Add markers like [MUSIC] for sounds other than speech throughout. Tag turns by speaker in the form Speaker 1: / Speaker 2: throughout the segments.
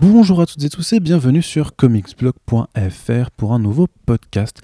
Speaker 1: Bonjour à toutes et tous et bienvenue sur comicsblog.fr pour un nouveau podcast.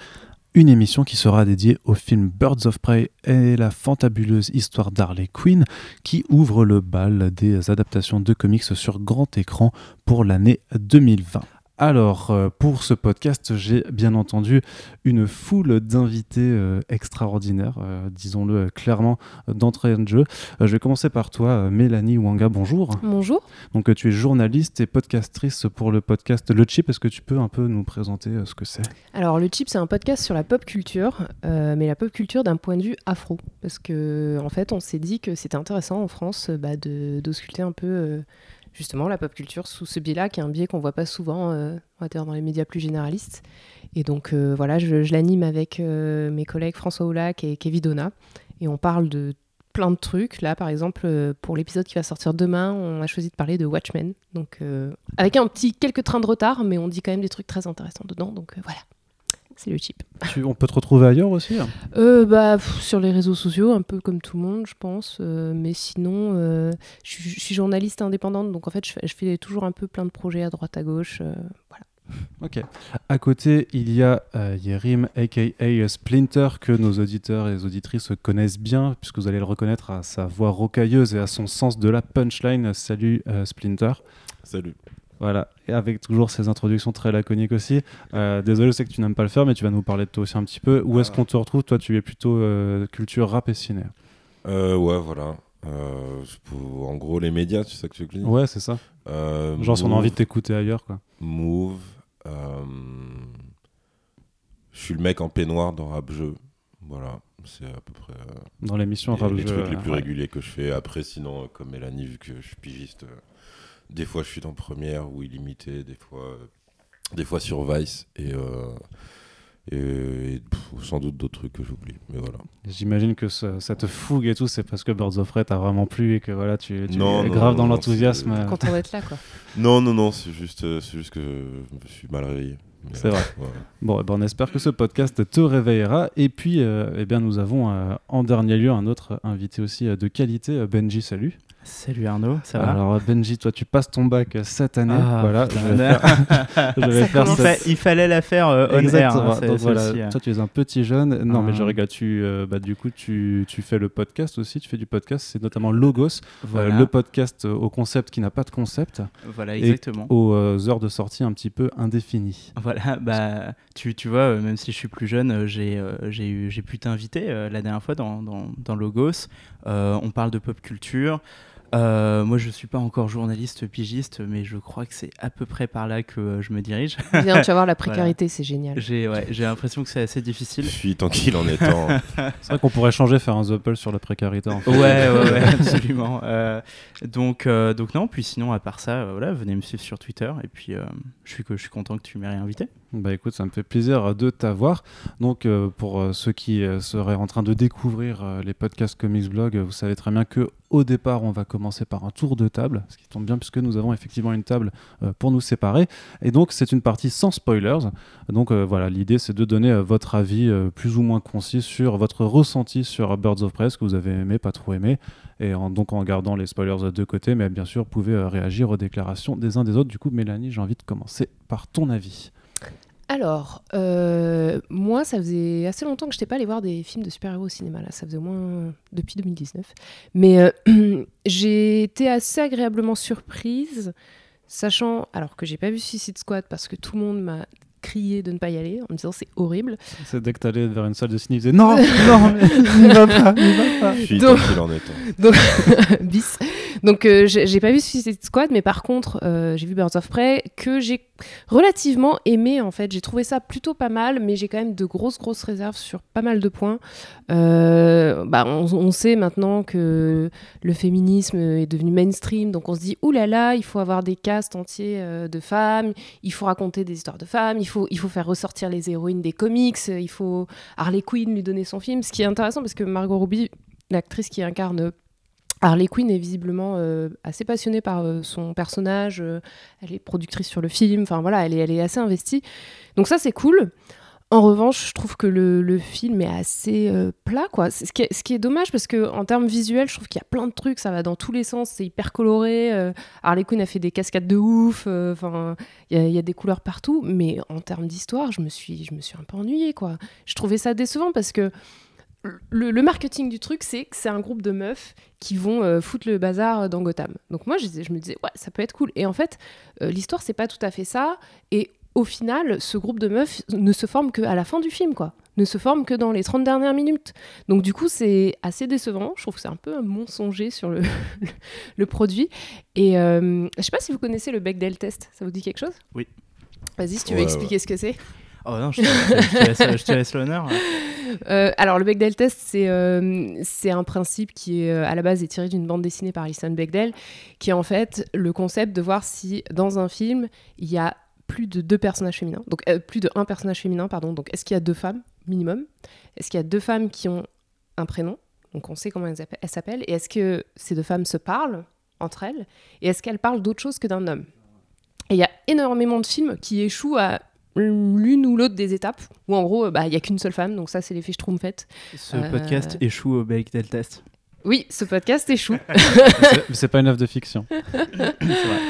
Speaker 1: Une émission qui sera dédiée au film Birds of Prey et la fantabuleuse histoire d'Harley Quinn qui ouvre le bal des adaptations de comics sur grand écran pour l'année 2020. Alors, euh, pour ce podcast, j'ai bien entendu une foule d'invités euh, extraordinaires, euh, disons-le clairement, d'entrée de jeu. Je vais commencer par toi, Mélanie Wanga, bonjour.
Speaker 2: Bonjour.
Speaker 1: Donc tu es journaliste et podcastrice pour le podcast Le Chip. Est-ce que tu peux un peu nous présenter ce que c'est?
Speaker 2: Alors, le Chip, c'est un podcast sur la pop culture, euh, mais la pop culture d'un point de vue afro. Parce que, en fait, on s'est dit que c'était intéressant en France bah, de- d'ausculter un peu, euh, justement, la pop culture sous ce biais-là, qui est un biais qu'on voit pas souvent, euh, dans les médias plus généralistes. Et donc, euh, voilà, je, l'anime avec euh, mes collègues François Oulac et Kevin Donna. Et on parle de plein de trucs. Là, par exemple, euh, pour l'épisode qui va sortir demain, on a choisi de parler de Watchmen. Donc, avec un petit quelques trains de retard, mais on dit quand même des trucs très intéressants dedans. Donc, voilà. C'est le chip.
Speaker 1: Tu- On peut te retrouver ailleurs aussi hein
Speaker 2: Euh, bah, pff, sur les réseaux sociaux, un peu comme tout le monde, je pense. Euh, mais sinon, euh, je suis- je suis journaliste indépendante, donc en fait, je fais, je fais toujours un peu plein de projets à droite à gauche. euh, voilà.
Speaker 1: Ok. À côté, il y a euh, Yerim, aka Splinter, que nos auditeurs et les auditrices connaissent bien, puisque vous allez le reconnaître à sa voix rocailleuse et à son sens de la punchline. Salut euh, Splinter.
Speaker 3: Salut.
Speaker 1: Voilà, et avec toujours ces introductions très laconiques aussi. Euh, désolé, je sais que tu n'aimes pas le faire, mais tu vas nous parler de toi aussi un petit peu. Où est-ce qu'on te retrouve Toi, tu es plutôt euh, culture rap et ciné.
Speaker 3: Euh, ouais, voilà. Euh, en gros, les médias, tu sais que tu dise
Speaker 1: Ouais, c'est ça. Genre, si on a
Speaker 3: Move,
Speaker 1: envie de t'écouter ailleurs, quoi.
Speaker 3: Move. Je suis le mec en peignoir dans Rap Jeu. Voilà, c'est à peu près
Speaker 1: Dans l'émission
Speaker 3: les,
Speaker 1: Rap
Speaker 3: les
Speaker 1: Jeu,
Speaker 3: trucs les plus réguliers que je fais. Après, sinon, comme Mélanie, vu que je suis pigiste, des fois je suis dans Première ou Illimité, des fois, euh, des fois sur Vice. Et, euh, et, et, pff, sans doute d'autres trucs que j'oublie. Mais voilà.
Speaker 1: J'imagine que ce- cette fougue et tout, c'est parce que Birds of Prey t'a vraiment plu et que voilà, tu, tu
Speaker 3: Non,
Speaker 1: es
Speaker 3: non,
Speaker 1: grave
Speaker 3: non,
Speaker 1: dans l'enthousiasme.
Speaker 2: Content d'être là, quoi.
Speaker 3: Non, non, non, c'est juste, euh, c'est juste que je me suis mal réveillé.
Speaker 1: C'est vrai. Bon, eh ben, on espère que ce podcast te réveillera. Et puis, euh, eh bien, nous avons euh, en dernier lieu un autre invité aussi euh, de qualité, Benji. Salut.
Speaker 4: Salut Arnaud, ça va
Speaker 1: Alors, Benji, toi, tu passes ton bac euh, cette année.
Speaker 4: Ah,
Speaker 1: voilà,
Speaker 4: putain.
Speaker 1: je vais faire, [LAUGHS] je vais
Speaker 2: Ça
Speaker 1: faire
Speaker 4: il, fallait la faire euh, on air.
Speaker 1: Exactement.
Speaker 4: hein,
Speaker 1: Donc voilà,
Speaker 4: hein.
Speaker 1: toi tu es un petit jeune. Non, mais je
Speaker 4: Ah.
Speaker 1: regarde. Tu, euh, bah, du coup, tu, tu fais le podcast aussi. Tu fais du podcast. C'est notamment Logos, euh, le podcast euh, au concept qui n'a pas de concept,
Speaker 4: voilà
Speaker 1: et-
Speaker 4: exactement.
Speaker 1: aux euh, heures de sortie un petit peu indéfinies.
Speaker 4: Voilà, [LAUGHS] bah, tu, tu vois, euh, même si je suis plus jeune, euh, j'ai euh, j'ai pu t'inviter euh, la dernière fois dans, dans, dans Logos. Euh, on parle de pop culture. Euh, moi, je suis pas encore journaliste pigiste, mais je crois que c'est à peu près par là que euh, je me dirige.
Speaker 2: Viens, tu vas [LAUGHS] voir la précarité, c'est génial.
Speaker 4: J'ai ouais, l'impression que c'est assez
Speaker 3: Je
Speaker 4: difficile.
Speaker 3: suis tranquille en étant. [LAUGHS]
Speaker 1: C'est vrai qu'on pourrait changer, faire un Zoppel sur la précarité. En fait.
Speaker 4: Ouais, ouais, ouais, [LAUGHS] absolument. Euh, donc, euh, donc non, puis sinon, à part ça, euh, voilà, venez me suivre sur Twitter. Et puis, euh, je, suis que, je suis content que tu m'aies réinvité.
Speaker 1: Bah écoute, ça me fait plaisir de t'avoir. Donc euh, pour euh, ceux qui euh, seraient en train de découvrir euh, les podcasts Comics Blog, euh, vous savez très bien que au départ, on va commencer par un tour de table, ce qui tombe bien puisque nous avons effectivement une table euh, pour nous séparer. Et donc c'est une partie sans spoilers. Donc euh, voilà, l'idée c'est de donner euh, votre avis euh, plus ou moins concis sur votre ressenti sur Birds of Prey, que vous avez aimé, pas trop aimé, et en, donc en gardant les spoilers de côté, mais bien sûr, vous pouvez euh, réagir aux déclarations des uns des autres. Du coup, Mélanie, j'ai envie de commencer par ton avis.
Speaker 2: Alors, euh, moi, ça faisait assez longtemps que je n'étais pas allée voir des films de super-héros au cinéma. Là, ça faisait au moins depuis 2019. Mais euh, [CLEARS THROAT] j'ai été assez agréablement surprise, sachant, alors que j'ai pas vu Suicide Squad parce que tout le monde m'a crié de ne pas y aller en me disant c'est horrible.
Speaker 1: C'est dès que t'allais vers une salle de ciné, ils disaient non, [LAUGHS] non, mais n'y va pas, n'y va pas.
Speaker 3: Je suis
Speaker 2: Donc-
Speaker 3: en étant.
Speaker 2: Donc, [LAUGHS] bis. Donc, euh, j'ai pas vu Suicide Squad, mais par contre, euh, j'ai vu Birds of Prey, que j'ai relativement aimé, en fait. J'ai trouvé ça plutôt pas mal, mais j'ai quand même de grosses, grosses réserves sur pas mal de points. Euh, bah, on, sait maintenant que le féminisme est devenu mainstream, donc on se dit, oulala, là là, il faut avoir des castes entiers de femmes, il faut raconter des histoires de femmes, il faut, il faut faire ressortir les héroïnes des comics, il faut Harley Quinn lui donner son film, ce qui est intéressant parce que Margot Robbie, l'actrice qui incarne Harley Quinn est visiblement euh, assez passionnée par euh, son personnage. euh, elle est productrice sur le film. Enfin voilà, elle est, elle est assez investie. Donc ça, c'est cool. En revanche, je trouve que le, film est assez plat, quoi. Ce qui, est, dommage parce que en termes visuels, je trouve qu'il y a plein de trucs, ça va dans tous les sens, c'est hyper coloré. Harley Quinn a fait des cascades de ouf. Enfin, il y, y a des couleurs partout, mais en termes d'histoire, je me suis, je me suis un peu ennuyée, quoi. Je trouvais ça décevant parce que le, le marketing du truc, c'est que c'est un groupe de meufs qui vont euh, foutre le bazar dans Gotham. Donc moi, je, disais- je me disais, ouais, ça peut être cool. Et en fait, euh, l'histoire, c'est pas tout à fait ça. Et au final, ce groupe de meufs ne se forme qu'à la fin du film, quoi. Ne se forme que dans les 30 dernières minutes. Donc du coup, c'est assez décevant. Je trouve que c'est un peu mensonger sur [LAUGHS] le, produit. Et euh, je sais pas si vous connaissez le Bechdel test. Ça vous dit quelque chose?
Speaker 4: Oui.
Speaker 2: Vas-y, si tu veux
Speaker 3: Ouais,
Speaker 2: expliquer ce que c'est.
Speaker 4: Oh non, je te, laisse, l'honneur. [LAUGHS]
Speaker 2: Euh, alors, le Bechdel test, c'est euh, un principe qui, est, euh, à la base, est tiré d'une bande dessinée par Alison Bechdel, qui est en fait le concept de voir si, dans un film, il y a plus de deux personnages féminins. Donc, euh, plus de un personnage féminin, pardon. Donc, est-ce qu'il y a deux femmes, minimum? Est-ce qu'il y a deux femmes qui ont un prénom? Donc, on sait comment elles s'appellent. Et est-ce que ces deux femmes se parlent entre elles? Et est-ce qu'elles parlent d'autre chose que d'un homme? Et il y a énormément de films qui échouent à l'une ou l'autre des étapes, où en gros, bah, il y a qu'une seule femme, donc ça, c'est l'effet Schtroumpfette.
Speaker 4: Ce
Speaker 2: Euh,
Speaker 4: podcast échoue au Bechdel test.
Speaker 2: Oui, ce podcast échoue. [LAUGHS]
Speaker 1: C'est- C'est pas une œuvre de fiction. [LAUGHS]
Speaker 4: Vrai.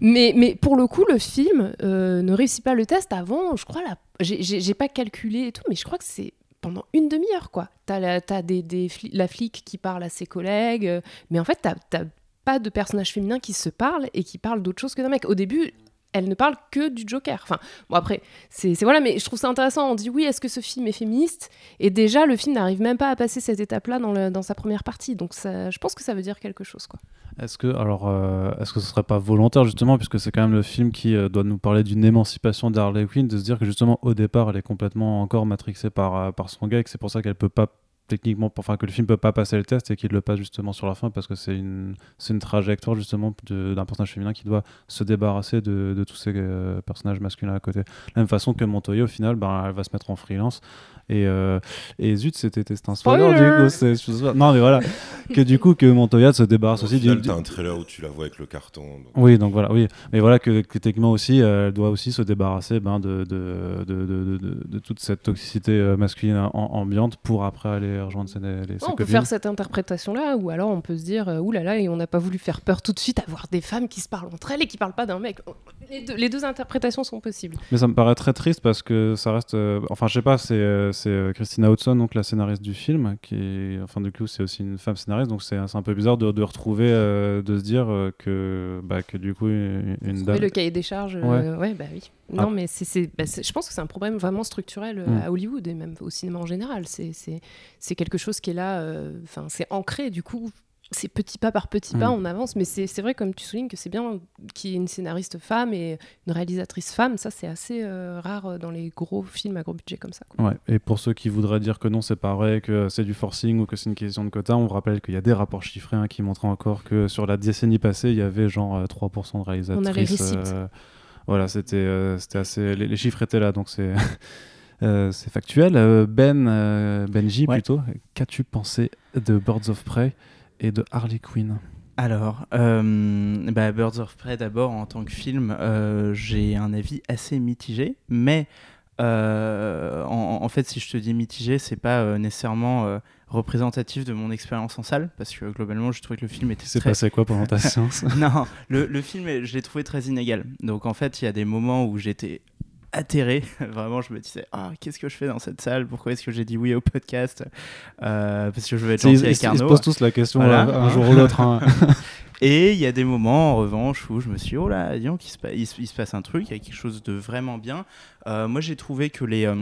Speaker 2: mais, mais pour le coup, le film euh, ne réussit pas le test avant, je crois, la... j'ai- j'ai j'ai pas calculé et tout, mais je crois que c'est pendant une demi-heure, quoi. T'as la, t'as des, des fli- la flic qui parle à ses collègues, euh, mais en fait, t'as t'as pas de personnage féminin qui se parle et qui parle d'autre chose que d'un mec. Au début, elle ne parle que du Joker. Enfin, bon après, c'est voilà, mais je trouve ça intéressant. On dit oui, est-ce que ce film est féministe? Et déjà, le film n'arrive même pas à passer cette étape-là dans, dans sa première partie. Donc, je pense que ça veut dire quelque chose, quoi.
Speaker 1: Est-ce que, alors, euh, est-ce que ce serait pas volontaire justement, puisque c'est quand même le film qui euh, doit nous parler d'une émancipation d'Harley Quinn, de se dire que justement au départ elle est complètement encore matrixée par, euh, par son gars et que c'est pour ça qu'elle peut pas techniquement, enfin que le film peut pas passer le test et qu'il le passe justement sur la fin parce que c'est une, c'est une trajectoire justement de- d'un personnage féminin qui doit se débarrasser de, de tous ces euh, personnages masculins à côté. De la même façon que Montoya au final, ben, elle va se mettre en freelance et, euh, et zut c'était un spoiler du coup. Non mais voilà, [LAUGHS] que du coup que Montoya se débarrasse
Speaker 3: Au
Speaker 1: aussi
Speaker 3: final,
Speaker 1: d'une-
Speaker 3: t'as un trailer où tu la vois avec le carton. donc-
Speaker 1: oui, donc voilà, oui. Mais voilà que, que techniquement aussi, euh, elle doit aussi se débarrasser ben, de, de, de, de, de- de toute cette toxicité euh, masculine am- ambiante pour après aller rejoindre ses, les, ses
Speaker 2: on peut faire cette interprétation-là, ou alors on peut se dire, euh, oulala, et on n'a pas voulu faire peur tout de suite à voir des femmes qui se parlent entre elles et qui parlent pas d'un mec. Les deux, les deux interprétations sont possibles.
Speaker 1: Mais ça me paraît très triste parce que ça reste. euh, enfin, je sais pas, c'est euh, euh, Christina Hodson, donc la scénariste du film, qui est. Enfin, du coup, c'est aussi une femme scénariste, donc c'est un peu bizarre de, de retrouver, euh, de se dire que, bah, que du coup, une, une dame.
Speaker 2: le cahier des charges, euh, ouais, bah oui.
Speaker 1: Ah.
Speaker 2: Non, mais c'est, c'est- bah, c'est- je pense que c'est un problème vraiment structurel euh,
Speaker 1: Mm.
Speaker 2: à Hollywood et même au cinéma en général. C'est, quelque chose qui est là, euh, enfin, c'est ancré, du coup. C'est petit pas par petit pas,
Speaker 1: Mm.
Speaker 2: on avance, mais c'est, vrai, comme tu soulignes, que c'est bien qu'il y ait une scénariste femme et une réalisatrice femme. Ça, c'est assez euh, rare dans les gros films à gros budget comme ça. quoi.
Speaker 1: Ouais, et pour ceux qui voudraient dire que non, c'est pas vrai, que c'est du forcing ou que c'est une question de quota, on rappelle qu'il y a des rapports chiffrés hein, qui montraient encore que sur la décennie passée, il y avait genre euh, 3% de réalisatrices.
Speaker 2: On a les
Speaker 1: voilà, c'était euh, c'était assez. Les, les chiffres étaient là, donc c'est. [LAUGHS] euh, c'est factuel. Euh, ben, Benji,
Speaker 4: Ouais.
Speaker 1: plutôt, qu'as-tu pensé de Birds of Prey et de Harley Quinn?
Speaker 4: Alors, euh, bah, Birds of Prey d'abord en tant que film, euh, j'ai un avis assez mitigé, mais euh, en, en fait, si je te dis mitigé, c'est pas nécessairement représentatif de mon expérience en salle, parce que globalement, je trouvais que le film était très
Speaker 1: passé quoi pendant ta [LAUGHS] séance?
Speaker 4: Non, le, le film, je l'ai trouvé très inégal. Donc en fait, il y a des moments où j'étais atterré. [LAUGHS] Vraiment, je me disais, ah, qu'est-ce que je fais dans cette salle? Pourquoi est-ce que j'ai dit oui au podcast Euh, Parce que je veux être gentil
Speaker 1: ils-
Speaker 4: avec
Speaker 1: ils se
Speaker 4: Arnaud.
Speaker 1: posent tous la question
Speaker 4: Voilà.
Speaker 1: euh, un jour ou l'autre. hein. [LAUGHS]
Speaker 4: Et il y a des moments, en revanche, où je me suis dit, oh là, dis donc, il se, il se- il se passe un truc, il y a quelque chose de vraiment bien. Euh, moi, j'ai trouvé que les. euh,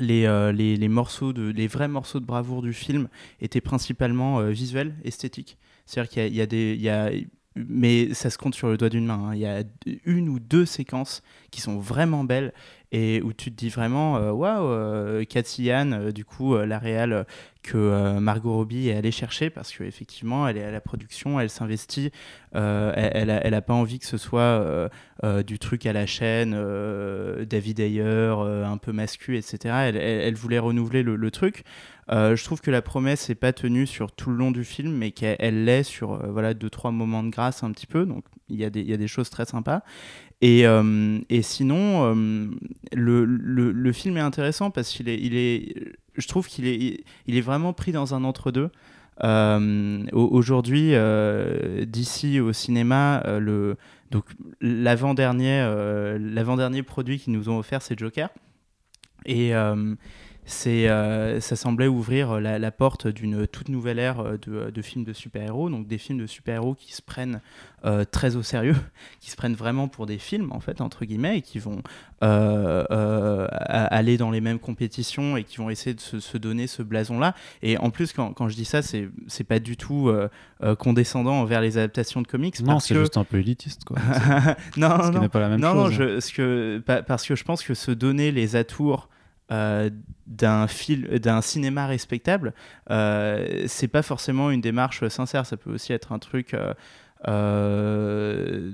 Speaker 4: les, euh, les, les morceaux de, les vrais morceaux de bravoure du film étaient principalement euh, visuels, esthétiques. C'est-à-dire qu'il y a, des, il y a, mais ça se compte sur le doigt d'une main. hein. Il y a une ou deux séquences qui sont vraiment belles et où tu te dis vraiment, euh, waouh, euh, Cathy Ann, euh, du coup, la euh, que Margot Robbie est allée chercher parce qu'effectivement, elle est à la production, elle s'investit, elle, elle, a, pas envie que ce soit du truc à la chaîne, David Ayer, un peu mascu, etc. Elle, elle- elle voulait renouveler le, le truc. Euh, je trouve que la promesse n'est pas tenue sur tout le long du film, mais qu'elle l'est sur euh, voilà, deux, trois moments de grâce un petit peu. Donc il y, y a des choses très sympas. Et, euh, et sinon, euh, le, le- le film est intéressant parce qu'il est, il est, je trouve qu'il est, il est vraiment pris dans un entre-deux. Au- Aujourd'hui, d'ici au cinéma, le, donc l'avant-dernier, l'avant-dernier produit qu'ils nous ont offert, c'est Joker. Et c'est, euh, ça semblait ouvrir la, la porte d'une toute nouvelle ère euh, de, de films de super-héros, donc des films de super-héros qui se prennent euh, très au sérieux, [LAUGHS] qui se prennent vraiment pour des films, en fait, entre guillemets, et qui vont euh, euh, aller dans les mêmes compétitions et qui vont essayer de se, se donner ce blason-là. Et en plus, quand, quand je dis ça, c'est, pas du tout euh, euh, condescendant envers les adaptations de comics.
Speaker 1: Non,
Speaker 4: parce
Speaker 1: c'est
Speaker 4: que...
Speaker 1: juste un peu élitiste, quoi. [LAUGHS]
Speaker 4: non,
Speaker 1: Ce qui
Speaker 4: non,
Speaker 1: n'est pas la même
Speaker 4: non,
Speaker 1: chose.
Speaker 4: non, je, ce que, pa- parce que je pense que se donner les atours euh, d'un film, d'un cinéma respectable, euh, c'est pas forcément une démarche sincère. Ça peut aussi être un truc. euh, euh,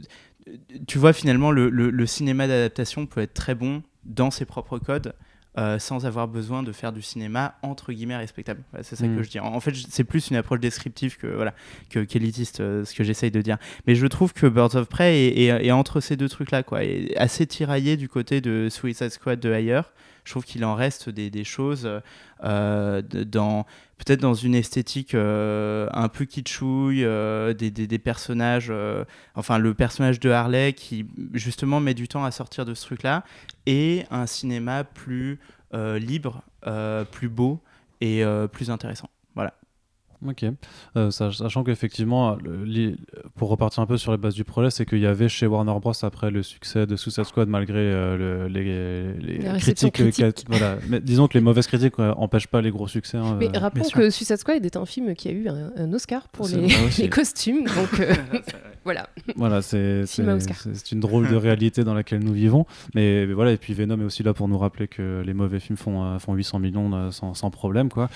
Speaker 4: tu vois, finalement, le, le- le cinéma d'adaptation peut être très bon dans ses propres codes. euh, sans avoir besoin de faire du cinéma entre guillemets respectable. Voilà, c'est ça
Speaker 1: Mm.
Speaker 4: que je dis. En, en fait, c'est plus une approche descriptive que voilà que qu'élitiste, ce que j'essaye de dire. Mais je trouve que Birds of Prey est, est- est entre ces deux trucs-là, quoi. Est assez tiraillé du côté de Suicide Squad de ailleurs. Je trouve qu'il en reste des, choses euh, dans peut-être dans une esthétique euh, un peu kitschouille, euh, des, personnages, enfin le personnage de Harley qui justement met du temps à sortir de ce truc-là, et un cinéma plus libre, plus beau et plus intéressant.
Speaker 1: Ok. Euh, sach- sachant qu'effectivement, pour repartir un peu sur les bases du projet, c'est qu'il y avait chez Warner Bros. après le succès de Suicide Squad, malgré euh, le- les, critiques. voilà. Mais disons que les mauvaises critiques n'empêchent pas les gros succès. hein,
Speaker 2: Mais
Speaker 1: euh.
Speaker 2: rappelons que Suicide Squad est un film qui a eu un, un Oscar pour [LAUGHS] les, costumes. Donc euh, [LAUGHS] voilà.
Speaker 1: Voilà, c'est une drôle de réalité dans laquelle nous vivons. Mais, mais voilà, et puis Venom est aussi là pour nous rappeler que les mauvais films font, font 800 millions sans, sans problème, quoi.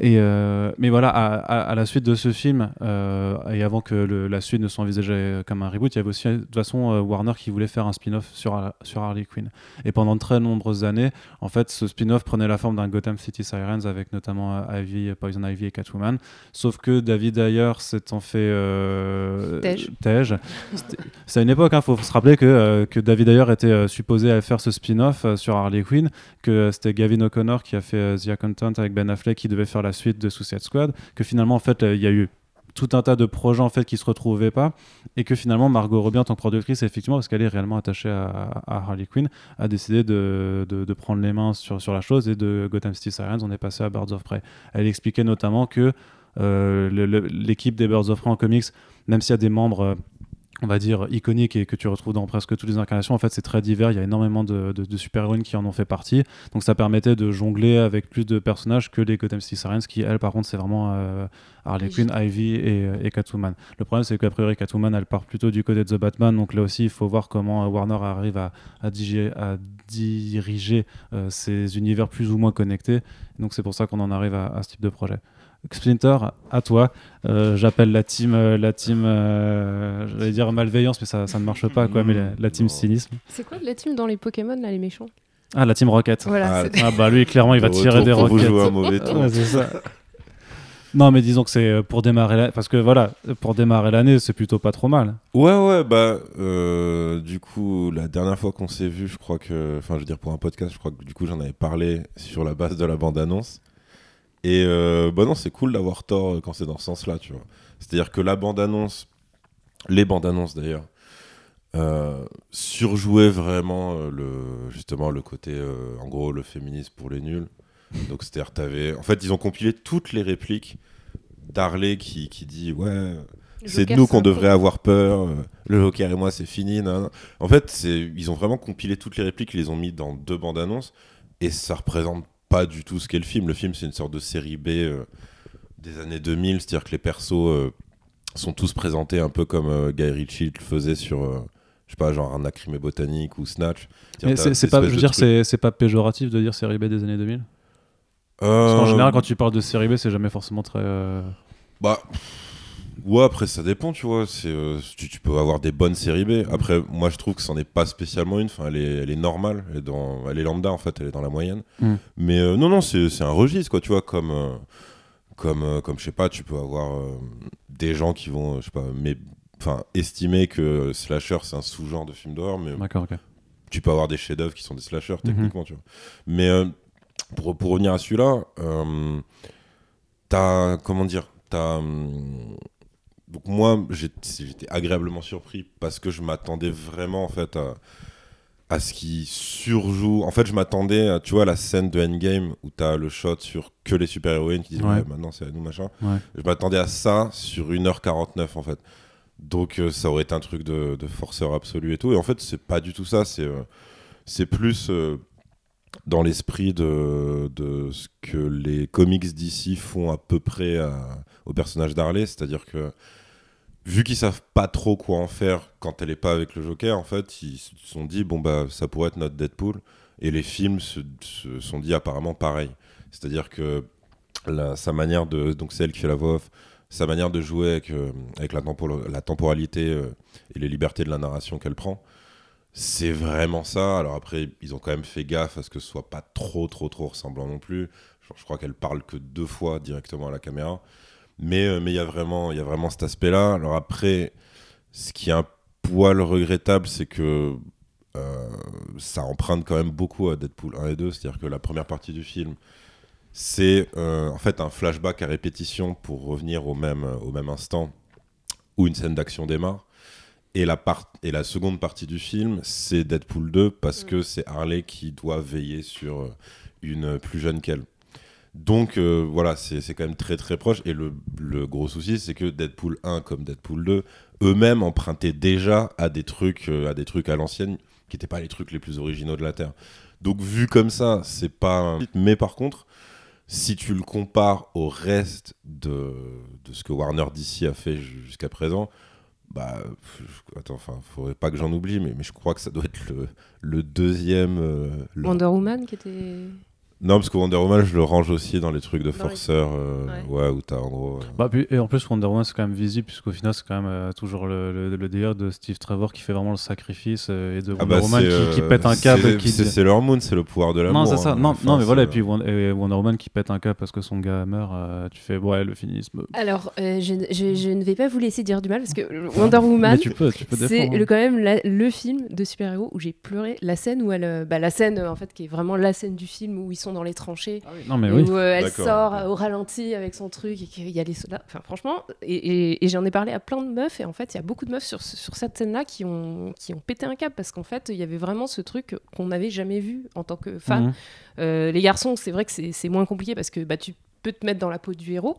Speaker 1: Et euh, mais voilà, à, à- à la suite de ce film euh, et avant que le- la suite ne soit envisagée comme un reboot, il y avait aussi de toute façon euh, Warner qui voulait faire un spin-off sur sur Harley Quinn. Et pendant de très nombreuses années, en fait, ce spin-off prenait la forme d'un Gotham City Sirens avec notamment euh, Ivy, Poison Ivy et Catwoman. Sauf que David Ayer s'étant fait euh. C'était- C'est à une époque, il faut se rappeler que, euh, que David Ayer était euh, supposé à faire ce spin-off euh, sur Harley Quinn, que euh, c'était Gavin O'Connor qui a fait euh, The Accountant avec Ben Affleck qui devait faire la suite de Suicide Squad, que finalement, en fait, euh, il y a eu tout un tas de projets en fait qui se retrouvaient pas et que finalement Margot Robbie en tant que productrice effectivement parce qu'elle est réellement attachée à, Harley Quinn a décidé de, de- prendre les mains sur, sur la chose et de Gotham City Sirens on est passé à Birds of Prey. Elle expliquait notamment que euh, l'équipe des Birds of Prey en comics même s'il y a des membres euh, on va dire iconiques et que tu retrouves dans presque toutes les incarnations en fait c'est très divers. Il y a énormément de, de- de super-héroïnes qui en ont fait partie. Donc ça permettait de jongler avec plus de personnages que les Gotham City Sirens qui elles par contre c'est vraiment euh, Harley Quinn, Ivy et, et Catwoman. Le problème c'est qu'a priori Catwoman elle part plutôt du côté de The Batman. Donc là aussi il faut voir comment euh, Warner arrive à, à diriger, à diriger euh, ces univers plus ou moins connectés. Donc c'est pour ça qu'on en arrive à, à ce type de projet. Splinter, à toi. Euh, J'appelle la team, euh, la team, euh, j'allais dire malveillance, mais ça, ça ne marche pas, quoi. Mais la, [LAUGHS] la team cynisme.
Speaker 2: C'est quoi la team dans les Pokémon, là, les méchants?
Speaker 1: Ah, la team Rocket.
Speaker 2: Voilà.
Speaker 3: Ah,
Speaker 1: Ah bah lui, clairement, il va tirer des
Speaker 3: pour vous
Speaker 1: roquettes.
Speaker 3: jouer un mauvais tour.
Speaker 1: Ouais, c'est ça. Non, mais disons que c'est pour démarrer, la... parce que voilà, pour démarrer l'année, c'est plutôt pas trop mal.
Speaker 3: Ouais, ouais, bah, euh, du coup, la dernière fois qu'on s'est vu, je crois que, enfin, je veux dire, pour un podcast, je crois que du coup, j'en avais parlé sur la base de la bande-annonce. Et euh, bah non, c'est cool d'avoir tort euh, quand c'est dans ce sens-là, tu vois. C'est-à-dire que la bande-annonce, les bandes-annonces d'ailleurs, euh, surjouaient vraiment euh, le, justement le côté, euh, en gros, le féminisme pour les nuls. Donc, c'est-à-dire, t'avais. En fait, ils ont compilé toutes les répliques d'Harley qui, qui dit, ouais. C'est nous qu'on devrait avoir peur. Le Joker et moi, c'est fini. nan, nan. En fait, ils ont vraiment compilé toutes les répliques, ils les ont mis dans deux bandes annonces, et ça représente pas du tout ce qu'est le film. Le film, c'est une sorte de série B euh, des années 2000, c'est-à-dire que les persos euh, sont tous présentés un peu comme euh, Guy Ritchie le faisait sur, je sais pas, genre un Acrimé Botanique ou Snatch.
Speaker 1: C'est pas, je veux dire, c'est pas péjoratif de dire série B des années 2000 Parce qu'en général, quand tu parles de série B, c'est jamais forcément très.
Speaker 3: Bah, Ouais, après ça dépend, tu vois. C'est, euh, tu, tu peux avoir des bonnes séries B. Après, moi je trouve que c'en est pas spécialement une. Enfin, elle est, elle est normale, elle est, dans, elle est lambda en fait, elle est dans la moyenne.
Speaker 1: Mm.
Speaker 3: Mais euh, non, non, c'est, c'est un registre, quoi, tu vois, comme, euh, comme, euh, comme je sais pas, tu peux avoir des gens qui vont, je sais pas, mais, enfin, estimer que slasher c'est un sous-genre de film d'horreur, mais
Speaker 1: D'accord, ok.
Speaker 3: tu peux avoir des chefs-d'œuvre qui sont des slashers
Speaker 1: Mhm.
Speaker 3: techniquement, tu vois. Mais pour, pour revenir à celui-là, t'as comment dire, t'as hum, donc moi j'étais agréablement surpris parce que je m'attendais vraiment en fait à à ce qui surjoue. En fait, je m'attendais, à, tu vois, à la scène de Endgame où t'as le shot sur que les super-héroïnes qui disent
Speaker 1: Ouais.
Speaker 3: ouais, maintenant c'est à nous machin.
Speaker 1: Ouais.
Speaker 3: Je m'attendais à ça sur 1h49 en fait. Donc euh, ça aurait été un truc de, de forceur absolu et tout. Et en fait, c'est pas du tout ça. C'est euh, c'est plus euh, dans l'esprit de, de ce que les comics d'ici font à peu près à- au personnage d'Harley. C'est-à-dire que vu qu'ils savent pas trop quoi en faire quand elle est pas avec le Joker, en fait, ils se sont dit bon bah ça pourrait être notre Deadpool. Et les films se, sont dit apparemment pareil. C'est-à-dire que sa manière de donc c'est elle qui fait la voix off, sa manière de jouer avec, euh, avec la, la temporalité euh, et les libertés de la narration qu'elle prend, c'est vraiment ça. Alors après, ils ont quand même fait gaffe à ce que ce soit pas trop, trop, trop ressemblant non plus. Je crois qu'elle parle que deux fois directement à la caméra. Mais euh, mais il y a vraiment, il y a vraiment cet aspect-là. Alors après, ce qui est un poil regrettable, c'est que euh, ça emprunte quand même beaucoup à Deadpool 1 et 2. C'est-à-dire que la première partie du film, c'est euh, en fait un flashback à répétition pour revenir au même, au même instant où une scène d'action démarre. Et la, part- et la seconde partie du film, c'est Deadpool 2 parce que c'est Harley qui doit veiller sur une plus jeune qu'elle. Donc euh, voilà, c'est quand même très très proche. Et le, le gros souci, c'est que Deadpool 1 comme Deadpool 2, eux-mêmes empruntaient déjà à des trucs, euh, à des trucs à l'ancienne qui n'étaient pas les trucs les plus originaux de la Terre. Donc vu comme ça, c'est pas un... Mais par contre, si tu le compares au reste de, de ce que Warner DC a fait ju- jusqu'à présent, bah, attends, enfin, faudrait pas que j'en oublie, mais, mais je crois que ça doit être le, le deuxième. euh,
Speaker 2: Wonder Woman qui était.
Speaker 3: Non, parce que Wonder Woman, je le range aussi dans les trucs de forceur, euh, ouais. où t'as en gros. euh,
Speaker 1: Bah, puis- et en plus, Wonder Woman, c'est quand même visible, puisqu'au final, c'est quand même euh, toujours le, le, le délire de Steve Trevor qui fait vraiment le sacrifice euh, et de
Speaker 3: ah
Speaker 1: Wonder
Speaker 3: bah,
Speaker 1: Woman qui, qui pète un câble.
Speaker 3: c'est-
Speaker 1: Qui
Speaker 3: C'est
Speaker 1: dit-
Speaker 3: Sailor Moon, c'est le pouvoir de l'amour.
Speaker 1: Non, c'est ça.
Speaker 3: hein.
Speaker 1: Non,
Speaker 3: Enfin,
Speaker 1: non, mais voilà. Et puis Wonder Woman qui pète un câble parce que son gars meurt, euh, tu fais, ouais, le finisme.
Speaker 2: Alors, euh, je, je- je ne vais pas vous laisser dire du mal parce que [LAUGHS] Wonder Woman,
Speaker 1: Mais tu peux, tu peux
Speaker 2: c'est
Speaker 1: hein.
Speaker 2: le, quand même la- le film de super-héros où j'ai pleuré. La scène où elle. Bah, la scène, en fait, qui est vraiment la scène du film où ils sont dans les tranchées.
Speaker 1: Non, mais
Speaker 2: et
Speaker 1: oui.
Speaker 2: où euh, elle sort au ralenti avec son truc et qu'il y a les soldats. Enfin, franchement, et, et- et j'en ai parlé à plein de meufs et en fait, il y a beaucoup de meufs sur, sur cette scène-là qui ont, qui ont pété un câble parce qu'en fait, il y avait vraiment ce truc qu'on n'avait jamais vu en tant que fan.
Speaker 1: Mhm.
Speaker 2: Euh, les garçons, c'est vrai que c'est c'est moins compliqué parce que bah, tu peux te mettre dans la peau du héros.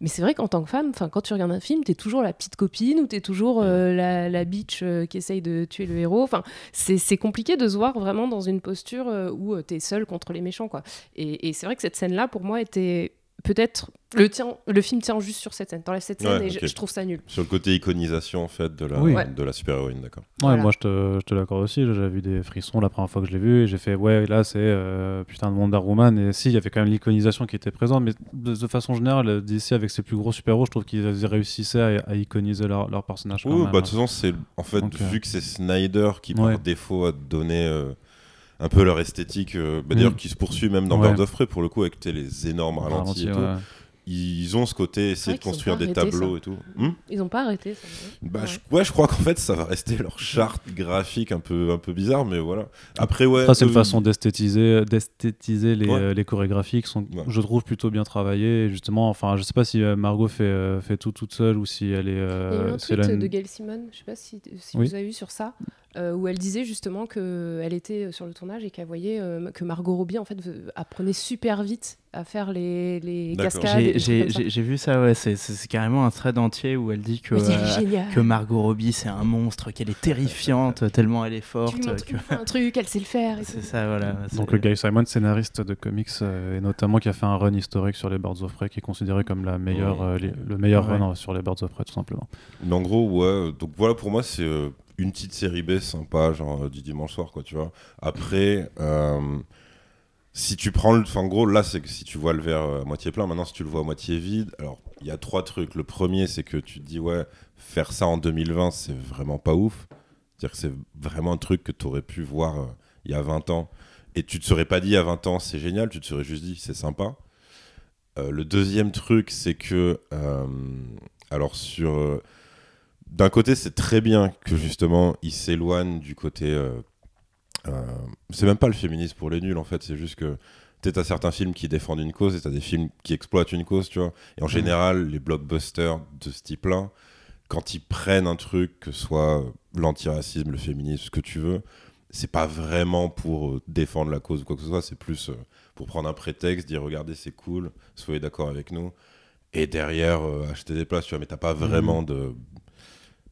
Speaker 2: Mais c'est vrai qu'en tant que femme, quand tu regardes un film, t'es toujours la petite copine ou t'es toujours euh, la, la bitch euh, qui essaye de tuer le héros. Enfin, c'est compliqué de se voir vraiment dans une posture euh, où euh, t'es seule contre les méchants. Quoi. Et, et c'est vrai que cette scène-là, pour moi, était peut-être... Le, tien, le film tient juste sur cette scène. T'enlèves cette scène
Speaker 3: Ouais,
Speaker 2: et je- trouve ça nul.
Speaker 3: Sur le côté iconisation, en fait, de la,
Speaker 1: Oui.
Speaker 3: De la super-héroïne, d'accord.
Speaker 1: Ouais,
Speaker 2: Voilà.
Speaker 1: moi je te, je te l'accorde aussi. J'avais vu des frissons la première fois que je l'ai vu et j'ai fait ouais, là c'est euh, putain de Wonder Woman. Et si, il y avait quand même l'iconisation qui était présente, mais de, de façon générale, d'ici avec ses plus gros super-héros, je trouve qu'ils réussissaient à, à iconiser leur, leur personnage. quand
Speaker 3: Oui,
Speaker 1: même.
Speaker 3: bah, de toute façon, c'est en fait,
Speaker 1: Donc, euh,
Speaker 3: vu que c'est Snyder qui,
Speaker 1: Ouais.
Speaker 3: par défaut, a donné euh, un peu leur esthétique, euh, bah, d'ailleurs,
Speaker 1: Mm.
Speaker 3: qui se poursuit même dans
Speaker 1: Ouais.
Speaker 3: Birds of Prey, pour le coup, avec les énormes ralentis et tout.
Speaker 1: ouais.
Speaker 3: Ils ont ce côté, essayer de construire des
Speaker 2: arrêté
Speaker 3: tableaux
Speaker 2: ça.
Speaker 3: et tout. Hmm
Speaker 2: Ils ont pas arrêté ça.
Speaker 3: bah,
Speaker 2: Ouais.
Speaker 3: je, ouais, je crois qu'en fait, ça va rester leur charte graphique un peu, un peu bizarre, mais voilà. Après, ouais.
Speaker 1: Après, c'est une
Speaker 3: eux,
Speaker 1: façon d'esthétiser, d'esthétiser les,
Speaker 3: Ouais.
Speaker 1: euh, les chorégraphies qui sont,
Speaker 3: Ouais.
Speaker 1: je trouve, plutôt bien travaillées. Et justement, enfin, je sais pas si euh, Margot fait, euh, fait tout toute seule ou si elle est.
Speaker 2: Il y a eu
Speaker 1: euh,
Speaker 2: un
Speaker 1: c'est
Speaker 2: tweet
Speaker 1: la-
Speaker 2: de Gail Simon, je sais pas si, si
Speaker 1: Oui.
Speaker 2: vous avez vu sur ça, euh, où elle disait justement qu'elle était sur le tournage et qu'elle voyait euh, que Margot Robbie en fait apprenait super vite à faire les, les cascades.
Speaker 4: J'ai- vu ça, ouais, c'est- carrément un thread entier où elle dit que, euh, que Margot Robbie c'est un monstre, qu'elle est terrifiante tellement elle est
Speaker 2: tu
Speaker 4: forte. que-
Speaker 2: fois un truc, elle sait le faire.
Speaker 4: C'est ça, voilà.
Speaker 1: Donc le Guy Simon, scénariste de comics euh, et notamment qui a fait un run historique sur les Birds of Prey, qui est considéré comme la meilleure,
Speaker 3: Ouais.
Speaker 1: euh, les- le meilleur
Speaker 4: Ouais.
Speaker 1: run sur les Birds of Prey tout simplement.
Speaker 3: Mais en gros, ouais. Donc voilà, pour moi, c'est euh, une petite série B sympa, genre euh, du dimanche soir, quoi, tu vois. Après, euh, si tu prends le. En gros, là, c'est que si tu vois le verre euh, à moitié plein, maintenant, si tu le vois à moitié vide, alors, il y a trois trucs. Le premier, c'est que tu te dis, ouais, faire ça en 2020, c'est vraiment pas ouf. C'est-à-dire que c'est vraiment un truc que tu aurais pu voir il y a 20 ans. Et tu te serais pas dit à 20 ans, c'est génial, tu te serais juste dit, c'est sympa. Le deuxième truc, c'est que. alors, sur. D'un côté, c'est très bien que justement, il s'éloigne du côté. euh, euh, c'est même pas le féminisme pour les nuls, en fait, c'est juste que. Tu as certains films qui défendent une cause et tu as des films qui exploitent une cause, tu vois. Et en général, les blockbusters de ce type-là, quand ils prennent un truc, que ce soit l'antiracisme, le féminisme, ce que tu veux, c'est pas vraiment pour euh, défendre la cause ou quoi que ce soit, c'est plus pour prendre un prétexte, dire regardez, c'est cool, soyez d'accord avec nous. Et derrière, euh, acheter des places, tu vois, mais t'as pas vraiment de,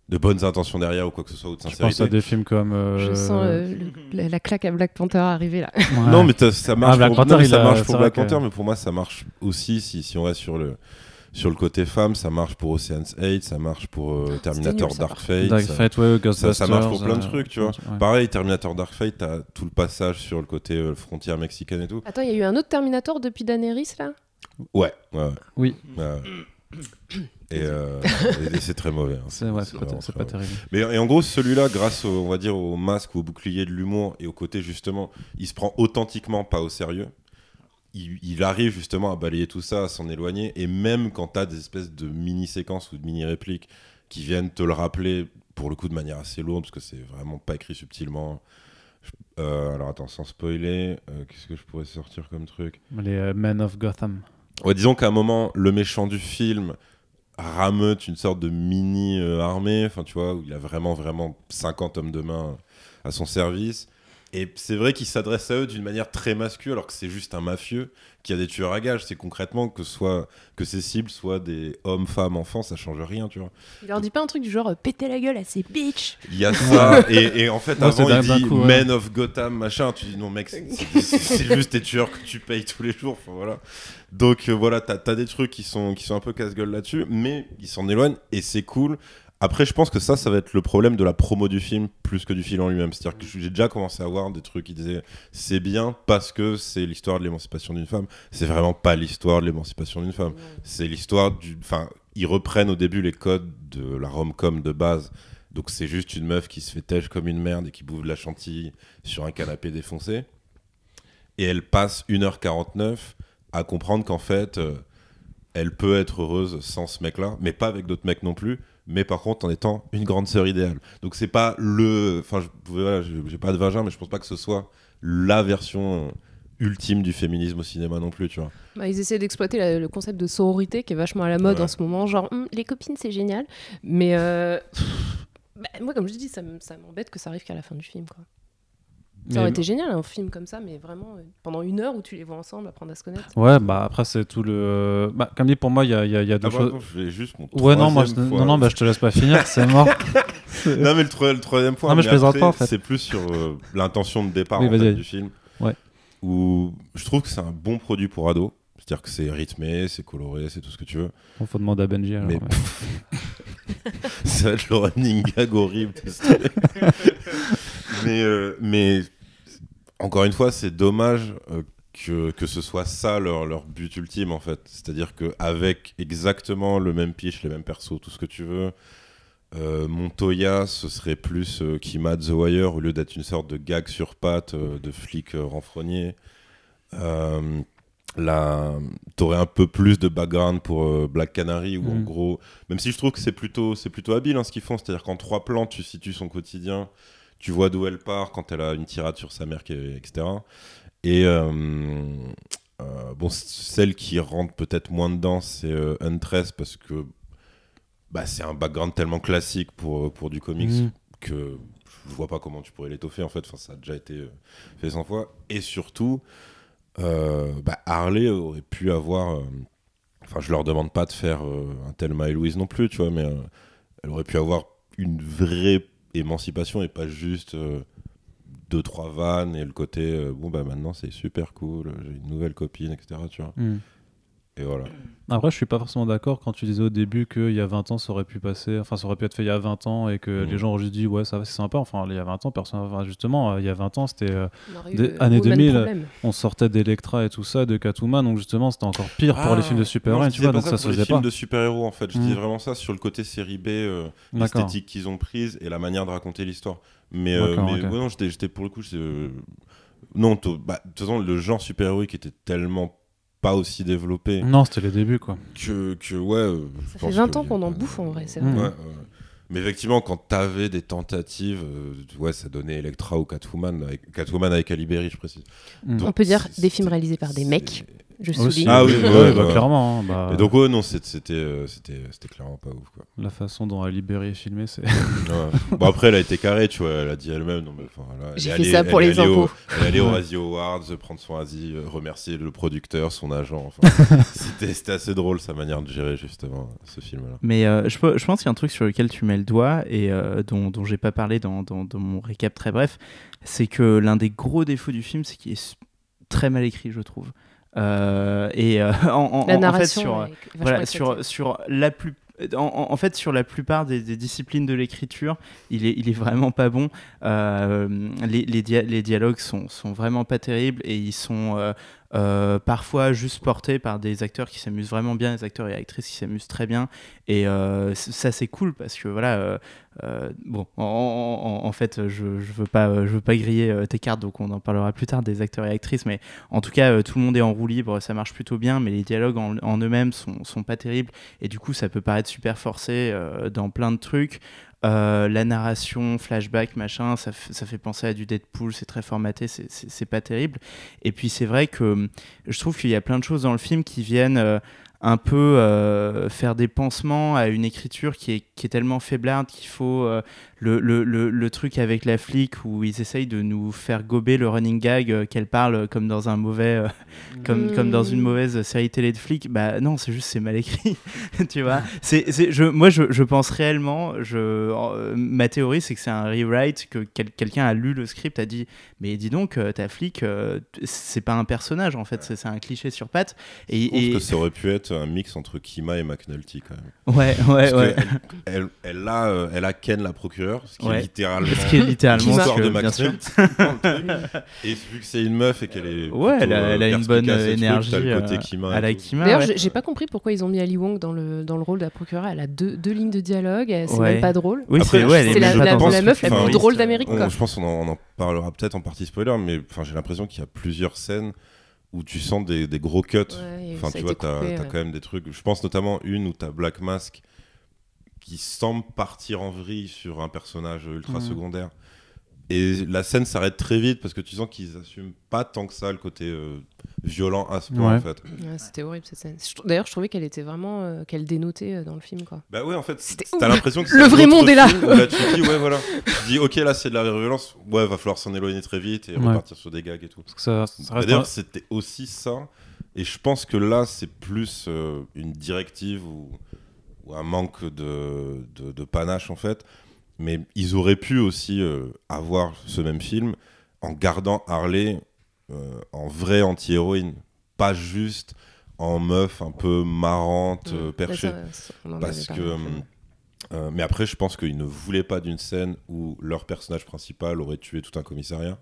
Speaker 3: de bonnes intentions derrière ou quoi que ce soit, ou de
Speaker 1: Je pense
Speaker 3: sincérité.
Speaker 1: à des films comme. euh,
Speaker 2: Je sens euh, le- la, la claque à Black Panther arriver là.
Speaker 1: ouais.
Speaker 3: Non, mais ça marche,
Speaker 1: Black
Speaker 3: pour,
Speaker 1: Panther,
Speaker 3: non, mais
Speaker 1: il
Speaker 3: ça marche pour Black
Speaker 1: que-
Speaker 3: Panther, mais pour moi, ça marche aussi si, si on reste sur le, sur le côté femme, ça marche pour Ocean's 8, ça marche pour euh, Terminator
Speaker 2: nul, ça,
Speaker 3: Dark Fate.
Speaker 1: Dark
Speaker 3: ça-
Speaker 1: Fate, ouais,
Speaker 3: ça,
Speaker 1: Ghostbusters.
Speaker 3: ça marche pour plein de trucs, tu vois.
Speaker 1: ouais.
Speaker 3: Pareil, Terminator Dark Fate, t'as tout le passage sur le côté euh, frontière mexicaine et tout.
Speaker 2: Attends, il y a eu un autre Terminator depuis Daenerys là?
Speaker 3: Ouais, ouais. ouais.
Speaker 1: Oui.
Speaker 3: Et, euh, et- c'est très mauvais. hein.
Speaker 1: C'est ouais, pas, terrible.
Speaker 3: Mais et en gros, celui-là, grâce au, on va dire, au masque ou au bouclier de l'humour et au côté justement, il se prend authentiquement pas au sérieux. Il, il arrive justement à balayer tout ça, à s'en éloigner. Et même quand tu as des espèces de mini-séquences ou de mini-répliques qui viennent te le rappeler, pour le coup de manière assez lourde, parce que c'est vraiment pas écrit subtilement. Euh, alors attends, sans spoiler, euh, qu'est-ce que je pourrais sortir comme truc?
Speaker 1: Les euh, Men of Gotham.
Speaker 3: Disons qu'à un moment, le méchant du film rameute une sorte de mini euh, armée, enfin tu où il a vraiment vraiment 50 hommes de main à son service. Et c'est vrai qu'il s'adresse à eux d'une manière très masculine, alors que c'est juste un mafieux qui a des tueurs à gages. C'est concrètement que soit que ses cibles soient des hommes, femmes, enfants, ça change rien, tu vois.
Speaker 2: Il leur dit pas un truc du genre euh, péter la gueule à ces bitches
Speaker 3: Il y a ça, [LAUGHS] et, et en fait, avant, il dit
Speaker 1: coup, ouais.
Speaker 3: Men of Gotham, machin. Tu dis non, mec, c'est- juste tes tueurs que tu payes tous les jours. Enfin, voilà. Donc euh, voilà, t'as as des trucs qui sont, qui sont un peu casse-gueule là-dessus, mais ils s'en éloignent et c'est cool. Après, je pense que ça, ça va être le problème de la promo du film plus que du film en lui-même. C'est-à-dire que j'ai déjà commencé à voir des trucs qui disaient c'est bien parce que c'est l'histoire de l'émancipation d'une femme. C'est vraiment pas l'histoire de l'émancipation d'une femme. C'est l'histoire du. Enfin, ils reprennent au début les codes de la rom-com de base. Donc c'est juste une meuf qui se fait têche comme une merde et qui bouffe de la chantilly sur un canapé défoncé. Et elle passe 1h49 à comprendre qu'en fait, euh, elle peut être heureuse sans ce mec-là, mais pas avec d'autres mecs non plus. Mais par contre, en étant une grande sœur idéale. Donc c'est pas le. Enfin, je- voilà, j'ai pas de vagin, mais je pense pas que ce soit la version euh, ultime du féminisme au cinéma non plus, tu vois.
Speaker 2: Bah, Ils essaient d'exploiter le concept de sororité qui est vachement à la mode
Speaker 3: Ouais.
Speaker 2: en ce moment, genre Hum, les copines c'est génial, mais euh, bah, moi comme je dis ça m'embête que ça arrive qu'à la fin du film quoi. Ça
Speaker 1: Mais-
Speaker 2: aurait été génial un film comme ça, mais vraiment euh, pendant une heure où tu les vois ensemble apprendre à se connaître.
Speaker 1: Ouais, bah après, c'est tout le. Bah, comme dit, pour moi, il y a, il y a- y a deux
Speaker 3: Ah,
Speaker 1: choses.
Speaker 3: pardon, je vais juste mon
Speaker 1: Ouais, non, moi, je...
Speaker 3: troisième
Speaker 1: non, non, bah, je te laisse pas finir, c'est mort. [LAUGHS]
Speaker 3: Non, mais le, tro- le troisième point,
Speaker 1: Non, mais je plaisante
Speaker 3: après,
Speaker 1: pas, en fait.
Speaker 3: c'est plus sur euh, l'intention de départ
Speaker 1: Oui,
Speaker 3: en
Speaker 1: vas-y,
Speaker 3: fait,
Speaker 1: vas-y.
Speaker 3: du film.
Speaker 1: Ouais.
Speaker 3: Où je trouve que c'est un bon produit pour ados. C'est-à-dire que c'est rythmé, c'est coloré, c'est tout ce que tu veux.
Speaker 1: On faut demander à Benji. Alors,
Speaker 3: Mais-
Speaker 1: ouais. [LAUGHS]
Speaker 3: Ça va être le running gag horrible. [LAUGHS] mais, euh, mais encore une fois, c'est dommage euh, que, que ce soit ça leur, leur but ultime en fait. C'est-à-dire qu'avec exactement le même pitch, les mêmes persos, tout ce que tu veux, euh, Montoya, ce serait plus euh, Kima The Wire au lieu d'être une sorte de gag sur pattes euh, de flic renfrogné. Là, t'aurais un peu plus de background pour Black Canary où en
Speaker 1: Mhm.
Speaker 3: gros, même si je trouve que c'est plutôt, c'est plutôt habile hein, ce qu'ils font, c'est-à-dire qu'en trois plans, tu situes son quotidien, tu vois d'où elle part quand elle a une tirade sur sa mère, etc. Et euh, euh, bon, celle qui rentre peut-être moins dedans, c'est euh, Huntress parce que bah, c'est un background tellement classique pour, pour du comics
Speaker 1: Mhm.
Speaker 3: que je vois pas comment tu pourrais l'étoffer en fait. Enfin, ça a déjà été euh, fait 100 fois. Et surtout, euh, bah, Harley aurait pu avoir. euh, Enfin, je leur demande pas de faire euh, un Thelma et Louise non plus, tu vois, mais euh, elle aurait pu avoir une vraie émancipation et pas juste euh, deux trois vannes et le côté euh, bon bah maintenant c'est super cool, j'ai une nouvelle copine, etc. Tu vois.
Speaker 1: Hmm.
Speaker 3: Et voilà.
Speaker 1: Après, je suis pas forcément d'accord quand tu disais au début qu'il y a 20 ans, ça aurait pu passer, enfin, ça aurait pu être fait il y a 20 ans et que
Speaker 3: Mhm.
Speaker 1: les gens auraient juste dit, ouais, ça va, c'est sympa. Enfin, il y a 20 ans, personne, enfin, justement, euh, il y a 20 ans, c'était, euh, Des années
Speaker 2: au même
Speaker 1: 2000,
Speaker 2: problème.
Speaker 1: on sortait d'Electra et tout ça, de Catwoman, donc justement, c'était encore pire pour les films de super-héros,
Speaker 3: je
Speaker 1: tu
Speaker 3: disais
Speaker 1: vois,
Speaker 3: pas
Speaker 1: donc ça
Speaker 3: pour
Speaker 1: se
Speaker 3: les films
Speaker 1: pas.
Speaker 3: de super-héros en fait. Je
Speaker 1: Mm.
Speaker 3: disais vraiment ça sur le côté série B, euh, l'esthétique qu'ils ont prise et la manière de raconter l'histoire. Mais, euh, mais
Speaker 1: ok.
Speaker 3: ouais, non, j'étais pour le coup. euh, Non, bah, de toute façon, le genre super-héroïque était tellement pas aussi développé
Speaker 1: Non, c'était les débuts, quoi.
Speaker 3: que, que ouais. euh,
Speaker 2: Ça fait 20
Speaker 3: que-
Speaker 2: ans qu'on en bouffe en vrai, c'est vrai.
Speaker 3: Ouais, ouais. Mais effectivement, quand t'avais des tentatives, euh, ouais, ça donnait Electra ou Catwoman, avec, Catwoman avec Ali Berry, je précise.
Speaker 1: Mm.
Speaker 2: On peut dire des films réalisés par des mecs. Je souligne.
Speaker 3: Ah oui,
Speaker 1: ouais,
Speaker 3: ouais,
Speaker 1: bah,
Speaker 3: ouais.
Speaker 1: clairement. hein, bah,
Speaker 3: Et donc ouais, non, c'était, euh, c'était, c'était clairement pas ouf quoi.
Speaker 1: La façon dont Ali Berry est filmé, c'est.
Speaker 3: Ouais. Bon après, elle a été carrée, tu vois, elle a dit elle-même. Voilà,
Speaker 2: J'ai fait
Speaker 3: allée-
Speaker 2: ça pour
Speaker 3: elle
Speaker 2: les impôts.
Speaker 3: Elle est allée au. Razzie Awards, prendre son Asie, euh, remercier le producteur, son agent. Enfin, [LAUGHS] c'était, c'était assez drôle sa manière de gérer justement ce film-là.
Speaker 4: Mais euh, je, je pense qu'il y a un truc sur lequel tu mets le doigt et euh, dont, dont j'ai pas parlé dans, dans- dans mon récap très bref, c'est que l'un des gros défauts du film, c'est qu'il est très mal écrit, je trouve. Euh, et euh, [LAUGHS] en, en-
Speaker 2: La
Speaker 4: en fait, sur, voilà, la plus en, en- en fait, sur la plupart des, des disciplines de l'écriture, il est, il est vraiment pas bon. Euh, les, les, dia- les dialogues sont, sont vraiment pas terribles et ils sont euh, euh, parfois juste portés par des acteurs qui s'amusent vraiment bien, des acteurs et actrices qui s'amusent très bien. Et euh, ça, c'est cool parce que voilà, euh, bon, en, fait, je, je veux pas, je veux pas griller tes cartes, donc on en parlera plus tard des acteurs et actrices, mais en tout cas, tout le monde est en roue libre, ça marche plutôt bien, mais les dialogues en, eux-mêmes sont, sont pas terribles et du coup, ça peut paraître super forcé dans plein de trucs. Euh, la narration, flashback, machin, ça, fait penser à du Deadpool, c'est très formaté, c'est- pas terrible. Et puis c'est vrai que hum, je trouve qu'il y a plein de choses dans le film qui viennent euh, un peu euh, faire des pansements à une écriture qui est, qui est tellement faiblarde qu'il faut le, le, le, le truc avec la flic où ils essayent de nous faire gober le running gag euh, qu'elle parle comme dans un mauvais euh, comme, comme dans une
Speaker 2: Mm.
Speaker 4: mauvaise série télé de flic. Bah non c'est juste c'est mal écrit [LAUGHS] tu vois. C'est c'est- je moi je, je pense réellement je euh, ma théorie c'est que c'est un rewrite que quel- quelqu'un a lu le script a dit mais dis donc euh, ta flic c'est pas un personnage en fait c'est c'est un cliché sur pattes. Et,
Speaker 3: Je
Speaker 4: et-
Speaker 3: que ça aurait pu être un mix entre Kima et McNulty quand même.
Speaker 4: ouais ouais
Speaker 3: Parce
Speaker 4: ouais.
Speaker 3: elle, elle, elle a, elle a Ken la procureure, ce qui
Speaker 4: Ouais.
Speaker 3: est littéralement
Speaker 4: ce qui est littéralement
Speaker 3: l'histoire
Speaker 4: que-
Speaker 3: de [LAUGHS] truc. et vu que c'est une meuf et qu'elle est
Speaker 4: Ouais, elle a-
Speaker 3: euh,
Speaker 4: elle a une bonne, euh, énergie,
Speaker 3: t'as le côté
Speaker 4: euh,
Speaker 3: Kima
Speaker 4: à la. Kima
Speaker 2: D'ailleurs,
Speaker 4: ouais.
Speaker 2: j'ai- j'ai pas compris pourquoi ils ont mis Ali Wong dans le, dans le rôle de la procureure. Elle a deux, deux lignes de dialogue, c'est
Speaker 4: Ouais.
Speaker 2: même pas drôle.
Speaker 4: oui
Speaker 3: Après,
Speaker 4: c'est
Speaker 2: la- meuf la plus drôle
Speaker 4: euh,
Speaker 2: d'Amérique.
Speaker 3: Je pense qu'on en, on en parlera peut-être en partie spoiler, mais enfin, j'ai l'impression qu'il y a plusieurs scènes où tu sens des, des gros cuts.
Speaker 2: Ouais,
Speaker 3: Enfin, tu vois, t'as
Speaker 2: coupé,
Speaker 3: t'as
Speaker 2: ouais.
Speaker 3: quand même des trucs. Je pense notamment une où t'as Black Mask qui semble partir en vrille sur un personnage ultra secondaire. Et la scène s'arrête très vite parce que tu sens qu'ils assument pas tant que ça le côté euh, violent à ce point
Speaker 1: Ouais.
Speaker 3: en fait.
Speaker 2: Ouais, C'était horrible cette scène. D'ailleurs, je trouvais qu'elle était vraiment. euh, qu'elle dénotait euh, dans le film. quoi.
Speaker 3: Bah ouais, en fait, t'as l'impression que
Speaker 2: Le vrai monde est là.
Speaker 3: où là, tu te dis, ouais, voilà. Tu te dis, ok, là, c'est de la violence. Ouais, va falloir s'en éloigner très vite et
Speaker 1: Ouais.
Speaker 3: repartir sur des gags et tout.
Speaker 1: Parce que ça, ça reste
Speaker 3: D'ailleurs, c'était aussi ça. Et je pense que là, c'est plus euh, une directive ou, ou un manque de, de, de panache, en fait. Mais ils auraient pu aussi euh, avoir ce même film en gardant Harley euh, en vraie anti-héroïne. Pas juste en meuf un peu marrante,
Speaker 2: Ouais,
Speaker 3: perchée.
Speaker 2: ça, ça,
Speaker 3: Parce que. euh, mais après, je pense qu'ils ne voulaient pas d'une scène où leur personnage principal aurait tué tout un commissariat.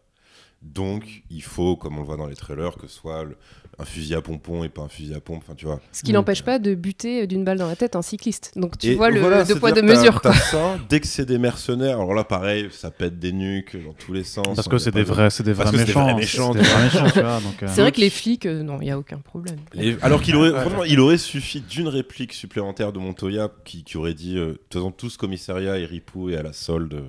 Speaker 3: Donc, il faut, comme on le voit dans les trailers, que ce soit le- un fusil à pompon et pas un fusil à pompe. Enfin, tu vois.
Speaker 2: Ce qui n'empêche pas de buter euh, d'une balle dans la tête un cycliste. Donc tu
Speaker 3: Et
Speaker 2: vois le
Speaker 3: voilà,
Speaker 2: deux poids deux
Speaker 3: c'est-à-dire,
Speaker 2: mesures.
Speaker 3: t'as-
Speaker 2: quoi.
Speaker 3: t'as ça, dès que c'est des mercenaires, alors là, pareil, ça pète des nuques dans tous les sens.
Speaker 1: Parce
Speaker 3: on
Speaker 1: que
Speaker 3: est
Speaker 1: c'est des vrais, c'est des vrais méchants. C'est des vrais méchants, tu vois. Donc, euh,
Speaker 2: C'est vrai que les flics, euh, non, il n'y a aucun problème.
Speaker 3: Et- alors qu'il aurait, franchement, il aurait suffi d'une réplique supplémentaire de Montoya qui, qui aurait dit euh, de toute façon, tout ce commissariat est ripou et à la solde de,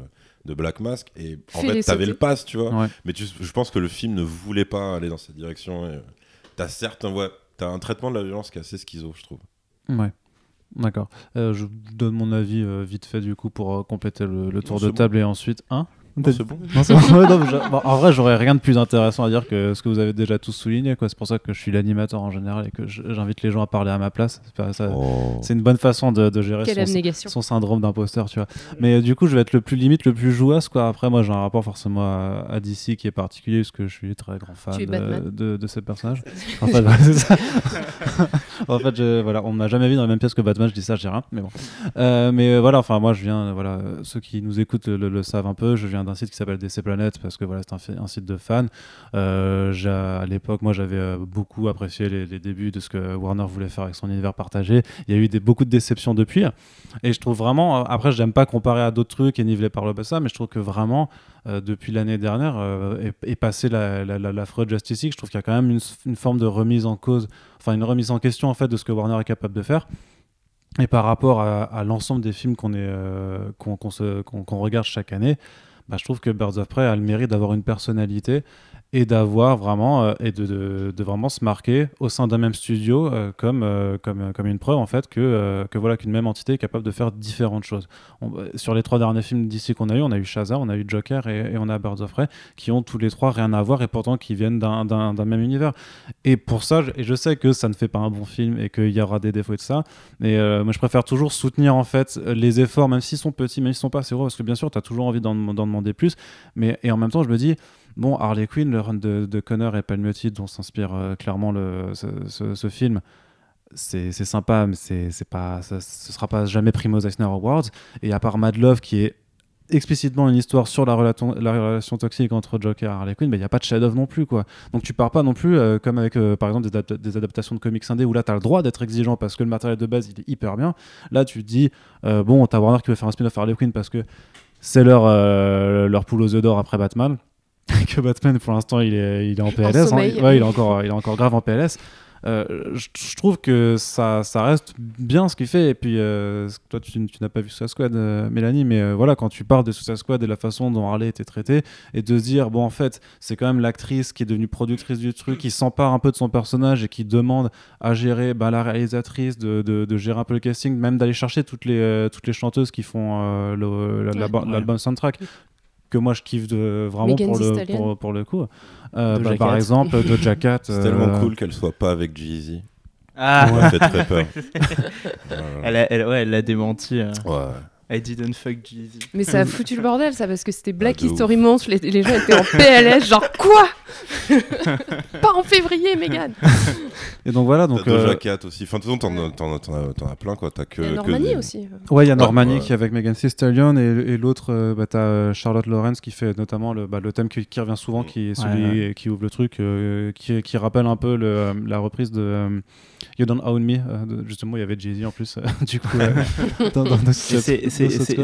Speaker 3: de Black Mask. Et en fait, t'avais le pass, tu vois.
Speaker 1: Ouais.
Speaker 3: Mais tu- je pense que le film ne voulait pas aller dans cette direction. et, euh, T'as certes un, ouais, un traitement de la violence qui est assez schizo, je trouve.
Speaker 1: Ouais. D'accord. Euh, je donne mon avis euh, vite fait du coup pour euh, compléter le, le tour de table et ensuite un.
Speaker 3: Non, c'est bon.
Speaker 1: Non, c'est bon. [LAUGHS] Ouais, non, mais je- bon, en vrai, j'aurais rien de plus intéressant à dire que ce que vous avez déjà tous souligné. quoi. C'est pour ça que je suis l'animateur en général et que j'invite les gens à parler à ma place. C'est pas- ça-
Speaker 3: Oh.
Speaker 1: c'est une bonne façon de, de gérer son, syndrome d'imposteur, tu vois. Mais euh, du coup, je vais être le plus limite, le plus jouasse, quoi. Après, moi, j'ai un rapport forcément à, à DC qui est particulier parce que je suis très grand fan de,
Speaker 2: Batman
Speaker 1: de, de ces personnages. en fait, ouais, c'est ça. [LAUGHS] en fait, je, voilà, on m'a jamais vu dans la même pièce que Batman. Je dis ça, j'ai rien, mais bon. Euh, mais euh, voilà, enfin, moi, je viens, voilà, ceux qui nous écoutent le, le savent un peu. Je viens d'un site qui s'appelle DC Planet parce que voilà, c'est un, site de fans. Euh, à l'époque, moi, j'avais euh, beaucoup apprécié les, débuts de ce que Warner voulait faire avec son univers partagé. Il y a eu beaucoup de déceptions depuis. Et je trouve vraiment, euh, après, je n'aime pas comparer à d'autres trucs et niveler par le bas ça, mais je trouve que vraiment, depuis l'année dernière, est, est passé la, la, l'affreux Justice je trouve qu'il y a quand même une, forme de remise en cause, enfin une remise en question en fait de ce que Warner est capable de faire. Et par rapport à, l'ensemble des films qu'on euh, se- qu'on- qu'on regarde chaque année, bah, je trouve que Birds of Prey a le mérite d'avoir une personnalité et d'avoir vraiment euh, et de, de, de vraiment se marquer au sein d'un même studio euh, comme, euh, comme, comme une preuve en fait que, que voilà qu'une même entité est capable de faire différentes choses. Sur les trois derniers films d'ici qu'on a eu, on a eu Shazam, on a eu Joker et, on a Birds of Prey qui ont tous les trois rien à voir et pourtant qui viennent d'un- même univers. Et pour ça, je, et je sais que ça ne fait pas un bon film et qu'il y aura des défauts tout ça, mais moi je préfère toujours soutenir en fait les efforts, même s'ils sont petits, même s'ils sont pas assez gros, parce que bien sûr tu as toujours envie d'en d'en demander plus, mais et en même temps je me dis bon Harley Quinn, le run de, Connor et Palmiotti dont s'inspire euh, clairement le, ce, film. C'est sympa, mais c'est pas, ça, ce sera pas jamais Primo Eisner Awards. Et à part Mad Love, qui est explicitement une histoire sur la relation, la relation toxique entre Joker et Harley Quinn, il n'y a pas de chef-d'œuvre non plus. Quoi. Donc tu pars pas non plus euh, comme avec euh, par exemple des, adap- des adaptations de comics indés où là tu as le droit d'être exigeant parce que le matériel de base il est hyper bien. Là tu te dis, bon, t'as Warner qui veut faire un spin-off Harley Quinn parce que c'est leur, leur poule aux œufs d'or après Batman. [LAUGHS] que Batman pour l'instant il est, il est en PLS. hein.
Speaker 2: sommeil.
Speaker 1: Ouais, il est encore, il est encore grave en PLS. Euh, je, je trouve que ça, ça reste bien ce qu'il fait. Et puis, euh, toi, tu, tu n'as pas vu Suicide Squad, euh, Mélanie, mais voilà, quand tu parles de Suicide Squad et la façon dont Harley était traitée, et de se dire, bon, en fait, c'est quand même l'actrice qui est devenue productrice du truc, qui s'empare un peu de son personnage et qui demande à gérer bah, la réalisatrice, de, de- de gérer un peu le casting, même d'aller chercher toutes les, toutes les chanteuses qui font la-
Speaker 2: Ouais.
Speaker 1: l'album soundtrack. Que moi je kiffe de, vraiment pour le, pour, pour le coup. Euh, bah, par exemple, Doja [LAUGHS] Cat.
Speaker 3: C'est
Speaker 1: euh,
Speaker 3: tellement cool qu'elle soit pas avec Jeezy.
Speaker 4: Ah,
Speaker 3: Ça m'a fait très peur. [LAUGHS]
Speaker 4: Elle a, elle, ouais, elle l'a démenti. euh,
Speaker 3: Ouais.
Speaker 4: I didn't fuck Jeezy.
Speaker 2: Mais ça a [LAUGHS] foutu le bordel, ça, parce que c'était Black
Speaker 3: Ah, de
Speaker 2: History Month, les, les gens étaient en PLS, genre [LAUGHS] quoi? [LAUGHS] Pas en février, Megan
Speaker 1: Et donc voilà,
Speaker 3: T'as
Speaker 1: donc.
Speaker 3: Doja
Speaker 1: euh,
Speaker 3: Cat aussi. Enfin, de toute façon, t'en as- t'en as- t'en as- t'en as plein quoi. T'as que.
Speaker 2: Il y a
Speaker 3: que des-
Speaker 2: aussi.
Speaker 1: Ouais, il y a Normani
Speaker 3: Ouais.
Speaker 1: qui est avec Megan Thee Stallion et, et l'autre, euh, bah, t'as euh, Charlotte Lawrence qui fait notamment le, bah, le thème qui, qui revient souvent, qui est celui
Speaker 4: Ouais,
Speaker 1: qui ouvre le truc, euh, qui, qui rappelle un peu le, euh, la reprise de euh, You Don't Own Me. euh, justement, il y avait Jay-Z en plus, euh, du coup. euh, dans, dans-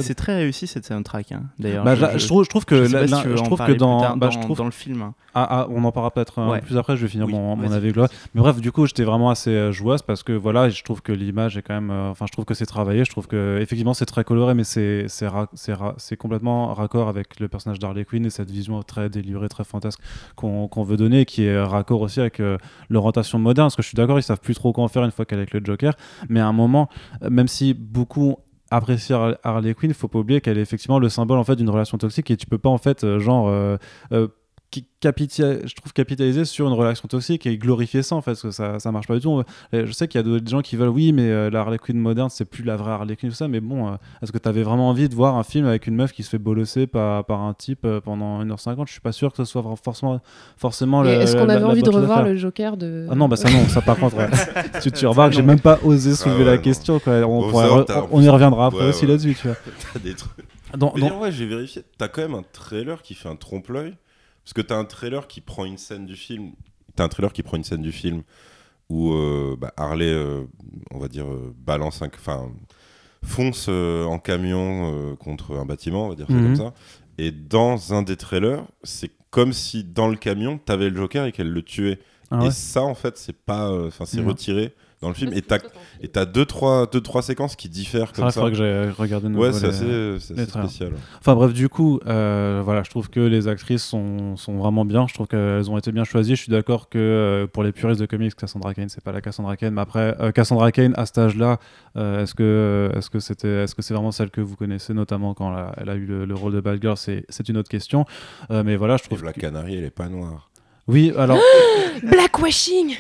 Speaker 4: C'est très réussi cette soundtrack. hein, D'ailleurs,
Speaker 1: Bah, je, je trouve, je trouve que
Speaker 4: je si
Speaker 1: je trouve dans,
Speaker 4: tard
Speaker 1: bah,
Speaker 4: dans,
Speaker 1: je trouve
Speaker 4: dans le film.
Speaker 1: Ah, ah, on en parlera peut-être
Speaker 4: Ouais.
Speaker 1: plus après, je vais finir
Speaker 4: Oui,
Speaker 1: mon, mon avis global. Mais bref, du coup, j'étais vraiment assez euh, jouasse parce que voilà, je trouve que l'image est quand même. euh, Enfin, je trouve que c'est travaillé. Je trouve que effectivement c'est très coloré, mais c'est c'est ra- complètement raccord avec le personnage d'Harley Quinn et cette vision très délurée, très fantasque qu'on veut donner, qui est raccord aussi avec euh, l'orientation moderne. Parce que je suis d'accord, ils savent plus trop quoi en faire une fois qu'elle est avec le Joker. Mais à un moment, même si beaucoup apprécient Har- Harley Quinn, faut pas oublier qu'elle est effectivement le symbole en fait d'une relation toxique et tu peux pas en fait euh, genre euh, euh, je trouve capitaliser sur une relation toxique et glorifier ça en fait parce que ça, ça marche pas du tout je sais qu'il y a d'autres gens qui veulent oui mais euh, la Harley Quinn moderne c'est plus la vraie Harley Quinn tout ça mais bon euh, est-ce que tu avais vraiment envie de voir un film avec une meuf qui se fait bolosser par, par un type euh, pendant 1h50 je suis pas sûr que ce soit forcément forcément
Speaker 2: Est-ce qu'on avait
Speaker 1: la
Speaker 2: envie de revoir le Joker de.
Speaker 1: ah non bah ça non ça par contre ouais. [LAUGHS] tu, tu remarques j'ai même pas osé soulever
Speaker 3: ouais,
Speaker 1: la
Speaker 3: non.
Speaker 1: question quoi. on, y reviendra après
Speaker 3: Ouais,
Speaker 1: aussi
Speaker 3: ouais.
Speaker 1: là-dessus tu vois [LAUGHS]
Speaker 3: T'as des trucs.
Speaker 1: Donc-
Speaker 3: Mais
Speaker 1: donc-
Speaker 3: en vrai, j'ai vérifié. T'as quand même un trailer qui fait un trompe-l'œil. Parce que t'as un trailer qui prend une scène du film. T'as un trailer qui prend une scène du film où euh, bah, Harley, euh, on va dire, euh, balance un. Enfin, fonce en camion contre un bâtiment, on va dire ça
Speaker 1: Mhm.
Speaker 3: comme ça. Et dans un des trailers, c'est comme si dans le camion, t'avais le Joker et qu'elle le tuait.
Speaker 1: Ah
Speaker 3: et ça, en fait, c'est pas. Enfin, c'est retiré dans le film. Et t'as et t'as deux trois, deux, trois séquences qui diffèrent comme ça.
Speaker 1: faudrait que j'ai regardé
Speaker 3: Ouais, c'est assez, c'est
Speaker 1: les
Speaker 3: assez
Speaker 1: trailers.
Speaker 3: spécial.
Speaker 1: Enfin bref, du coup, euh, voilà, je trouve que les actrices sont, sont vraiment bien. Je trouve qu'elles ont été bien choisies. Je suis d'accord que euh, pour les puristes de comics, Cassandra Cain, c'est pas la Cassandra Cain. Mais après, euh, Cassandra Cain, à cet âge-là, euh, est-ce que est-ce que c'était est-ce que c'est vraiment celle que vous connaissez, notamment quand elle a, elle a eu le, le rôle de Bad Girl C'est c'est une autre question. Euh, mais voilà, je
Speaker 3: Et
Speaker 1: trouve.
Speaker 3: la
Speaker 1: que-
Speaker 3: Canary, elle est pas noire.
Speaker 1: Oui, alors. [GASPS]
Speaker 2: Blackwashing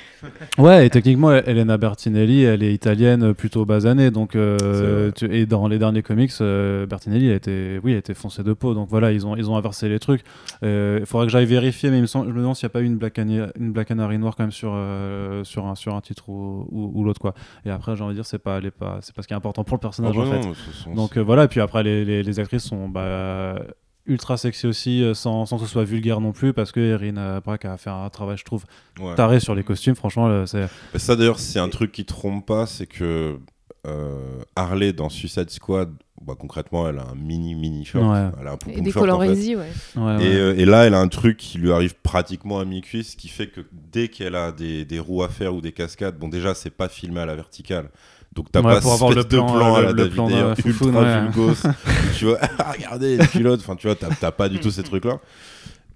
Speaker 1: Ouais, et techniquement, Elena Bertinelli, elle est italienne euh, plutôt basanée, donc euh, tu- et dans les derniers comics, euh, Bertinelli a été, oui, a été foncé de peau, donc voilà, ils ont, ils ont inversé les trucs. Euh, Il faudra que j'aille vérifier, mais il me semble, je me demande s'il n'y a pas eu une Black, Cana- une Black Canary noire quand même sur, euh, sur un, sur un titre ou, ou, ou l'autre quoi. Et après, j'ai envie de dire, c'est pas, pas, c'est pas ce qui est important pour le
Speaker 3: Ah
Speaker 1: personnage
Speaker 3: bah
Speaker 1: en fait.
Speaker 3: non,
Speaker 1: Donc euh, voilà, et puis après, les, les, les actrices sont bah, ultra sexy aussi, euh, sans, sans que ce soit vulgaire non plus, parce que Erin Brack a fait un travail, je trouve,
Speaker 3: ouais.
Speaker 1: taré sur les costumes. Franchement, euh, c'est
Speaker 3: Ça d'ailleurs, c'est un truc qui trompe pas, c'est que euh, Harley dans Suicide Squad, bah, concrètement, elle a un mini mini short,
Speaker 1: Ouais.
Speaker 3: elle a un
Speaker 2: Et des
Speaker 3: short en fait.
Speaker 2: colorésies, ouais.
Speaker 1: ouais, ouais.
Speaker 3: Et, euh, et là, elle a un truc qui lui arrive pratiquement à mi-cuisse, ce qui fait que dès qu'elle a des, des roues à faire ou des cascades, bon déjà, c'est pas filmé à la verticale. Donc t'as
Speaker 1: Ouais,
Speaker 3: pas
Speaker 1: pour avoir le
Speaker 3: espèce de
Speaker 1: plan,
Speaker 3: plan
Speaker 1: euh,
Speaker 3: à
Speaker 1: le-
Speaker 3: la
Speaker 1: le
Speaker 3: David
Speaker 1: plan
Speaker 3: Ayer, [LAUGHS] ultra
Speaker 1: ouais.
Speaker 3: vulgos. [LAUGHS] tu vois, ah, regardez les culottes, enfin tu vois, t'as t'as pas du tout ces trucs-là.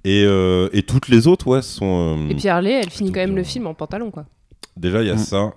Speaker 3: Et, euh, et toutes les autres, ouais, sont... euh,
Speaker 2: Et puis Harley, elle finit quand même
Speaker 3: bien.
Speaker 2: le film en pantalon, quoi.
Speaker 3: Déjà, il y a
Speaker 1: Mm.
Speaker 3: ça.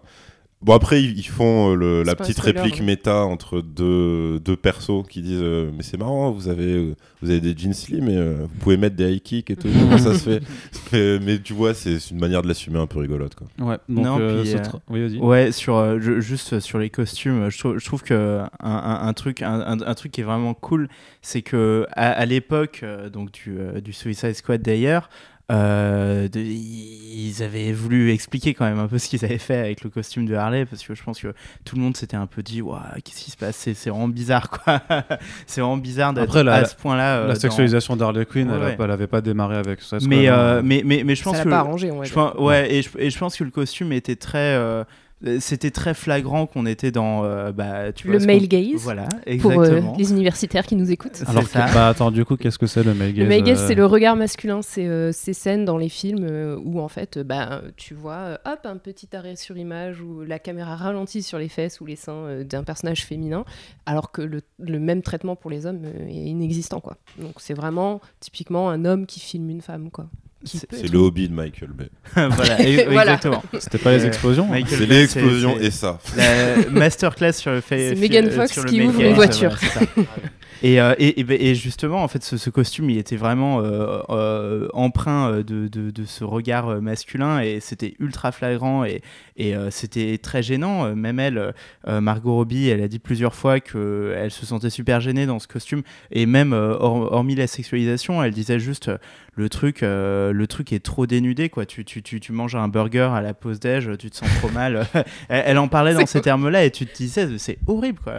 Speaker 3: Bon, après, ils font euh, le- la petite réplique
Speaker 2: ouais.
Speaker 3: méta entre deux, deux persos qui disent euh, Mais c'est marrant, vous avez, euh, vous avez des jeans slim et euh, vous pouvez mettre des high kicks et tout. Comment ça se fait [LAUGHS] mais, mais tu vois, c'est une manière de l'assumer un peu rigolote. Quoi.
Speaker 1: Ouais, donc
Speaker 4: Non,
Speaker 1: euh,
Speaker 4: puis, euh,
Speaker 1: oui, vas-y.
Speaker 4: Ouais, sur, euh, je- juste sur les costumes, je trouve, je trouve que un, un- un truc, un, truc qui est vraiment cool, c'est que à, à l'époque donc du, euh, du Suicide Squad d'ailleurs, euh, de- ils avaient voulu expliquer quand même un peu ce qu'ils avaient fait avec le costume de Harley parce que je pense que tout le monde s'était un peu dit Ouah, qu'est-ce qui se passe? C'est c'est vraiment bizarre quoi [LAUGHS] c'est vraiment bizarre d'être
Speaker 1: Après, la-
Speaker 4: à ce point-là euh,
Speaker 1: la
Speaker 4: dans-
Speaker 1: sexualisation d'Harley Quinn,
Speaker 4: Ouais,
Speaker 1: elle,
Speaker 4: ouais.
Speaker 1: elle avait pas démarré avec ça.
Speaker 4: mais, euh, mais, mais, mais je pense
Speaker 2: Ça
Speaker 4: que
Speaker 2: pas arrangé,
Speaker 4: je pense, ouais, et je, et je pense que le costume était très. Euh, c'était très flagrant qu'on était dans. euh, bah, tu
Speaker 2: Le
Speaker 4: vois,
Speaker 2: male gaze,
Speaker 4: Voilà,
Speaker 2: Pour euh, les universitaires qui nous écoutent.
Speaker 1: Alors,
Speaker 4: ça.
Speaker 1: que- bah attends, du coup, qu'est-ce que c'est le male gaze
Speaker 2: Le male gaze,
Speaker 1: euh,
Speaker 2: c'est le regard masculin. C'est euh, ces scènes dans les films euh, où, en fait, euh, bah, tu vois, hop, un petit arrêt sur image où la caméra ralentit sur les fesses ou les seins euh, d'un personnage féminin, alors que le, le même traitement pour les hommes euh, est inexistant, quoi. Donc, c'est vraiment typiquement un homme qui filme une femme, quoi.
Speaker 4: C'est-
Speaker 2: être-
Speaker 3: le hobby de Michael Bay. [LAUGHS]
Speaker 4: voilà, [LAUGHS]
Speaker 2: Voilà.
Speaker 4: exactement.
Speaker 1: C'était pas les explosions hein.
Speaker 3: C'est
Speaker 4: Bay,
Speaker 3: l'explosion
Speaker 4: c'est-
Speaker 3: et ça. [LAUGHS]
Speaker 4: La masterclass sur le fait.
Speaker 2: C'est Megan
Speaker 4: euh,
Speaker 2: Fox
Speaker 4: sur le
Speaker 2: qui ouvre une voiture.
Speaker 4: voilà. Et, euh, et, et, ben- et justement, en fait, ce, ce costume, il était vraiment euh, euh, empreint euh, de, de, de ce regard masculin et c'était ultra flagrant et, et euh, c'était très gênant. Même elle, euh, Margot Robbie, elle a dit plusieurs fois qu'elle se sentait super gênée dans ce costume et même euh, hor- hormis la sexualisation, elle disait juste euh, le truc, euh, le truc est trop dénudé quoi. Tu, tu, tu, tu manges un burger à la pause déj, tu te sens trop mal. [LAUGHS] elle, elle en parlait dans ces termes-là et tu te disais c'est horrible quoi.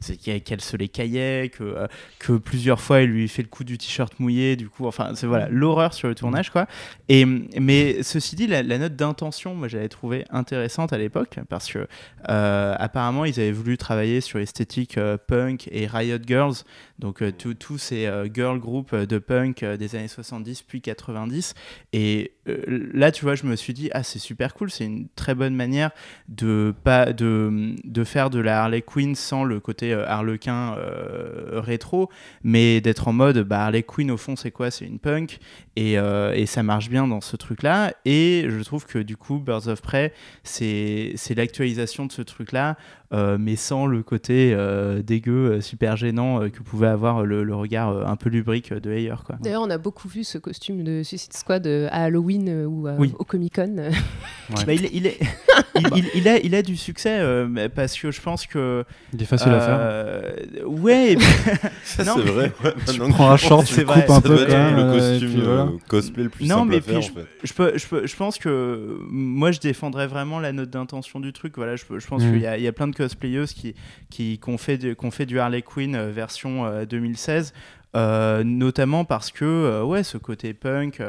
Speaker 4: C'est qu'elle se les caillait, que, euh, que plusieurs fois il lui fait le coup du t-shirt mouillé, du coup, enfin c'est voilà l'horreur sur le tournage quoi. Et mais ceci dit, la, la note d'intention, moi j'avais trouvé intéressante à l'époque parce que euh, apparemment ils avaient voulu travailler sur l'esthétique euh, punk et Riot Girls, donc euh, tous ces girl groups euh, de punk des années 70 puis 90. Et euh, là, tu vois, je me suis dit, ah, c'est super cool, c'est une très bonne manière de, pas, de, faire de la Harley Quinn sans le côté euh, harlequin euh, rétro, mais d'être en mode, bah, Harley Quinn, au fond, c'est quoi? C'est une punk, et, euh, et ça marche bien dans ce truc-là. Et je trouve que du coup, Birds of Prey, c'est c'est l'actualisation de ce truc-là, euh, mais sans le côté euh, dégueu, super gênant euh, que pouvait avoir le, le regard euh, un peu lubrique de Ayer. Quoi.
Speaker 2: D'ailleurs, on a beaucoup vu ce costume de Suicide Squad à Halloween euh, ou à-
Speaker 4: Oui.
Speaker 2: au Comic Con. [LAUGHS]
Speaker 4: Bah, il, est- il, est- [LAUGHS] il, il- il a, il a du succès euh, parce que je pense que.
Speaker 1: Il est facile à faire.
Speaker 4: Ouais, [LAUGHS]
Speaker 3: Ça, c'est vrai. ouais,
Speaker 1: prends un short, tu
Speaker 4: c'est
Speaker 1: le
Speaker 4: vrai,
Speaker 1: coupes un peu quand même,
Speaker 3: le costume euh, cosplay le plus
Speaker 4: Non,
Speaker 3: simple
Speaker 4: mais
Speaker 3: à faire,
Speaker 4: puis
Speaker 3: en fait.
Speaker 4: je, peux, je, peux, je pense que moi je défendrais vraiment la note d'intention du truc. Voilà, je, pense
Speaker 1: Mhm.
Speaker 4: qu'il y, a- il y a plein de cosplayeuses qui, qui, qui ont fait, du- qui ont fait du Harley Quinn euh, version euh, 2016. euh, notamment parce que euh, ouais, ce côté punk,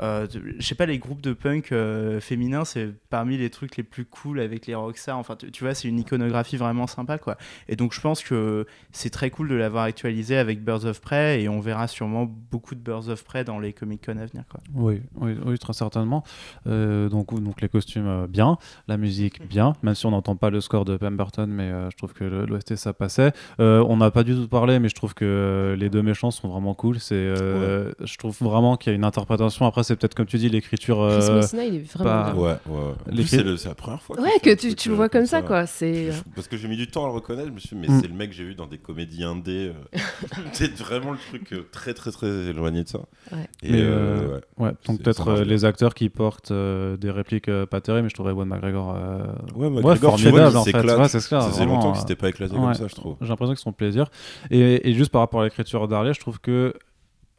Speaker 4: euh, je sais pas, les groupes de punk euh, féminins, c'est parmi les trucs les plus cool avec les rockstars. Enfin, tu, tu vois, c'est une iconographie vraiment sympa, quoi. Et donc, je pense que c'est très cool de l'avoir actualisé avec Birds of Prey, et on verra sûrement beaucoup de Birds of Prey dans les Comic Con à venir, quoi.
Speaker 1: Oui, oui, oui, très certainement. Euh, donc, donc les costumes euh, bien, la musique bien, même si on n'entend pas le score de Pemberton, mais je trouve que l'OST ça passait. On n'a pas du tout parlé, mais je trouve que les deux méchants sont vraiment cool. C'est, je trouve vraiment qu'il y a une interprétation. Après, c'est peut-être comme tu dis l'écriture.
Speaker 2: Chris
Speaker 1: euh,
Speaker 2: Messina, il est vraiment
Speaker 1: pas-.
Speaker 3: Ouais, ouais. C'est le- c'est la première fois.
Speaker 2: Ouais, que tu, le
Speaker 3: euh,
Speaker 2: vois comme ça, quoi. C'est.
Speaker 3: Je- Parce que j'ai mis du temps à le reconnaître, je me suis dit, mais
Speaker 1: Mm.
Speaker 3: c'est le mec que j'ai vu dans des comédies indé. euh, [LAUGHS] c'est vraiment le truc euh, très, très, très éloigné de ça.
Speaker 2: Ouais.
Speaker 3: Et
Speaker 1: Mais,
Speaker 3: euh,
Speaker 1: euh,
Speaker 3: ouais.
Speaker 1: Ouais, donc
Speaker 3: C'est-
Speaker 1: peut-être euh, les acteurs qui portent euh, des répliques euh, pas terribles, mais je trouverais Ewan McGregor. euh,
Speaker 3: Ouais, McGregor, tu vois,
Speaker 1: formidable en fait. c'est ça.
Speaker 3: Ça faisait longtemps
Speaker 1: euh,
Speaker 3: qu'il s'était pas éclaté comme ça, je trouve.
Speaker 1: J'ai l'impression qu'ils sont plaisir. Et, juste par rapport à l'écriture d'Arlia, je trouve que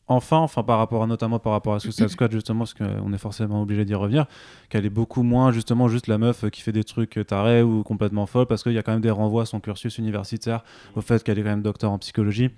Speaker 1: enfin, enfin par rapport à, notamment par rapport à Suicide Squad justement, parce qu'on est forcément obligé d'y revenir, qu'elle est beaucoup moins justement juste la meuf qui fait des trucs tarés ou complètement folle, parce qu'il y a quand même des renvois à son cursus universitaire, au fait qu'elle est quand même docteur en psychologie.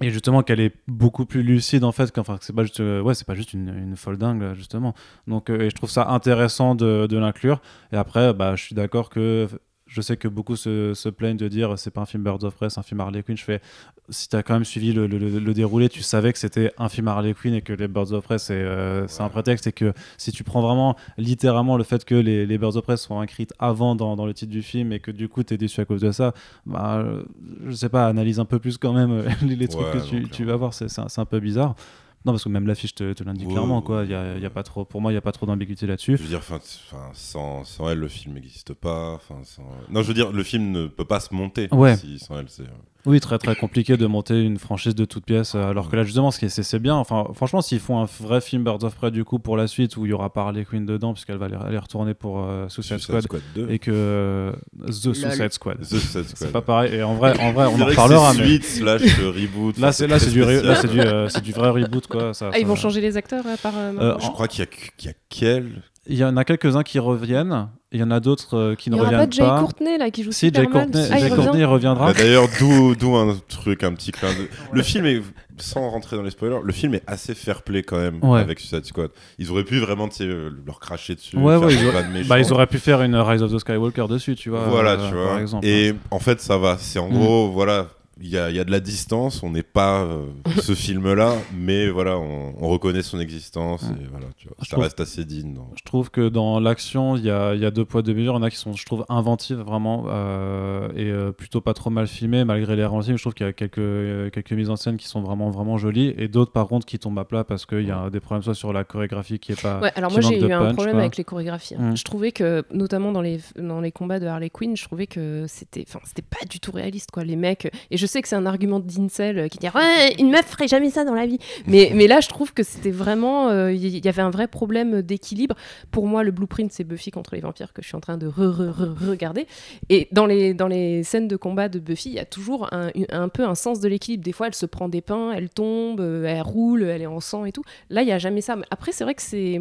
Speaker 1: Et justement qu'elle est beaucoup plus lucide en fait, qu'enfin que c'est pas juste, euh, ouais, c'est pas juste une, folle dingue justement. Donc euh, et je trouve ça intéressant de, de l'inclure. Et après, bah, je suis d'accord que je sais que beaucoup se, se plaignent de dire c'est pas un film Birds of Prey, c'est un film Harley Quinn. Je fais si t'as quand même suivi le, le- le- le déroulé, tu savais que c'était un film Harley Quinn et que les Birds of Prey c'est euh, un prétexte et que si tu prends vraiment littéralement le fait que les, les Birds of Prey sont écrites avant dans, dans le titre du film et que du coup t'es déçu à cause de ça, bah, euh, je sais pas, analyse un peu plus quand même euh, [LAUGHS] les, les trucs
Speaker 3: Ouais,
Speaker 1: que tu, tu vas voir, c'est c'est un, c'est un peu bizarre. Non, parce que même l'affiche te, te l'indique
Speaker 3: Ouais,
Speaker 1: clairement,
Speaker 3: ouais,
Speaker 1: quoi. Y a, y a pas trop, pour moi, il n'y a pas trop d'ambiguïté là-dessus.
Speaker 3: Je veux dire, enfin, sans, sans elle, le film n'existe pas. Sans- Non, je veux dire, le film ne peut pas se monter
Speaker 1: Ouais.
Speaker 3: si, sans elle. C'est...
Speaker 1: Oui, très très compliqué de monter une franchise de toutes pièces, euh, alors que là justement, ce qui est- c'est bien. Enfin, franchement, s'ils font un vrai film Birds of Prey du coup pour la suite où il y aura pas Harley Quinn dedans puisqu'elle va aller, retourner pour euh, Suicide
Speaker 3: Suicide
Speaker 1: Squad,
Speaker 3: 2.
Speaker 1: et que euh, The Suicide Squad,
Speaker 3: The Suicide
Speaker 1: c'est
Speaker 3: Squad.
Speaker 1: pas pareil. Et en vrai, en vrai, on en reparlera.
Speaker 3: c'est
Speaker 1: Mais
Speaker 3: suite slash reboot.
Speaker 1: là, c'est là,
Speaker 3: très
Speaker 1: c'est du, là, c'est du, euh, vrai reboot quoi. Ça,
Speaker 2: Ah, ils
Speaker 1: ça-
Speaker 2: vont changer les acteurs à part. euh,
Speaker 1: Euh,
Speaker 2: maintenant
Speaker 3: Je crois qu'il y a, qu'il y a quel
Speaker 1: Il y en a quelques-uns qui reviennent. Il y en a d'autres euh, qui
Speaker 2: Il
Speaker 1: ne
Speaker 2: y aura
Speaker 1: reviennent
Speaker 2: pas Jay
Speaker 1: pas.
Speaker 2: Courtney là qui joue
Speaker 1: Si
Speaker 2: super
Speaker 1: Jay
Speaker 2: mal.
Speaker 1: Courtney,
Speaker 2: Ah, il
Speaker 1: Jay il reviendra.
Speaker 3: Bah, D'ailleurs, d'où, d'où un truc, un petit clin d'œil. Le film est, sans rentrer dans les spoilers, le film est assez fair play quand même
Speaker 1: Ouais.
Speaker 3: avec Suicide Squad. Ils auraient pu vraiment euh, leur cracher dessus.
Speaker 1: Ouais,
Speaker 3: faire
Speaker 1: ils
Speaker 3: méchantes.
Speaker 1: Bah, ils auraient pu faire une Rise of the Skywalker dessus, tu vois.
Speaker 3: Voilà,
Speaker 1: euh,
Speaker 3: tu
Speaker 1: Par
Speaker 3: vois.
Speaker 1: exemple.
Speaker 3: Et en fait, ça va. C'est en
Speaker 1: Mm.
Speaker 3: gros, voilà, il y a, il y a de la distance. On n'est pas euh, [LAUGHS] ce film-là, mais voilà, on, on reconnaît son existence et voilà, tu vois.
Speaker 1: Je
Speaker 3: Ça
Speaker 1: trouve-
Speaker 3: reste assez digne.
Speaker 1: Je trouve que dans l'action, il y a, il y a deux poids, deux mesures. Il y en a qui sont, je trouve, inventives vraiment euh, et euh, plutôt pas trop mal filmées malgré les ralentis. Je trouve qu'il y a quelques, euh, quelques mises en scène qui sont vraiment, vraiment jolies et d'autres, par contre, qui tombent à plat parce qu'il y a des problèmes soit sur la chorégraphie qui est pas.
Speaker 2: Ouais, alors moi j'ai eu un problème
Speaker 1: quoi.
Speaker 2: avec les chorégraphies. hein.
Speaker 1: Mm.
Speaker 2: Je trouvais que, notamment dans les, dans les combats de Harley Quinn, je trouvais que c'était, enfin, c'était pas du tout réaliste, quoi. Les mecs, et je sais que c'est un argument d'Incel euh, qui dit ouais, une meuf ferait jamais ça dans la vie. Mais, mais là, je trouve que c'était vraiment, euh, il y, y avait un vrai problème d'équilibre. Pour moi, le blueprint, c'est Buffy contre les vampires que je suis en train de re, re, re- regarder. Et dans les, dans les scènes de combat de Buffy, il y a toujours un, un peu un sens de l'équilibre. Des fois, elle se prend des pains, elle tombe, euh, elle roule, elle est en sang et tout. Là, il y a jamais ça. Mais après, c'est vrai que c'est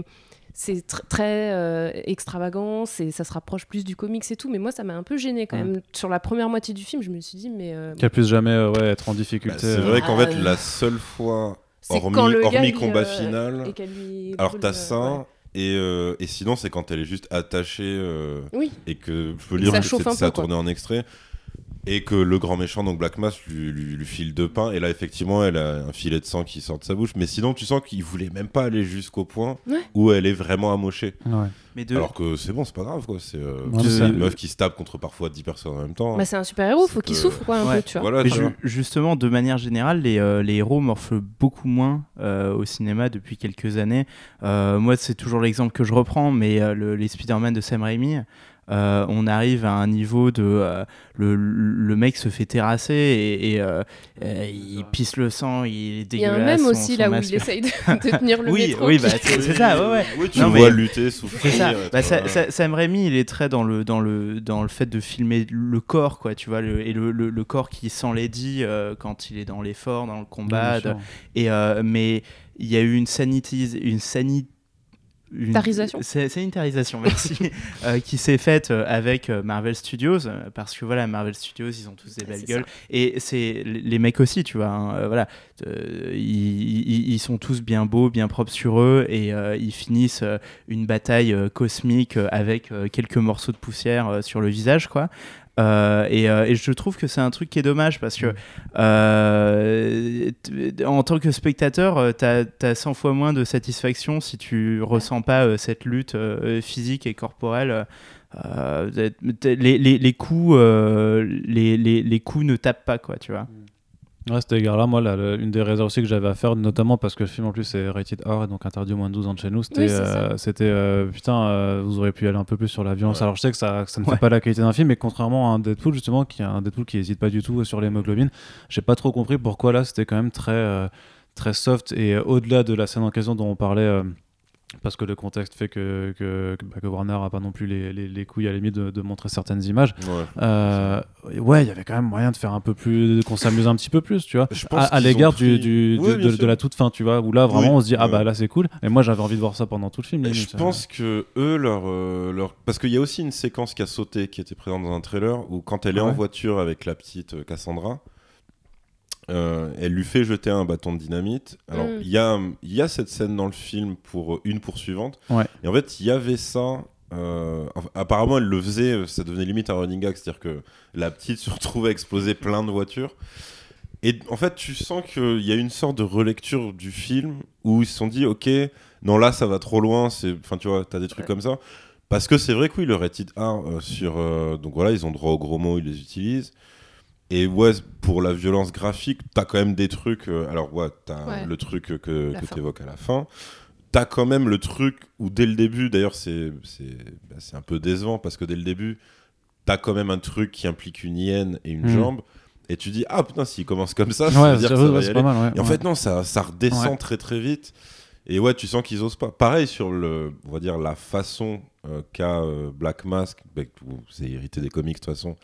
Speaker 2: c'est tr- très euh, extravagant, c'est ça se rapproche plus du comics et tout, mais moi ça m'a un peu gêné quand
Speaker 1: Ouais.
Speaker 2: même. Sur la première moitié du film, je me suis dit mais euh,
Speaker 1: Qu'elle puisse jamais euh, ouais, être en
Speaker 3: Bah,
Speaker 1: difficulté.
Speaker 3: c'est
Speaker 1: euh.
Speaker 3: vrai qu'en
Speaker 2: Ah,
Speaker 3: fait,
Speaker 2: euh,
Speaker 3: la seule fois, hormis,
Speaker 2: quand le gars,
Speaker 3: hormis
Speaker 2: il,
Speaker 3: combat
Speaker 2: euh,
Speaker 3: final,
Speaker 2: et qu'elle lui
Speaker 3: alors t'as
Speaker 2: euh,
Speaker 3: ça.
Speaker 2: ouais.
Speaker 3: Et, euh, et sinon, c'est quand elle est juste attachée euh,
Speaker 2: Oui.
Speaker 3: et que je peux lire
Speaker 2: Ça
Speaker 3: que ça a tourné en extrait. Et que le grand méchant, donc Black Mass, lui, lui, lui file deux pains. Et là, effectivement, elle a un filet de sang qui sort de sa bouche. Mais sinon, tu sens qu'il voulait même pas aller jusqu'au point
Speaker 2: Ouais.
Speaker 3: où elle est vraiment amochée.
Speaker 1: Ouais.
Speaker 4: Mais de,
Speaker 3: Alors que c'est bon, c'est pas grave, quoi. C'est euh,
Speaker 1: Ouais,
Speaker 3: une meuf qui se tape contre parfois 10 personnes en même temps.
Speaker 2: Bah, c'est un super héros, faut
Speaker 3: Ça
Speaker 2: qu'il souffre quoi un
Speaker 4: Ouais.
Speaker 2: peu, tu vois.
Speaker 3: voilà,
Speaker 4: Mais
Speaker 3: tu
Speaker 4: ju-
Speaker 3: vois.
Speaker 4: justement, de manière générale, les, euh, les héros morflent beaucoup moins euh, au cinéma depuis quelques années. Euh, moi, c'est toujours l'exemple que je reprends, mais euh, le- les Spider-Man de Sam Raimi, euh, on arrive à un niveau de. euh, le, le mec se fait terrasser et, et, euh, il pisse le sang, il est
Speaker 2: Il y a
Speaker 4: dégueulasse.
Speaker 2: un même aussi là où il essaye de, de tenir le [LAUGHS]
Speaker 4: Oui,
Speaker 2: métro.
Speaker 4: oui, bah, c'est c'est ça, ouais, ouais.
Speaker 3: Oui, tu
Speaker 4: Non,
Speaker 3: le
Speaker 4: mais-
Speaker 3: vois lutter, souffrir.
Speaker 4: C'est ça. Bah, ça- ça- Sam Raimi, il est très dans le, dans le, dans le fait de filmer le corps, quoi, tu vois, le, et le, le, le corps qui s'enlaidit euh, quand il est dans l'effort, dans le combat. Et, euh, mais il y a eu une, sanitise, une une
Speaker 2: Tarisation.
Speaker 4: C'est une tarisation, merci, [LAUGHS] euh, qui s'est faite euh, avec euh, Marvel Studios, parce que voilà, Marvel Studios, ils ont tous des belles gueules, et c'est les mecs aussi, tu vois, hein, voilà, Euh, ils, sont tous bien beaux, bien propres sur eux, et euh, ils finissent une bataille cosmique avec quelques morceaux de poussière sur le visage, quoi. Euh, et, euh, et je trouve que c'est un truc qui est dommage parce que euh, en tant que spectateur, t'as as 100 fois moins de satisfaction si tu ressens pas cette lutte physique et corporelle. Les, coups, les, coups ne tapent pas, quoi, tu vois.
Speaker 1: Ouais, cet égard-là, moi, là, le- une des réserves aussi que j'avais à faire, notamment parce que le film en plus est rated R et donc interdit au moins de 12 ans de chez nous, c'était
Speaker 2: Oui,
Speaker 1: euh, c'était, euh, putain, euh, vous auriez pu aller un peu plus sur la violence.
Speaker 3: Ouais.
Speaker 1: Alors je sais que ça, ça ne
Speaker 4: Ouais.
Speaker 1: fait pas la qualité d'un film, mais contrairement à un Deadpool, justement, qui est un Deadpool qui hésite pas du tout sur l'hémoglobine, j'ai pas trop compris pourquoi là c'était quand même très, euh, très soft et euh, au-delà de la scène en question dont on parlait. Parce que le contexte fait que, que, que- bah, que Warner a pas non plus les, les, les couilles à la limite de, de montrer certaines images.
Speaker 3: Ouais.
Speaker 1: Euh, ouais, il y avait quand même moyen de faire un peu plus, qu'on s'amuse un petit peu plus, tu vois.
Speaker 3: Je
Speaker 1: À,
Speaker 3: pense
Speaker 1: à l'égard
Speaker 3: pris-
Speaker 1: du, du-
Speaker 3: Oui,
Speaker 1: de, la toute fin, tu vois, où là vraiment
Speaker 3: Oui,
Speaker 1: on se dit ah
Speaker 3: ouais.
Speaker 1: bah là c'est cool. Et moi j'avais envie de voir ça pendant tout le film. Limite.
Speaker 3: je pense que eux, leur, euh, leur... parce qu'il y a aussi une séquence qui a sauté, qui était présente dans un trailer, où quand elle est en
Speaker 1: ouais
Speaker 3: voiture avec la petite euh, Cassandra, euh, elle lui fait jeter un bâton de dynamite. Alors,
Speaker 2: Mm.
Speaker 3: il y, a, il y a cette scène dans le film pour euh, une poursuivante.
Speaker 1: Ouais.
Speaker 3: Et en fait, il y avait ça. euh, apparemment, elle le faisait, ça devenait limite un running gag, c'est-à-dire que la petite se retrouvait à exploser plein de voitures. Et en fait, tu sens qu'il y a une sorte de relecture du film où ils se sont dit, ok, non là ça va trop loin, c'est, enfin tu vois, t'as des trucs
Speaker 2: Ouais.
Speaker 3: comme ça. Parce que c'est vrai que oui, le rated R euh, sur, euh, donc voilà, ils ont droit aux gros mots, ils les utilisent. Et ouais, pour la violence graphique, t'as quand même des trucs. euh, alors ouais, t'as
Speaker 2: Ouais.
Speaker 3: le truc que, que t'évoques à la fin. T'as quand même le truc où dès le début, d'ailleurs c'est c'est bah, c'est un peu décevant parce que dès le début, t'as quand même un truc qui implique une hyène et une
Speaker 1: Mhm.
Speaker 3: jambe. Et tu dis, ah putain, s'il commence comme ça, ça
Speaker 1: ouais,
Speaker 3: veut dire
Speaker 1: c'est
Speaker 3: que ça va y aller.
Speaker 1: mal. Ouais,
Speaker 3: Et en fait, non, ça, ça redescend
Speaker 1: Ouais.
Speaker 3: très très vite. Et ouais, tu sens qu'ils osent pas. Pareil sur le, on va dire la façon euh, qu'a euh, Black Mask, bah, c'est hérité des comics de toute façon,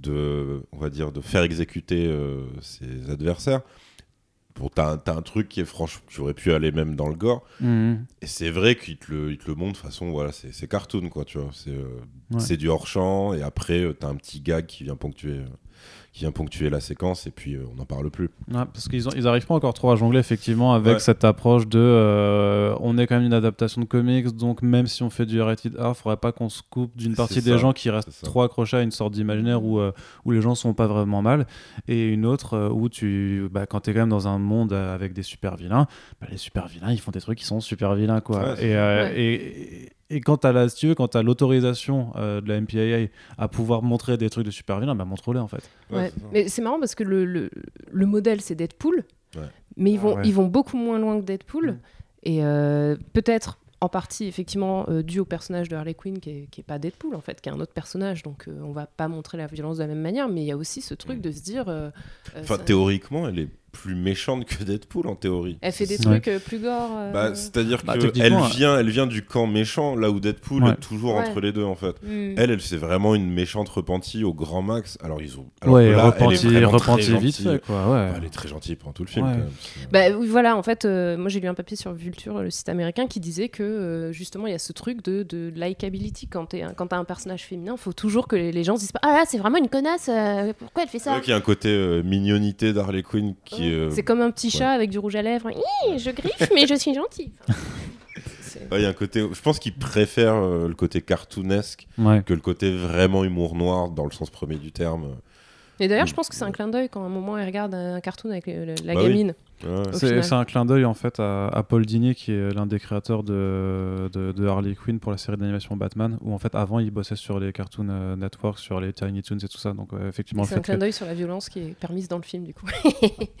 Speaker 3: de, on va dire, de faire exécuter euh, ses adversaires. Bon, t'as un, t'as un truc qui est franchement, j'aurais pu aller même dans le gore.
Speaker 1: Mhm.
Speaker 3: Et c'est vrai qu'il te le, il te le montre de façon, voilà, c'est c'est cartoon quoi, tu vois. C'est euh,
Speaker 1: Ouais.
Speaker 3: c'est du hors champ et après euh, t'as un petit gag qui vient ponctuer, qui vient ponctuer la séquence et puis euh, on n'en parle plus.
Speaker 1: Ouais, parce qu'ils ont- ils arrivent pas encore trop à jongler effectivement avec
Speaker 3: Ouais.
Speaker 1: cette approche de euh, on est quand même une adaptation de comics donc même si on fait du rated R, faudrait pas qu'on se coupe d'une partie
Speaker 3: ça,
Speaker 1: des gens qui restent trop accrochés à une sorte d'imaginaire où, euh, où les gens sont pas vraiment mal et une autre euh, où tu bah, quand tu es quand même dans un monde avec des super vilains, bah, les super vilains ils font des trucs qui sont super vilains quoi.
Speaker 3: Ouais, c'est
Speaker 1: et, euh,
Speaker 2: Ouais.
Speaker 1: et, et quand tu as si tu veux quand tu l'autorisation euh, de la MPAA à pouvoir montrer des trucs de super vilains, bah montre-les en fait.
Speaker 2: Ouais. Mais c'est marrant parce que le, le, le modèle c'est Deadpool,
Speaker 3: Ouais.
Speaker 2: mais ils vont,
Speaker 1: ouais.
Speaker 2: ils vont beaucoup moins loin que Deadpool.
Speaker 1: Mm.
Speaker 2: Et euh, peut-être en partie effectivement euh, dû au personnage de Harley Quinn qui est, qui est pas Deadpool en fait, qui est un autre personnage. Donc euh, on va pas montrer la violence de la même manière, mais il y a aussi ce truc
Speaker 3: Mm.
Speaker 2: de se dire.
Speaker 3: Enfin,
Speaker 2: ça-
Speaker 3: théoriquement, elle est plus méchante que Deadpool en théorie.
Speaker 2: elle fait des trucs euh, plus gore. euh,
Speaker 3: Bah, c'est-à-dire
Speaker 1: Bah,
Speaker 3: qu'elle
Speaker 1: techniquement,
Speaker 3: vient, elle vient du camp méchant, là où Deadpool
Speaker 1: Ouais.
Speaker 3: est toujours
Speaker 2: Ouais.
Speaker 3: entre les deux en fait.
Speaker 2: mm.
Speaker 3: Elle, elle c'est vraiment une méchante repentie au grand max. Alors ils ont. alors
Speaker 1: ouais,
Speaker 3: là, elle est
Speaker 1: repenti,
Speaker 3: vraiment très
Speaker 1: repenti vite fait quoi.
Speaker 3: Elle est très gentille pendant tout le film.
Speaker 1: Ouais.
Speaker 3: quand même.
Speaker 2: Bah oui, voilà, en fait, euh, moi j'ai lu un papier sur Vulture, le site américain, qui disait que euh, justement il y a ce truc de, de likability. Quand t'as un personnage féminin, il faut toujours que les, les gens se disent pas Ah là, c'est vraiment une connasse, euh, pourquoi elle fait ça?
Speaker 3: Qu'il y a un côté euh, mignonité d'Harley Quinn qui euh,
Speaker 2: C'est comme un petit chat avec du rouge à lèvres. Hi, je griffe, mais je suis gentil. [LAUGHS]
Speaker 3: Ouais, il y a un côté. Je pense qu'ils préfèrent euh, le côté cartoonesque
Speaker 1: Ouais.
Speaker 3: que le côté vraiment humour noir dans le sens premier du terme.
Speaker 2: Et d'ailleurs, je pense que c'est un clin d'œil quand à un moment il regarde un cartoon avec le- le- la
Speaker 3: Bah
Speaker 2: gamine.
Speaker 1: C'est un clin d'œil en fait à, à Paul Dini qui est l'un des créateurs de, de, de Harley Quinn pour la série d'animation Batman où en fait avant il bossait sur les Cartoon euh, Network, sur les Tiny Toons et tout ça. Donc euh, effectivement
Speaker 2: C'est un clin
Speaker 1: que
Speaker 2: d'œil sur la violence qui est permise dans le film, du coup.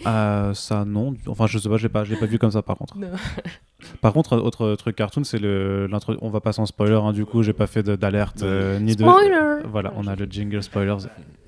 Speaker 1: Euh, ça non. Enfin je sais pas je l'ai pas je l'ai pas vu comme ça par contre.
Speaker 2: Non. [LAUGHS]
Speaker 1: par contre autre truc cartoon c'est le l'intro on va pas sans spoiler hein, du coup j'ai pas fait d'alerte euh, ni de
Speaker 2: Spoiler
Speaker 1: voilà, on a le jingle spoilers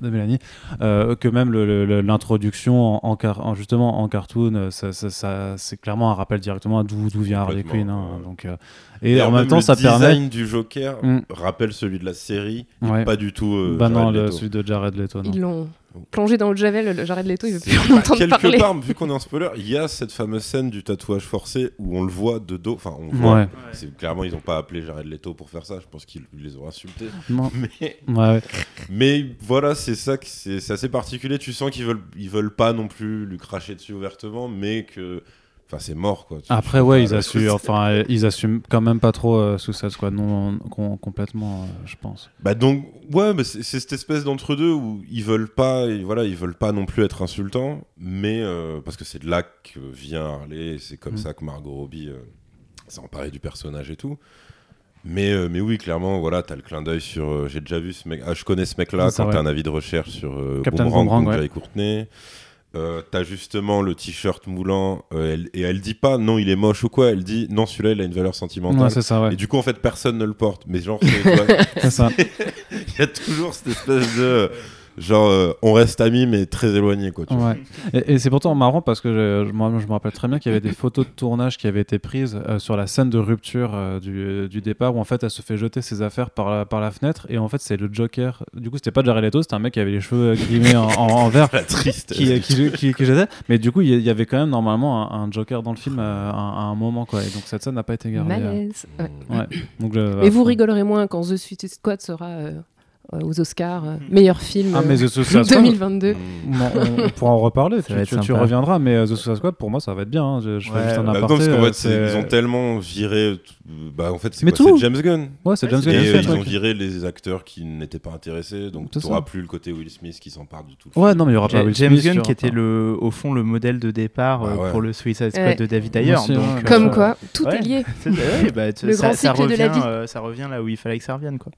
Speaker 1: de Mélanie. Euh, que même le- le- le- l'introduction en, en justement en cartoon, euh, ça, ça- ça- c'est clairement un rappel directement à d'où vient Harley Quinn. hein,
Speaker 3: ouais.
Speaker 1: donc, euh, et en même temps,
Speaker 3: le
Speaker 1: ça
Speaker 3: design
Speaker 1: permet.
Speaker 3: du Joker
Speaker 1: Mm.
Speaker 3: rappelle celui de la série,
Speaker 1: Ouais.
Speaker 3: pas du tout. euh,
Speaker 1: bah non, le- celui de Jared Leto. non.
Speaker 2: Ils l'ont plongé dans le Javel, le Jared Leto, il veut plus en
Speaker 3: bah,
Speaker 2: entendre
Speaker 3: quelque
Speaker 2: parler.
Speaker 3: part, vu qu'on est en spoiler, il y a cette fameuse scène du tatouage forcé où on le voit de dos. Enfin, on voit.
Speaker 1: Ouais.
Speaker 3: C'est clairement ils ont pas appelé Jared Leto pour faire ça. Je pense qu'ils les ont insultés.
Speaker 1: Non. [LAUGHS]
Speaker 3: Mais,
Speaker 1: Ouais, ouais.
Speaker 3: mais voilà, c'est ça que c'est c'est assez particulier. Tu sens qu'ils veulent ils veulent pas non plus lui cracher dessus ouvertement, mais que enfin c'est mort quoi.
Speaker 1: Après, ouais, ils assument, enfin, ils assument quand même pas trop euh, Suicide Squad, non, com- complètement, euh, je pense.
Speaker 3: Bah donc ouais, mais c'est cette espèce d'entre deux où ils veulent pas, et voilà, ils veulent pas non plus être insultants, mais euh, parce que c'est de là que vient Harley, c'est comme
Speaker 1: Mm.
Speaker 3: ça que Margot Robbie euh, s'est emparée du personnage et tout. Mais, mais oui, clairement, voilà, t'as le clin d'œil sur. J'ai déjà vu ce mec. Ah, je connais ce mec-là quand t'as un avis de recherche sur
Speaker 1: Captain
Speaker 3: Boomerang,
Speaker 1: Boomerang, ouais.
Speaker 3: Courtney. Euh, t'as justement le t-shirt moulant euh, elle- et elle dit pas non il est moche ou quoi elle dit non celui-là il a une valeur sentimentale
Speaker 1: Ouais, c'est ça, ouais.
Speaker 3: et du coup en fait personne ne le porte mais genre C'est [LAUGHS]
Speaker 1: ça. [LAUGHS]
Speaker 3: il y a toujours cette espèce de genre euh, on reste amis mais très éloignés quoi tu vois.
Speaker 1: Ouais. Et, et c'est pourtant marrant parce que je, moi, je me rappelle très bien qu'il y avait des photos de tournage qui avaient été prises euh, sur la scène de rupture euh, du, du départ où en fait elle se fait jeter ses affaires par la, par la fenêtre et en fait c'est le Joker. Du coup c'était pas Jared Leto, c'était un mec qui avait les cheveux grimés en, en, en vert [LAUGHS]
Speaker 3: la triste
Speaker 1: qui, qui, qui, qui jetait. Mais du coup il y- avait quand même normalement un, un Joker dans le film euh, à, à un moment quoi. Et donc cette scène n'a pas été gardée.
Speaker 2: Malaise. Ouais.
Speaker 1: Ouais. Donc, je-
Speaker 2: Mais vous rigolerez moins quand The Suicide Squad sera aux Oscars, euh, meilleur film
Speaker 1: Ah, mais
Speaker 2: euh,
Speaker 1: The Suicide [LAUGHS] Squad,
Speaker 2: 2022.
Speaker 3: Mm.
Speaker 1: Bon, on, on pourra en reparler, [LAUGHS] tu, reviendras, mais euh, The Suicide Squad, pour moi, ça va être bien. hein. Je, je fais juste un
Speaker 4: bah,
Speaker 3: Bah, non,
Speaker 1: aparté.
Speaker 3: parce qu'en
Speaker 1: euh,
Speaker 3: fait, c'est-
Speaker 1: c'est-
Speaker 3: ils ont tellement viré. Bah, en fait, c'est James Gunn.
Speaker 1: Ouais, c'est James
Speaker 3: Et
Speaker 1: Gunn qui
Speaker 3: euh,
Speaker 1: fait le
Speaker 3: ils ont viré les acteurs qui n'étaient pas intéressés, donc tu n'auras plus le côté Will Smith qui s'empare du tout.
Speaker 1: Ouais, non, mais il y aura pas Will
Speaker 4: James
Speaker 1: Smith,
Speaker 4: Gunn qui était le, au fond le modèle de départ euh,
Speaker 3: Bah ouais.
Speaker 4: pour le Suicide Squad
Speaker 2: Ouais.
Speaker 4: de David Ayer. Euh,
Speaker 2: Comme quoi, tout est lié. Le
Speaker 4: ça,
Speaker 2: grand cycle de la
Speaker 4: revient,
Speaker 2: vie.
Speaker 4: euh, ça revient là où il fallait que ça revienne. Quoi.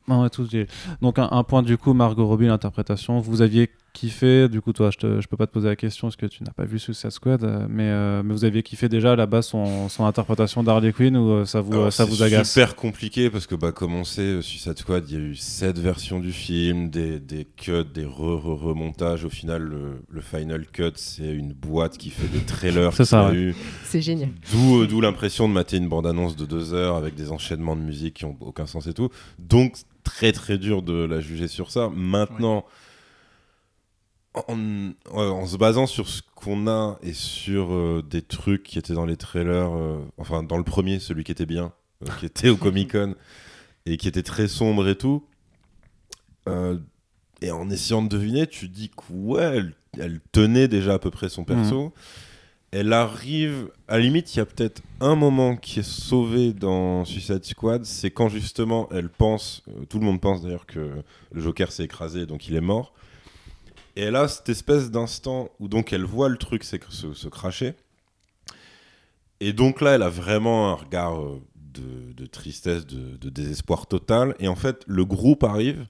Speaker 1: Donc, un, un point du coup, Margot Robbie, l'interprétation. Vous aviez kiffé, du coup, toi, je, te, je peux pas te poser la question parce que tu n'as pas vu Suicide Squad, euh, mais, euh, mais vous aviez kiffé déjà là-bas son, son interprétation d'Harley Quinn ou euh, ça vous,
Speaker 3: Alors,
Speaker 1: ça
Speaker 3: c'est
Speaker 1: vous agace?
Speaker 3: super compliqué parce que, bah, comme on sait, Suicide Squad, il y a eu sept versions du film, des, des cuts, des re-remontages. Au final, le, le final cut, c'est une boîte qui fait des trailers.
Speaker 1: C'est ça, ouais.
Speaker 2: C'est génial.
Speaker 3: D'où, euh, d'où l'impression de mater une bande-annonce de deux heures avec des enchaînements de musique qui ont aucun sens et tout. Donc, très très dur de la juger sur ça. Maintenant, en, ouais, en se basant sur ce qu'on a et sur euh, des trucs qui étaient dans les trailers, euh, enfin dans le premier, celui qui était bien, euh, qui était au [LAUGHS] Comic Con et qui était très sombre et tout. et en essayant de deviner, tu dis que ouais, elle, elle tenait déjà à peu près son perso. Elle arrive, à la limite, il y a peut-être un moment qui est sauvé dans Suicide Squad, c'est quand justement elle pense, euh, tout le monde pense d'ailleurs que le Joker s'est écrasé, donc il est mort. Et elle a cette espèce d'instant où donc elle voit le truc se, se cracher. Et donc là, elle a vraiment un regard euh, de, tristesse, de désespoir total. Et en fait, le groupe arrive.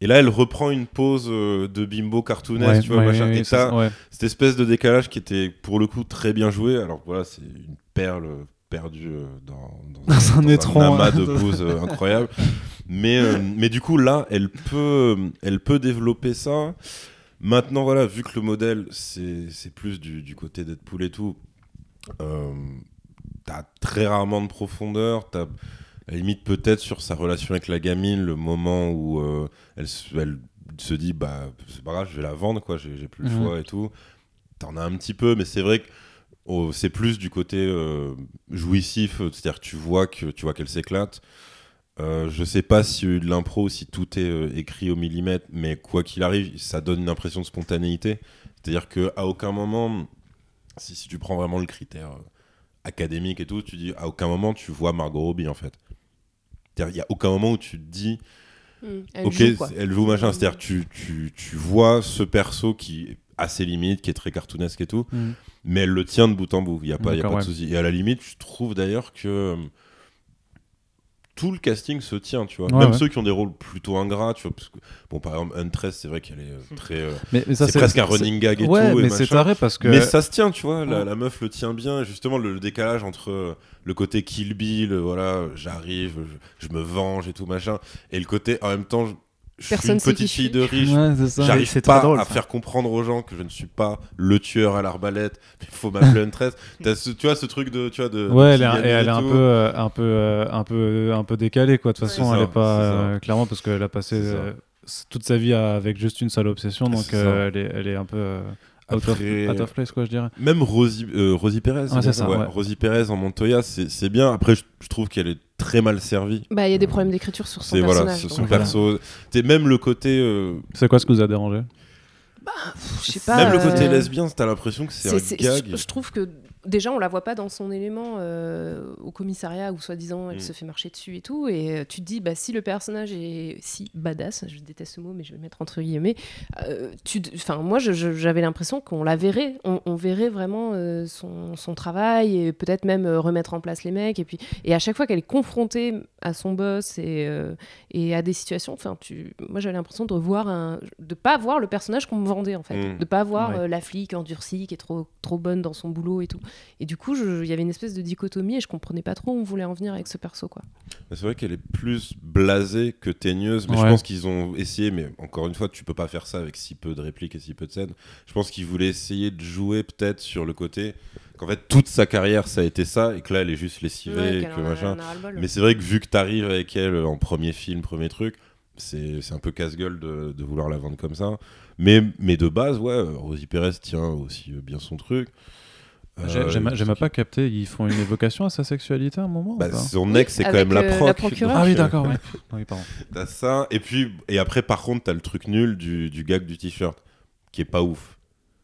Speaker 3: Et là, elle reprend une pose euh, de bimbo cartoonesque,
Speaker 1: Ouais,
Speaker 3: tu vois,
Speaker 1: ouais,
Speaker 3: machin.
Speaker 1: ouais,
Speaker 3: et
Speaker 1: ça,
Speaker 3: cette espèce de décalage qui était pour le coup très bien joué. Alors voilà, c'est une perle perdue euh, dans,
Speaker 1: Dans un étron,
Speaker 3: amas de blues euh, incroyable. [LAUGHS] Mais, euh, mais du coup, là, elle peut, elle peut développer ça. Maintenant, voilà, vu que le modèle, c'est c'est plus du, du côté Deadpool et tout, euh, t'as très rarement de profondeur. T'as, à la limite, peut-être sur sa relation avec la gamine, le moment où euh, elle, se- elle se dit, bah, c'est pas grave, je vais la vendre, quoi, j'ai plus le choix et tout. T'en as un petit peu, mais c'est vrai que oh, c'est plus du côté euh, jouissif, c'est-à-dire que tu vois que tu vois qu'elle s'éclate. Euh, je sais pas s'il y a eu de l'impro si tout est euh, écrit au millimètre, mais quoi qu'il arrive, ça donne une impression de spontanéité. C'est-à-dire que à aucun moment, si, si tu prends vraiment le critère académique et tout, tu dis à aucun moment tu vois Margot Robbie en fait. Il y a aucun moment où tu te dis
Speaker 2: Elle
Speaker 3: ok,
Speaker 2: joue,
Speaker 3: elle joue machin. C'est-à-dire tu, tu, tu vois ce perso qui a ses limites, qui est très cartoonesque et tout,
Speaker 1: Mhm.
Speaker 3: mais elle le tient de bout en bout. Il n'y a pas, il y a pas de souci. Et à la limite, je trouve d'ailleurs que euh, tout le casting se tient, tu vois.
Speaker 1: Ouais,
Speaker 3: Même
Speaker 1: ouais.
Speaker 3: ceux qui ont des rôles plutôt ingrats, tu vois. Parce que, bon, par exemple, Huntress, c'est vrai qu'elle est euh, très. euh,
Speaker 1: Mais, mais ça,
Speaker 3: c'est presque un running gag et
Speaker 1: ouais,
Speaker 3: tout.
Speaker 1: mais c'est
Speaker 3: machin.
Speaker 1: taré parce que.
Speaker 3: Mais ça se tient, tu vois. La, meuf le tient bien. Justement, le, le décalage entre euh, le côté Kill Bill, voilà, j'arrive, je, je me venge et tout machin, et le côté en même temps, je, je suis
Speaker 2: Personne
Speaker 3: une petite fille de riche.
Speaker 1: Ouais.
Speaker 3: J'arrive pas
Speaker 4: drôle,
Speaker 3: à
Speaker 4: ça.
Speaker 3: faire comprendre aux gens que je ne suis pas le tueur à l'arbalète, il faut m'appeler Huntress. [LAUGHS] T'as ce- tu vois ce truc de, tu vois, de.
Speaker 1: Ouais, elle est, elle est un peu, euh, un peu, euh, un peu, un peu décalée quoi. De toute
Speaker 2: Ouais.
Speaker 1: façon,
Speaker 3: C'est
Speaker 1: elle
Speaker 3: ça,
Speaker 1: est pas
Speaker 3: c'est ça.
Speaker 1: euh, clairement parce qu'elle a passé euh, toute sa vie à- avec juste une seule obsession, donc
Speaker 3: C'est
Speaker 1: euh, elle, est, elle est un peu euh, out, of,
Speaker 3: Après-
Speaker 1: out of place, quoi, je dirais.
Speaker 3: Même Rosie, euh, Rosie Perez.
Speaker 1: Ouais, c'est ça, ouais.
Speaker 3: Rosie Perez en Montoya, c'est c'est bien. Après, je, je trouve qu'elle est très mal servie.
Speaker 2: Bah, il y a des problèmes d'écriture sur son
Speaker 3: C'est voilà,
Speaker 2: personnage.
Speaker 3: sur
Speaker 2: donc,
Speaker 3: son
Speaker 2: voilà.
Speaker 3: perso. Même le côté, euh,
Speaker 1: C'est quoi ce que vous a dérangé?
Speaker 2: Pff, Je sais pas.
Speaker 3: même le côté
Speaker 2: euh,
Speaker 3: lesbien, t'as l'impression que c'est un
Speaker 2: c'est-
Speaker 3: gag.
Speaker 2: je trouve que déjà on la voit pas dans son élément euh, au commissariat où soi-disant elle
Speaker 3: Mm.
Speaker 2: se fait marcher dessus et tout. Et euh, tu te dis bah si le personnage est si badass je déteste ce mot mais je vais le mettre entre guillemets euh, tu enfin moi j'avais l'impression qu'on la verrait. On, on verrait vraiment euh, son, son travail et peut-être même remettre en place les mecs. Et puis et à chaque fois qu'elle est confrontée à son boss et, euh, et à des situations enfin tu moi j'avais l'impression de voir un de pas voir le personnage qu'on me vendait en fait
Speaker 3: Mm.
Speaker 2: de pas voir
Speaker 4: Ouais.
Speaker 2: euh, la flic endurcie qui est trop trop bonne dans son boulot et tout et du coup je- il y avait une espèce de dichotomie et je comprenais pas trop où on voulait en venir avec ce perso quoi
Speaker 3: C'est vrai qu'elle est plus blasée que teigneuse, mais je pense qu'ils ont essayé, mais encore une fois, tu peux pas faire ça avec si peu de répliques et si peu de scènes. Je pense qu'ils voulaient essayer de jouer peut-être sur le côté qu'en fait toute sa carrière ça a été ça et que là elle est juste lessivée
Speaker 2: Ouais,
Speaker 3: et que machin. Mais c'est vrai que vu que t'arrives avec elle en premier film, premier truc, c'est c'est un peu casse-gueule de, de vouloir la vendre comme ça. Mais, mais de base, ouais, euh, Rosie Perez tient aussi euh, bien son truc.
Speaker 1: J'ai
Speaker 3: Euh,
Speaker 1: j'ai ma- pas capté, ils font une évocation à sa sexualité à un moment
Speaker 3: Bah, son ex, c'est quand même la
Speaker 2: euh, la
Speaker 3: proc.
Speaker 1: Ah oui,
Speaker 3: euh,
Speaker 1: d'accord, ouais. [LAUGHS] Oui, pardon.
Speaker 3: T'as ça, et puis et après par contre t'as le truc nul du, du gag du t-shirt qui est pas ouf.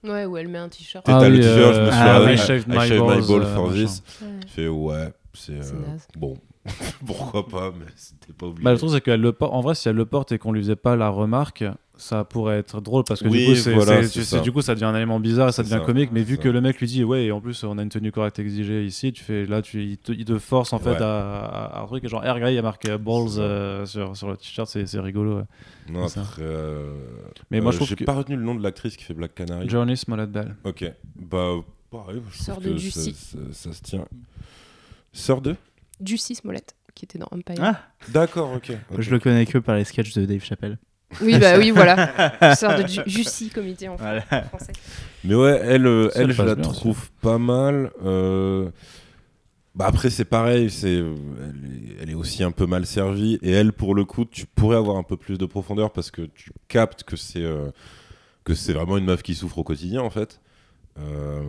Speaker 2: Ouais où elle met un t-shirt
Speaker 3: sais, t'as le t-shirt, je me
Speaker 1: euh,
Speaker 3: suis
Speaker 4: ah
Speaker 3: arrêté,
Speaker 4: oui,
Speaker 3: I
Speaker 1: shaved my balls,
Speaker 3: ball for
Speaker 1: machin.
Speaker 3: this.
Speaker 2: Ouais.
Speaker 3: Je fais ouais, c'est euh, bon, [LAUGHS] pourquoi pas, mais c'était pas obligé.
Speaker 1: Bah, le truc, c'est qu'elle le porte. En vrai, si elle le porte et qu'on lui faisait pas la remarque, ça pourrait être drôle parce que
Speaker 3: Oui,
Speaker 1: du, coup, c'est,
Speaker 3: voilà,
Speaker 1: du coup, ça devient un élément bizarre et ça devient
Speaker 3: ça,
Speaker 1: comique. Mais vu que le mec lui dit, ouais, et en plus, on a une tenue correcte exigée ici, tu fais là, tu, il, te, il te force en fait
Speaker 3: Ouais.
Speaker 1: à, à- à un truc. et Genre, hey, regarde, il y a marqué balls euh, sur, sur le t-shirt, c'est, c'est rigolo. ouais.
Speaker 3: non, après, euh,
Speaker 1: Mais moi, je
Speaker 3: euh,
Speaker 1: trouve
Speaker 3: j'ai
Speaker 1: que.
Speaker 3: pas retenu le nom de l'actrice qui fait Black Canary.
Speaker 1: Journey Smollett Bell.
Speaker 3: Ok, bah pareil, je
Speaker 2: Sœur
Speaker 3: trouve
Speaker 2: de
Speaker 3: que
Speaker 2: Juicy.
Speaker 3: ça, ça- ça se tient. Sœur de
Speaker 2: Juicy Smollett qui était dans Empire
Speaker 4: Ah,
Speaker 3: D'accord, ok. ok.
Speaker 4: je le connais que par les sketchs de Dave Chappelle.
Speaker 2: oui bah oui [LAUGHS] voilà sœur de Ju- Juicy comme il dit en
Speaker 4: Voilà.
Speaker 2: français
Speaker 3: Mais ouais, elle, euh, elle je la
Speaker 1: bien
Speaker 3: trouve pas mal. euh, Bah après, c'est pareil, c'est... euh, Elle, est... elle est aussi un peu mal servie. Et elle, pour le coup, tu pourrais avoir un peu plus de profondeur parce que tu captes que c'est, euh, que c'est vraiment une meuf qui souffre au quotidien, en fait. Euh,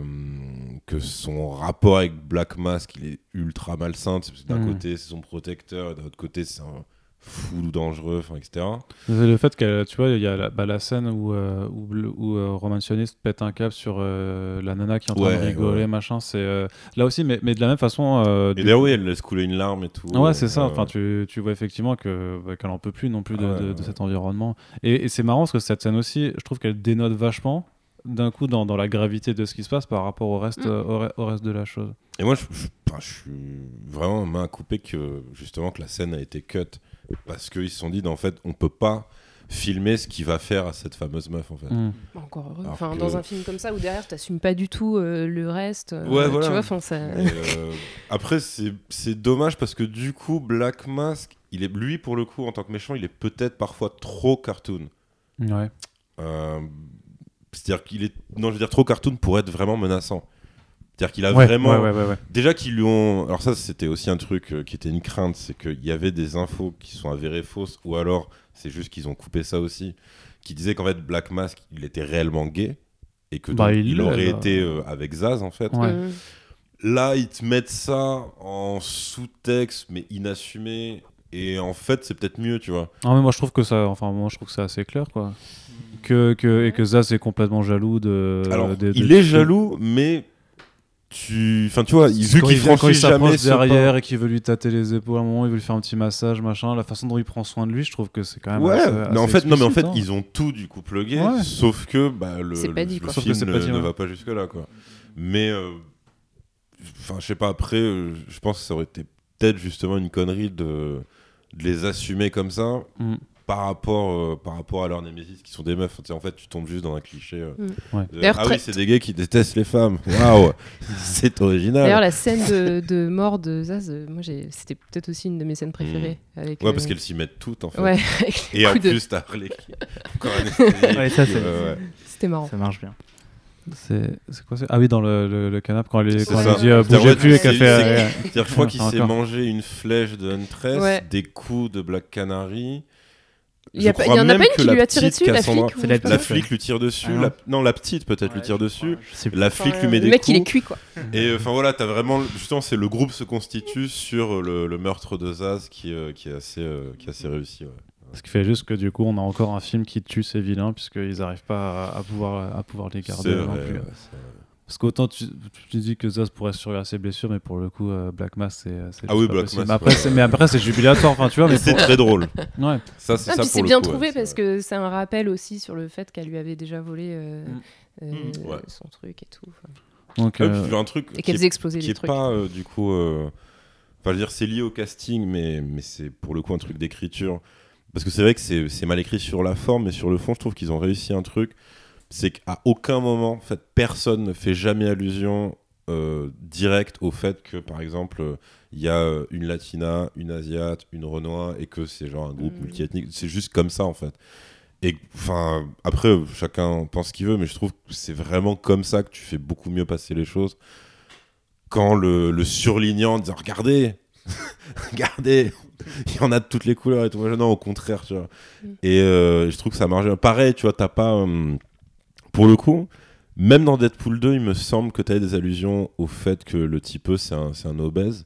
Speaker 3: que son rapport avec Black Mask, il est ultra malsain. Parce que D'un
Speaker 1: Mm.
Speaker 3: côté, c'est son protecteur, et d'un autre côté, c'est un fou dangereux, enfin, etc.
Speaker 1: C'est le fait qu'elle, tu vois, il y a la, bah, la scène où, euh, où, où, euh, Roman Sioniste pète un câble sur euh, la nana qui est en train
Speaker 3: Ouais,
Speaker 1: de rigoler,
Speaker 3: ouais.
Speaker 1: machin. C'est euh, là aussi, mais, mais de la même façon. euh,
Speaker 3: Et
Speaker 1: du-
Speaker 3: d'ailleurs, oui, elle laisse couler une larme et tout.
Speaker 1: Ouais, c'est ça. Enfin, tu, tu vois effectivement que bah, qu'elle en peut plus non plus de,
Speaker 3: Ouais,
Speaker 1: de-
Speaker 3: ouais.
Speaker 1: de cet environnement. Et, et c'est marrant parce que cette scène aussi, je trouve qu'elle dénote vachement d'un coup dans, dans la gravité de ce qui se passe par rapport au reste,
Speaker 2: Mm.
Speaker 1: euh, au, re- au reste de la chose.
Speaker 3: Et moi, je, je- suis vraiment main à couper que justement que la scène a été cut parce qu'ils se sont dit, en fait, on peut pas filmer ce qu'il va faire à cette fameuse meuf, en fait.
Speaker 1: Mm.
Speaker 2: Bah, encore heureux
Speaker 3: Alors
Speaker 2: enfin
Speaker 3: que-
Speaker 2: dans un film comme ça où derrière t'assumes pas du tout euh, le reste euh,
Speaker 3: Ouais, voilà.
Speaker 2: tu vois enfin ça
Speaker 3: euh, après, c'est c'est dommage parce que du coup, Black Mask, il est, lui, pour le coup, en tant que méchant, il est peut-être parfois trop cartoon.
Speaker 1: Ouais.
Speaker 3: C'est-à-dire qu'il est, non, je veux dire trop cartoon pour être vraiment menaçant. C'est-à-dire qu'il a
Speaker 1: Ouais,
Speaker 3: vraiment,
Speaker 1: ouais, ouais, ouais, ouais.
Speaker 3: Déjà qu'ils lui ont. Alors, ça, c'était aussi un truc euh, qui était une crainte c'est qu'il y avait des infos qui sont avérées fausses, ou alors c'est juste qu'ils ont coupé ça aussi, qui disaient qu'en fait, Black Mask, il était réellement gay, et que
Speaker 1: Bah,
Speaker 3: donc,
Speaker 1: il
Speaker 3: aurait
Speaker 1: là.
Speaker 3: été euh, avec Zaz, en fait.
Speaker 1: Ouais.
Speaker 2: Mm.
Speaker 3: Là, ils te mettent ça en sous-texte, mais inassumé, et en fait, c'est peut-être mieux, tu vois.
Speaker 1: Non, mais moi je trouve que ça, enfin moi je trouve que c'est assez clair quoi. Que, que, et que Zaz est complètement jaloux de.
Speaker 3: alors,
Speaker 1: de- de-
Speaker 3: il est jaloux, mais. Tu... Enfin, tu vois, il- vu qu'il franchit jamais ce pas-
Speaker 1: derrière et qu'il veut lui tâter les épaules à un moment, il veut lui faire un petit massage, machin. La façon dont il prend soin de lui, je trouve que c'est quand même.
Speaker 3: Ouais,
Speaker 1: assez-
Speaker 3: mais en fait, non, mais en fait,
Speaker 1: hein.
Speaker 3: ils ont tout du couple gay,
Speaker 1: Ouais.
Speaker 3: sauf que bah, le, le-
Speaker 2: dit,
Speaker 3: le
Speaker 2: quoi.
Speaker 1: Sauf que
Speaker 3: film
Speaker 1: c'est
Speaker 3: ne,
Speaker 1: pas dit,
Speaker 3: ne va pas jusque là, quoi. Mais, euh, enfin, je sais pas. Après, euh, je pense que ça aurait été peut-être justement une connerie de, de les assumer comme ça
Speaker 1: Mm.
Speaker 3: Par rapport, euh, par rapport à leurs némésis qui sont des meufs. En fait, tu tombes juste dans un cliché. euh,
Speaker 2: Mm.
Speaker 1: Ouais.
Speaker 3: de,
Speaker 2: D'ailleurs,
Speaker 3: ah oui, c'est des gays qui détestent les femmes. Waouh, [LAUGHS] c'est original.
Speaker 2: D'ailleurs, la scène de, de mort de Zaz, euh, moi, c'était peut-être aussi une de mes scènes préférées. Avec,
Speaker 3: Ouais,
Speaker 2: euh,
Speaker 3: parce qu'elles s'y mettent toutes en fait.
Speaker 2: Ouais, [LAUGHS] avec les
Speaker 3: Et en
Speaker 2: de-
Speaker 3: plus, t'as Harley qui. [LAUGHS]
Speaker 4: Ouais, ça.
Speaker 2: C'était marrant.
Speaker 4: Ça marche bien.
Speaker 1: C'est c'est quoi c'est Ah oui, dans le, le, le canapé, quand elle,
Speaker 3: C'est
Speaker 1: quand
Speaker 3: ça. C'est-à-dire,
Speaker 1: bougez
Speaker 3: ouais,
Speaker 1: plus et qu'elle
Speaker 3: c'est-
Speaker 1: fait.
Speaker 3: c'est- C'est-à-dire, je crois qu'il s'est mangé une flèche de Huntress,
Speaker 2: Ouais.
Speaker 3: des coups de Black Canary.
Speaker 2: Il y, en a pas une qui lui a tiré dessus, la flic
Speaker 4: la
Speaker 3: flic lui tire dessus.
Speaker 4: Ah non.
Speaker 3: la- Non, la petite peut-être lui tire
Speaker 4: je
Speaker 3: dessus. La
Speaker 2: Enfin,
Speaker 3: flic lui met
Speaker 2: le
Speaker 3: des
Speaker 2: mec,
Speaker 3: coups.
Speaker 2: il est cuit, quoi.
Speaker 3: Et enfin voilà, t'as vraiment justement c'est le groupe se constitue sur le, le meurtre de Zaz qui, euh, qui est assez euh, qui est assez réussi. ouais.
Speaker 1: Ce qui fait juste que du coup, on a encore un film qui tue ces vilains puisqu'ils n'arrivent pas à, à pouvoir, à pouvoir les garder non
Speaker 3: vrai,
Speaker 1: plus.
Speaker 3: ouais.
Speaker 1: Parce qu'autant tu, tu dis que Zaz pourrait survivre à ses blessures, mais pour le coup, euh, Black Mass, c'est. c'est
Speaker 3: Ah oui, Black
Speaker 1: possible.
Speaker 3: Mass,
Speaker 1: Mais après, c'est, mais après, c'est jubilatoire, enfin, tu vois.
Speaker 3: Mais c'est
Speaker 1: pour-
Speaker 3: très drôle. [LAUGHS]
Speaker 1: Ouais.
Speaker 3: Ça c'est
Speaker 2: Ah,
Speaker 3: ça
Speaker 2: puis
Speaker 3: pour
Speaker 2: c'est bien
Speaker 3: coup,
Speaker 2: trouvé parce que c'est un rappel aussi sur le fait qu'elle lui avait déjà volé euh,
Speaker 1: Mm.
Speaker 2: euh,
Speaker 4: Mm.
Speaker 3: Ouais.
Speaker 2: son truc et tout. enfin.
Speaker 1: Donc,
Speaker 3: Ouais,
Speaker 1: euh,
Speaker 3: puis, un truc
Speaker 2: Et
Speaker 3: qui
Speaker 2: qu'elle faisait exploser
Speaker 3: qui
Speaker 2: des
Speaker 3: est
Speaker 2: trucs.
Speaker 3: pas euh, du coup euh, enfin je veux dire c'est lié au casting mais mais c'est pour le coup un truc d'écriture parce que c'est vrai que c'est c'est mal écrit sur la forme mais sur le fond je trouve qu'ils ont réussi un truc c'est qu'à aucun moment en fait personne ne fait jamais allusion euh, directe au fait que par exemple il y a euh, une latina une asiate une renois et que c'est genre un groupe
Speaker 2: Mhm.
Speaker 3: multiethnique. C'est juste comme ça en fait. Et enfin après chacun pense ce qu'il veut mais je trouve que c'est vraiment comme ça que tu fais beaucoup mieux passer les choses quand le, le surlignant disant regardez [LAUGHS] regardez il y en a de toutes les couleurs et tout. Non au contraire tu vois.
Speaker 2: Mm.
Speaker 3: et euh, je trouve que ça marche bien. Pareil tu vois t'as pas hum, pour le coup même dans Deadpool 2 il me semble que t'as des allusions au fait que le type c'est un, c'est un obèse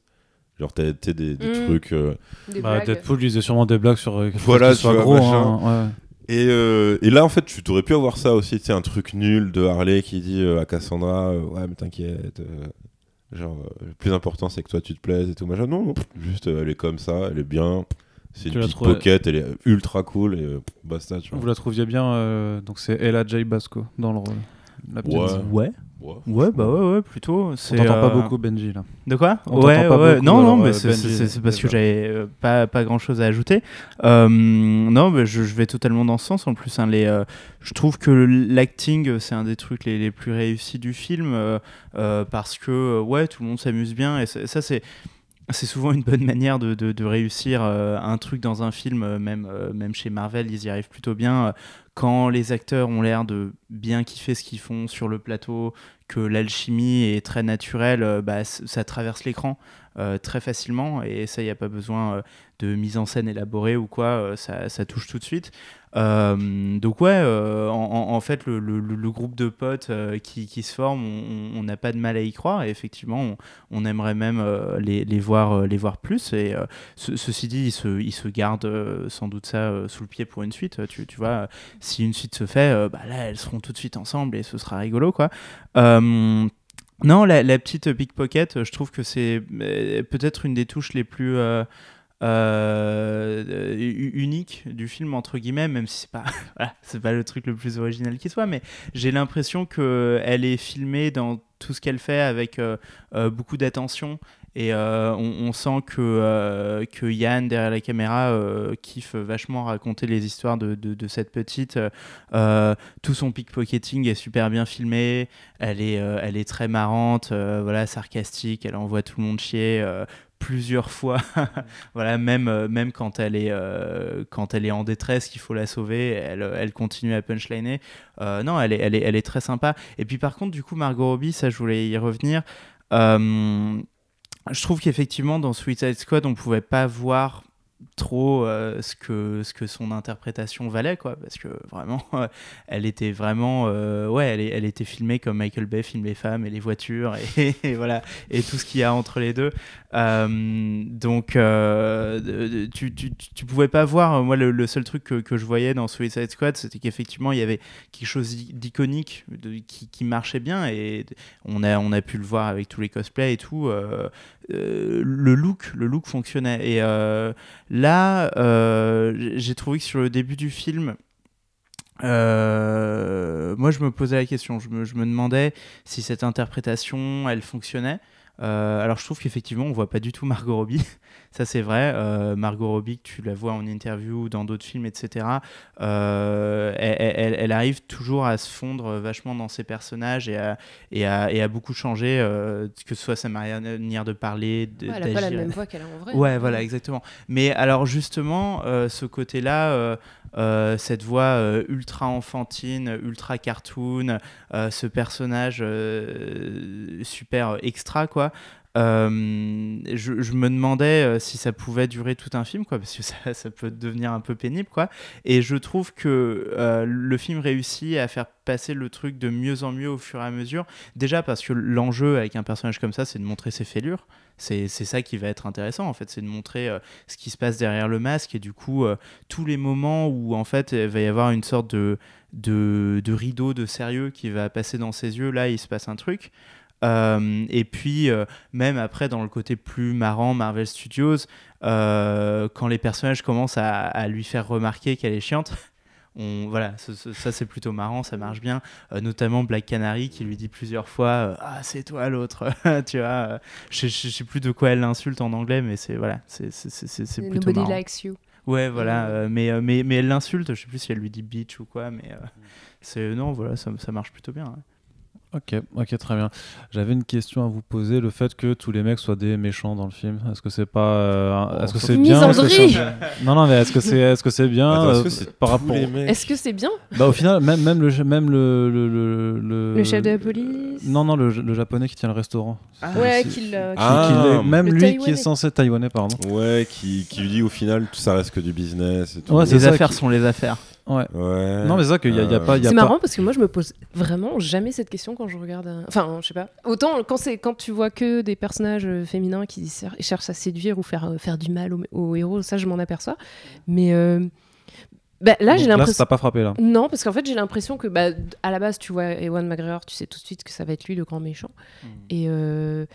Speaker 3: genre t'as t'as des, des
Speaker 2: Mm.
Speaker 3: trucs euh,
Speaker 2: Des
Speaker 1: bah. Deadpool disait sûrement des blagues sur. euh, quelque
Speaker 3: Voilà,
Speaker 1: soit
Speaker 3: tu vois,
Speaker 1: gros.
Speaker 3: machin.
Speaker 1: hein, ouais.
Speaker 3: Et, euh, et là, en fait, tu t'aurais pu avoir ça aussi, tu sais, un truc nul de Harley qui dit euh, à Cassandra, euh, ouais, mais t'inquiète, euh, genre, euh, le plus important, c'est que toi, tu te plaises et tout, machin. Non, non, juste, euh, elle est comme ça, elle est bien, c'est
Speaker 1: Tu
Speaker 3: une
Speaker 1: la
Speaker 3: pickpocket, elle est ultra cool, et euh, basta, tu
Speaker 1: Vous
Speaker 3: vois.
Speaker 1: la trouviez bien, euh, donc c'est Ella J. Basco dans le rôle. La petite.
Speaker 3: Ouais.
Speaker 4: Ouais,
Speaker 3: Ouais.
Speaker 4: ouais, bah ouais, ouais, plutôt.
Speaker 1: On t'entend pas
Speaker 4: euh,
Speaker 1: beaucoup, Benji, là.
Speaker 4: De quoi
Speaker 1: On
Speaker 4: Ouais,
Speaker 1: pas
Speaker 4: ouais.
Speaker 1: beaucoup,
Speaker 4: Non, non, mais c'est,
Speaker 1: Benji,
Speaker 4: c'est- c'est parce que j'avais euh, pas, pas grand chose à ajouter. Euh, non, mais je, je vais totalement dans ce sens. En plus, hein, les, euh, je trouve que l'acting, c'est un des trucs les, les plus réussis du film euh, euh, parce que, ouais, tout le monde s'amuse bien et ça, c'est. C'est souvent une bonne manière de, réussir euh, un truc dans un film, euh, même, euh, même chez Marvel, ils y arrivent plutôt bien. quand les acteurs ont l'air de bien kiffer ce qu'ils font sur le plateau, que l'alchimie est très naturelle, bah, ça traverse l'écran euh, très facilement et ça, il n'y a pas besoin euh, de mise en scène élaborée ou quoi, euh, ça, ça touche tout de suite. Donc ouais, en, fait, le, groupe de potes qui, qui se forme, on- n'a pas de mal à y croire et effectivement, on, on aimerait même les, les voir, les voir plus. Et ce- ceci dit, ils se, ils se gardent sans doute ça sous le pied pour une suite. Tu, tu vois, si une suite se fait, bah là, elles seront tout de suite ensemble et ce sera rigolo, quoi. Non, la, petite pickpocket, je trouve que c'est euh, peut-être une des touches les plus euh, euh, uniques du film entre guillemets, même si c'est pas [LAUGHS] pas le truc le plus original qui soit, mais j'ai l'impression que elle est filmée dans tout ce qu'elle fait avec euh, euh, beaucoup d'attention et euh, on, sent que, euh, que Yann derrière la caméra euh, kiffe vachement raconter les histoires de, de, cette petite. Tout son pickpocketing est super bien filmé. Elle est, elle est très marrante, voilà, sarcastique. Elle envoie tout le monde chier. plusieurs fois [LAUGHS] voilà même même quand elle est quand elle est en détresse qu'il faut la sauver elle, elle continue à punchliner non elle est, elle est elle est très sympa et puis par contre du coup Margot Robbie ça je voulais y revenir je trouve qu'effectivement dans Suicide Squad on pouvait pas voir trop euh, ce que ce que son interprétation valait quoi. Parce que vraiment [LAUGHS] euh, elle était vraiment euh, ouais elle, elle était filmée comme Michael Bay filme les femmes et les voitures et, [LAUGHS] voilà et tout ce qu'il y a entre les deux. Donc tu, tu, tu- pouvais pas voir moi le, le seul truc que, que je voyais dans Suicide Squad c'était qu'effectivement il y avait quelque chose d'i- d'iconique qui, qui marchait bien et on a on a pu le voir avec tous les cosplays et tout euh, le look le look fonctionnait. Et euh, Là, euh, j'ai trouvé que sur le début du film, moi je me posais la question, je me, je me demandais si cette interprétation, elle fonctionnait. Alors je trouve qu'effectivement on voit pas du tout Margot Robbie, ça c'est vrai. Euh, Margot Robbie, tu la vois en interview ou dans d'autres films, etc. euh, elle, elle- elle arrive toujours à se fondre vachement dans ses personnages et à, et à, et à beaucoup changer, euh, que ce soit sa manière de parler,
Speaker 2: Ouais, elle a pas la
Speaker 4: d'agir.
Speaker 2: même voix qu'elle a en vrai.
Speaker 4: Ouais, voilà, exactement. Mais alors justement, ce côté-là, cette voix ultra enfantine, ultra cartoon, ce personnage super extra, quoi. Euh, je, me demandais euh, si ça pouvait durer tout un film, quoi, parce que [LAUGHS] ça, ça peut devenir un peu pénible, quoi. Et je trouve que euh, le film réussit à faire passer le truc de mieux en mieux au fur et à mesure. Déjà parce que l'enjeu avec un personnage comme ça, c'est de montrer ses fêlures. C'est ça qui va être intéressant, en fait, c'est de montrer ce qui se passe derrière le masque et du coup, tous les moments où, en fait, il va y avoir une sorte de, de, de rideau de sérieux qui va passer dans ses yeux, là, il se passe un truc. Euh, et puis, euh, même après, dans le côté plus marrant, Marvel Studios, euh, quand les personnages commencent à, à lui faire remarquer qu'elle est chiante, [LAUGHS] on, voilà, ce- ce- ça c'est plutôt marrant, ça marche bien. Notamment Black Canary qui lui dit plusieurs fois Ah, c'est toi l'autre. [LAUGHS] tu vois, je, je, je sais plus de quoi elle l'insulte en anglais, mais c'est voilà, c'est plutôt
Speaker 2: Nobody
Speaker 4: marrant.
Speaker 2: likes you.
Speaker 4: Ouais, voilà, euh, mais, mais, mais elle l'insulte, je sais plus si elle lui dit bitch ou quoi, mais euh, c'est non, voilà, ça, ça marche plutôt bien. ouais.
Speaker 1: Ok, ok, très bien. J'avais une question à vous poser. Le fait que tous les mecs soient des méchants dans le film, est-ce que c'est pas, euh,
Speaker 4: Oh,
Speaker 1: est-ce que c'est bien que Non, non, mais est-ce que c'est, est-ce que c'est bien
Speaker 3: Attends,
Speaker 1: euh,
Speaker 3: que c'est
Speaker 1: par rapport
Speaker 2: Est-ce que c'est bien?
Speaker 1: Bah au final, même, même le, même le, le, le, le-
Speaker 2: chef de la police?
Speaker 1: Non, non, le, le japonais qui tient le restaurant.
Speaker 2: Ouais,
Speaker 3: c'est-
Speaker 2: qu'il. euh,
Speaker 1: Qui-
Speaker 3: Ah.
Speaker 1: même
Speaker 2: Le
Speaker 1: lui qui est censé taïwanais, pardon.
Speaker 3: Ouais, qui, qui lui dit au final tout ça reste que du business et tout.
Speaker 1: Ouais,
Speaker 4: les
Speaker 1: ça
Speaker 4: affaires
Speaker 1: qui-
Speaker 4: sont les affaires.
Speaker 1: Ouais.
Speaker 3: Ouais.
Speaker 1: Non, mais c'est ça qu'il y a, il y a pas,
Speaker 2: C'est marrant parce que moi je me pose vraiment jamais cette question quand je regarde. un- Enfin, je sais pas. Autant quand c'est quand tu vois que des personnages euh, féminins qui cherchent à séduire ou faire euh, faire du mal aux, aux héros, ça je m'en aperçois. Mais euh, bah, là j'ai l'impression.
Speaker 1: ça t'a pas frappé là.
Speaker 2: Non, parce qu'en fait j'ai l'impression que bah, à la base tu vois Ewan McGregor, tu sais tout de suite que ça va être lui le grand méchant. Et euh,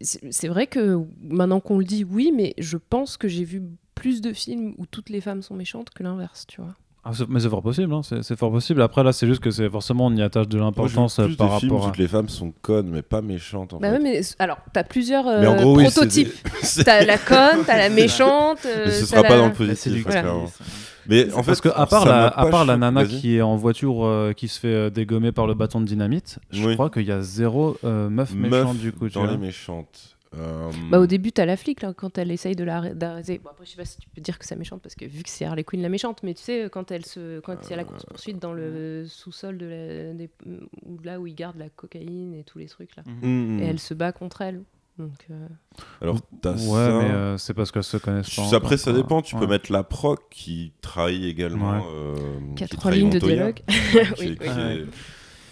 Speaker 2: c'est c'est vrai que maintenant qu'on le dit, oui, mais je pense que j'ai vu plus de films où toutes les femmes sont méchantes que l'inverse, tu vois.
Speaker 1: Ah, mais c'est fort possible, hein, c'est fort possible. Après là, c'est juste que c'est forcément on y attache de l'importance euh, par
Speaker 3: de films où
Speaker 1: rapport à.
Speaker 3: toutes les femmes sont connes, mais pas méchantes en
Speaker 2: Bah
Speaker 3: fait.
Speaker 2: ouais, mais alors, t'as plusieurs euh,
Speaker 3: gros, oui,
Speaker 2: prototypes.
Speaker 3: des- [LAUGHS] c'est-
Speaker 2: T'as la conne, t'as la [LAUGHS] méchante. euh,
Speaker 3: Mais ce sera
Speaker 2: la-
Speaker 3: pas dans le positif, hein. Mais en fait,
Speaker 1: Parce que à part la, à part la nana qui est en voiture euh, qui se fait dégommer par le bâton de dynamite, je
Speaker 3: Oui.
Speaker 1: crois qu'il y a zéro euh, meuf
Speaker 3: Meuf
Speaker 1: méchante du coup.
Speaker 3: dans les méchantes. Euh,
Speaker 2: Bah, au début, t'as la flic, là, quand elle essaye de la- d'arrêter. Bon, après, je sais pas si tu peux dire que c'est méchante, parce que vu que c'est Harley Quinn la méchante, mais tu sais, quand, elle se, quand il y a la course-poursuite dans le sous-sol de la, des- ou là où ils gardent la cocaïne et tous les trucs, là.
Speaker 3: hmm.
Speaker 2: Et elle se bat contre elle. Donc, euh,
Speaker 3: Alors, t'as
Speaker 1: Ouais,
Speaker 3: ça.
Speaker 1: mais euh, c'est parce qu'elles se connaissent pas.
Speaker 3: Après,
Speaker 1: encore,
Speaker 3: ça
Speaker 1: quoi.
Speaker 3: dépend. Tu peux
Speaker 1: Ouais.
Speaker 3: mettre la proc qui trahit également.
Speaker 1: Ouais.
Speaker 3: euh,
Speaker 2: qui a
Speaker 3: qui
Speaker 2: trois
Speaker 3: trahit
Speaker 2: lignes de dialogue.
Speaker 3: qui, [LAUGHS]
Speaker 2: Oui,
Speaker 3: est,
Speaker 2: oui.
Speaker 3: qui est-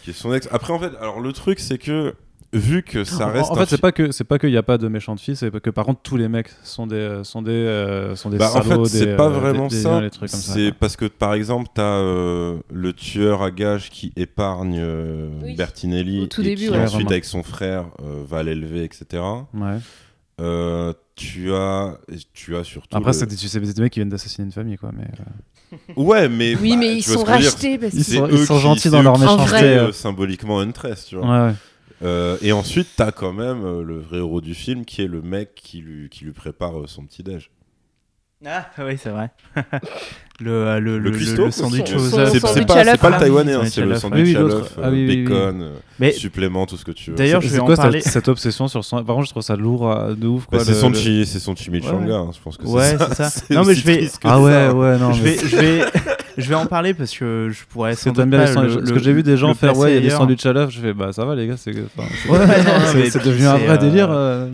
Speaker 3: qui est son ex. Après, en fait, alors le truc, c'est que vu que ça
Speaker 1: En-
Speaker 3: reste.
Speaker 1: en fait, c'est pas que c'est pas qu'il y a pas de méchantes filles, c'est que par contre tous les mecs sont des euh, sont des euh, sont des
Speaker 3: Bah, en fait, c'est pas
Speaker 1: euh,
Speaker 3: vraiment
Speaker 1: des,
Speaker 3: ça. C'est parce que par exemple, t'as euh, le tueur à gages qui épargne euh,
Speaker 2: Oui.
Speaker 3: Bertinelli
Speaker 2: Au tout
Speaker 3: et
Speaker 2: début,
Speaker 3: qui
Speaker 2: ouais.
Speaker 3: ensuite
Speaker 1: Vraiment.
Speaker 3: avec son frère euh, va l'élever, etc.
Speaker 1: Ouais.
Speaker 3: Euh, tu as, tu as surtout.
Speaker 1: Après,
Speaker 3: le-
Speaker 1: c'est des, mecs qui viennent d'assassiner une famille, quoi. Mais euh,
Speaker 3: Ouais, mais.
Speaker 2: Oui,
Speaker 3: bah,
Speaker 2: mais ils sont rachetés parce
Speaker 1: Ils sont-
Speaker 3: eux
Speaker 1: sont
Speaker 3: qui-
Speaker 1: gentils dans leur
Speaker 2: méchanceté,
Speaker 3: symboliquement Huntress, tu vois.
Speaker 1: ouais, ouais.
Speaker 3: Euh, et ensuite, t'as quand même euh, le vrai héros du film qui est le mec qui lui, qui lui prépare euh, son petit déj.
Speaker 4: Ah oui, c'est vrai. [LAUGHS] le, le,
Speaker 3: Le
Speaker 4: le, le sandwich aux.
Speaker 3: C'est pas, le
Speaker 2: là.
Speaker 3: taïwanais, hein, c'est le sandwich à l'œuf,
Speaker 1: Ah oui, oui, oui.
Speaker 3: bacon,
Speaker 4: Mais
Speaker 3: supplément, tout ce que tu veux.
Speaker 4: D'ailleurs, je vais en parler.
Speaker 1: cette, obsession sur son. Par contre, je trouve ça lourd de ouf.
Speaker 3: Bah, c'est son,
Speaker 1: le-
Speaker 3: chi- c'est son chimichanga,
Speaker 1: Ouais.
Speaker 3: hein, je pense que
Speaker 4: Ouais,
Speaker 3: c'est
Speaker 4: c'est ça. [LAUGHS] Non, mais je vais-
Speaker 1: Ah ouais, ouais, non.
Speaker 4: je vais, [LAUGHS] je vais, en parler parce que je pourrais sans doute
Speaker 1: bien
Speaker 4: pas le-
Speaker 1: Parce
Speaker 4: le-
Speaker 1: que j'ai vu des gens faire, ouais, il y a des sandwichs à l'œuf. Je fais, bah ça va les gars, c'est [LAUGHS] devenu un vrai
Speaker 4: euh,
Speaker 1: délire. euh,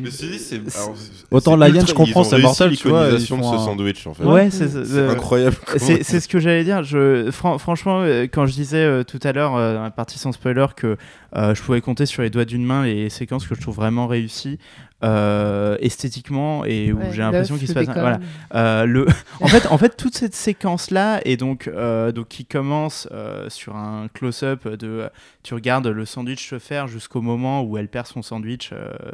Speaker 1: Autant la hyène, je comprends, c'est mortel, tu vois,
Speaker 3: de ce
Speaker 1: un-
Speaker 3: sandwich, en fait.
Speaker 4: Ouais, c'est euh,
Speaker 3: incroyable.
Speaker 4: C'est c'est ce que j'allais dire. Je, fran- franchement, euh, quand je disais euh, tout à l'heure, dans la partie sans spoiler, que je pouvais compter sur les doigts d'une main les séquences que je trouve vraiment réussies euh, esthétiquement et où
Speaker 2: Ouais,
Speaker 4: j'ai l'impression qu'il se passe. Voilà. Euh, le... [LAUGHS] en, fait, en fait, toute cette séquence-là, et donc, euh, donc qui commence sur un close-up de. Tu regardes le sandwich se faire jusqu'au moment où elle perd son sandwich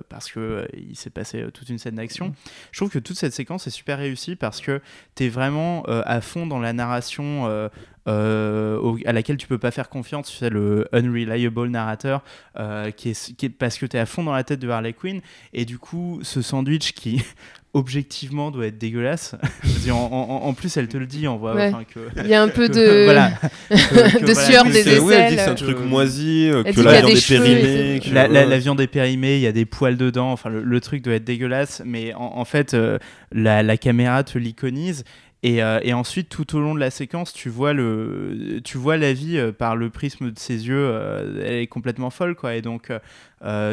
Speaker 4: parce que il s'est passé toute une scène d'action. Je trouve que toute cette séquence est super réussie parce que tu es vraiment à fond dans la narration. Euh, au- à laquelle tu peux pas faire confiance, tu sais, le unreliable narrateur, euh, qui est, qui est- parce que tu es à fond dans la tête de Harley Quinn, et du coup, ce sandwich qui, [LAUGHS] objectivement doit être dégueulasse. [LAUGHS] En, en plus, elle te le dit, on voit
Speaker 2: Ouais.
Speaker 4: enfin, que.
Speaker 2: Il y a un peu
Speaker 4: que- [LAUGHS]
Speaker 2: de,
Speaker 4: voilà. Que- que
Speaker 2: de
Speaker 4: voilà,
Speaker 2: sueur des
Speaker 4: c'est-
Speaker 3: ouais, elle dit que c'est
Speaker 2: aisselles.
Speaker 3: un truc moisi, euh,
Speaker 2: Elle
Speaker 3: que la
Speaker 2: qu'il y a
Speaker 3: viande
Speaker 2: des
Speaker 3: est
Speaker 2: cheveux
Speaker 3: périmée.
Speaker 4: La, la- la viande est périmée, il y a des poils dedans, enfin le, le truc doit être dégueulasse, mais en, en fait euh, la, la caméra te l'iconise et, euh, et ensuite tout au long de la séquence tu vois, le, tu vois la vie euh, par le prisme de ses yeux, euh, elle est complètement folle quoi et donc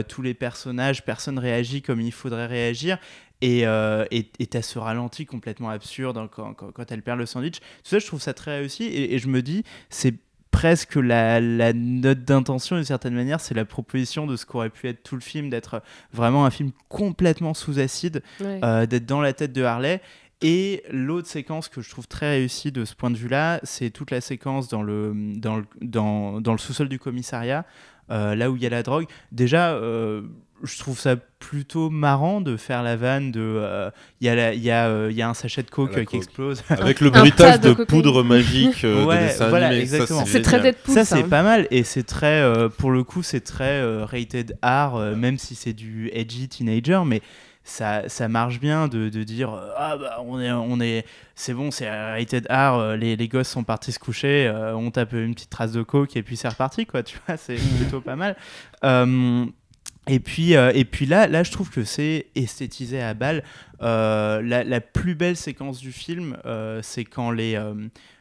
Speaker 4: tous les personnages, personne réagit comme il faudrait réagir. Et euh, t'as ce ralenti complètement absurde hein, quand, quand, quand elle perd le sandwich. Tout ça, je trouve ça très réussi. Et, et je me dis, c'est presque la, la note d'intention d'une certaine manière, c'est la proposition de ce qu'aurait pu être tout le film, d'être vraiment un film complètement sous acide,
Speaker 2: Ouais.
Speaker 4: euh, d'être dans la tête de Harley. Et l'autre séquence que je trouve très réussie de ce point de vue-là, c'est toute la séquence dans le, dans le, dans, dans le sous-sol du commissariat, euh, là où il y a la drogue. Déjà, euh, je trouve ça plutôt marrant de faire la vanne de... euh, Il y, a y, euh, y un sachet de coke,
Speaker 3: La
Speaker 4: euh, qui
Speaker 3: coke.
Speaker 4: explose. [LAUGHS]
Speaker 3: Avec le bruitage
Speaker 2: de
Speaker 3: de, poudre magique euh,
Speaker 4: Ouais,
Speaker 3: dessins
Speaker 4: voilà,
Speaker 3: animés.
Speaker 4: exactement.
Speaker 3: Ça,
Speaker 2: C'est très. Deadpool,
Speaker 4: ça
Speaker 2: ça.
Speaker 4: c'est
Speaker 2: hein.
Speaker 4: pas mal et c'est très euh, pour le coup c'est très euh, rated R euh, même si c'est du edgy teenager mais ça, ça marche bien de, de dire euh, ah bah on est on est c'est bon c'est rated R euh, les, les gosses sont partis se coucher euh, on tape une petite trace de coke et puis c'est reparti quoi tu vois c'est [LAUGHS] plutôt pas mal Euh, et puis, euh, et puis là, là, je trouve que c'est esthétisé à balle. La, la plus belle séquence du film, c'est quand les,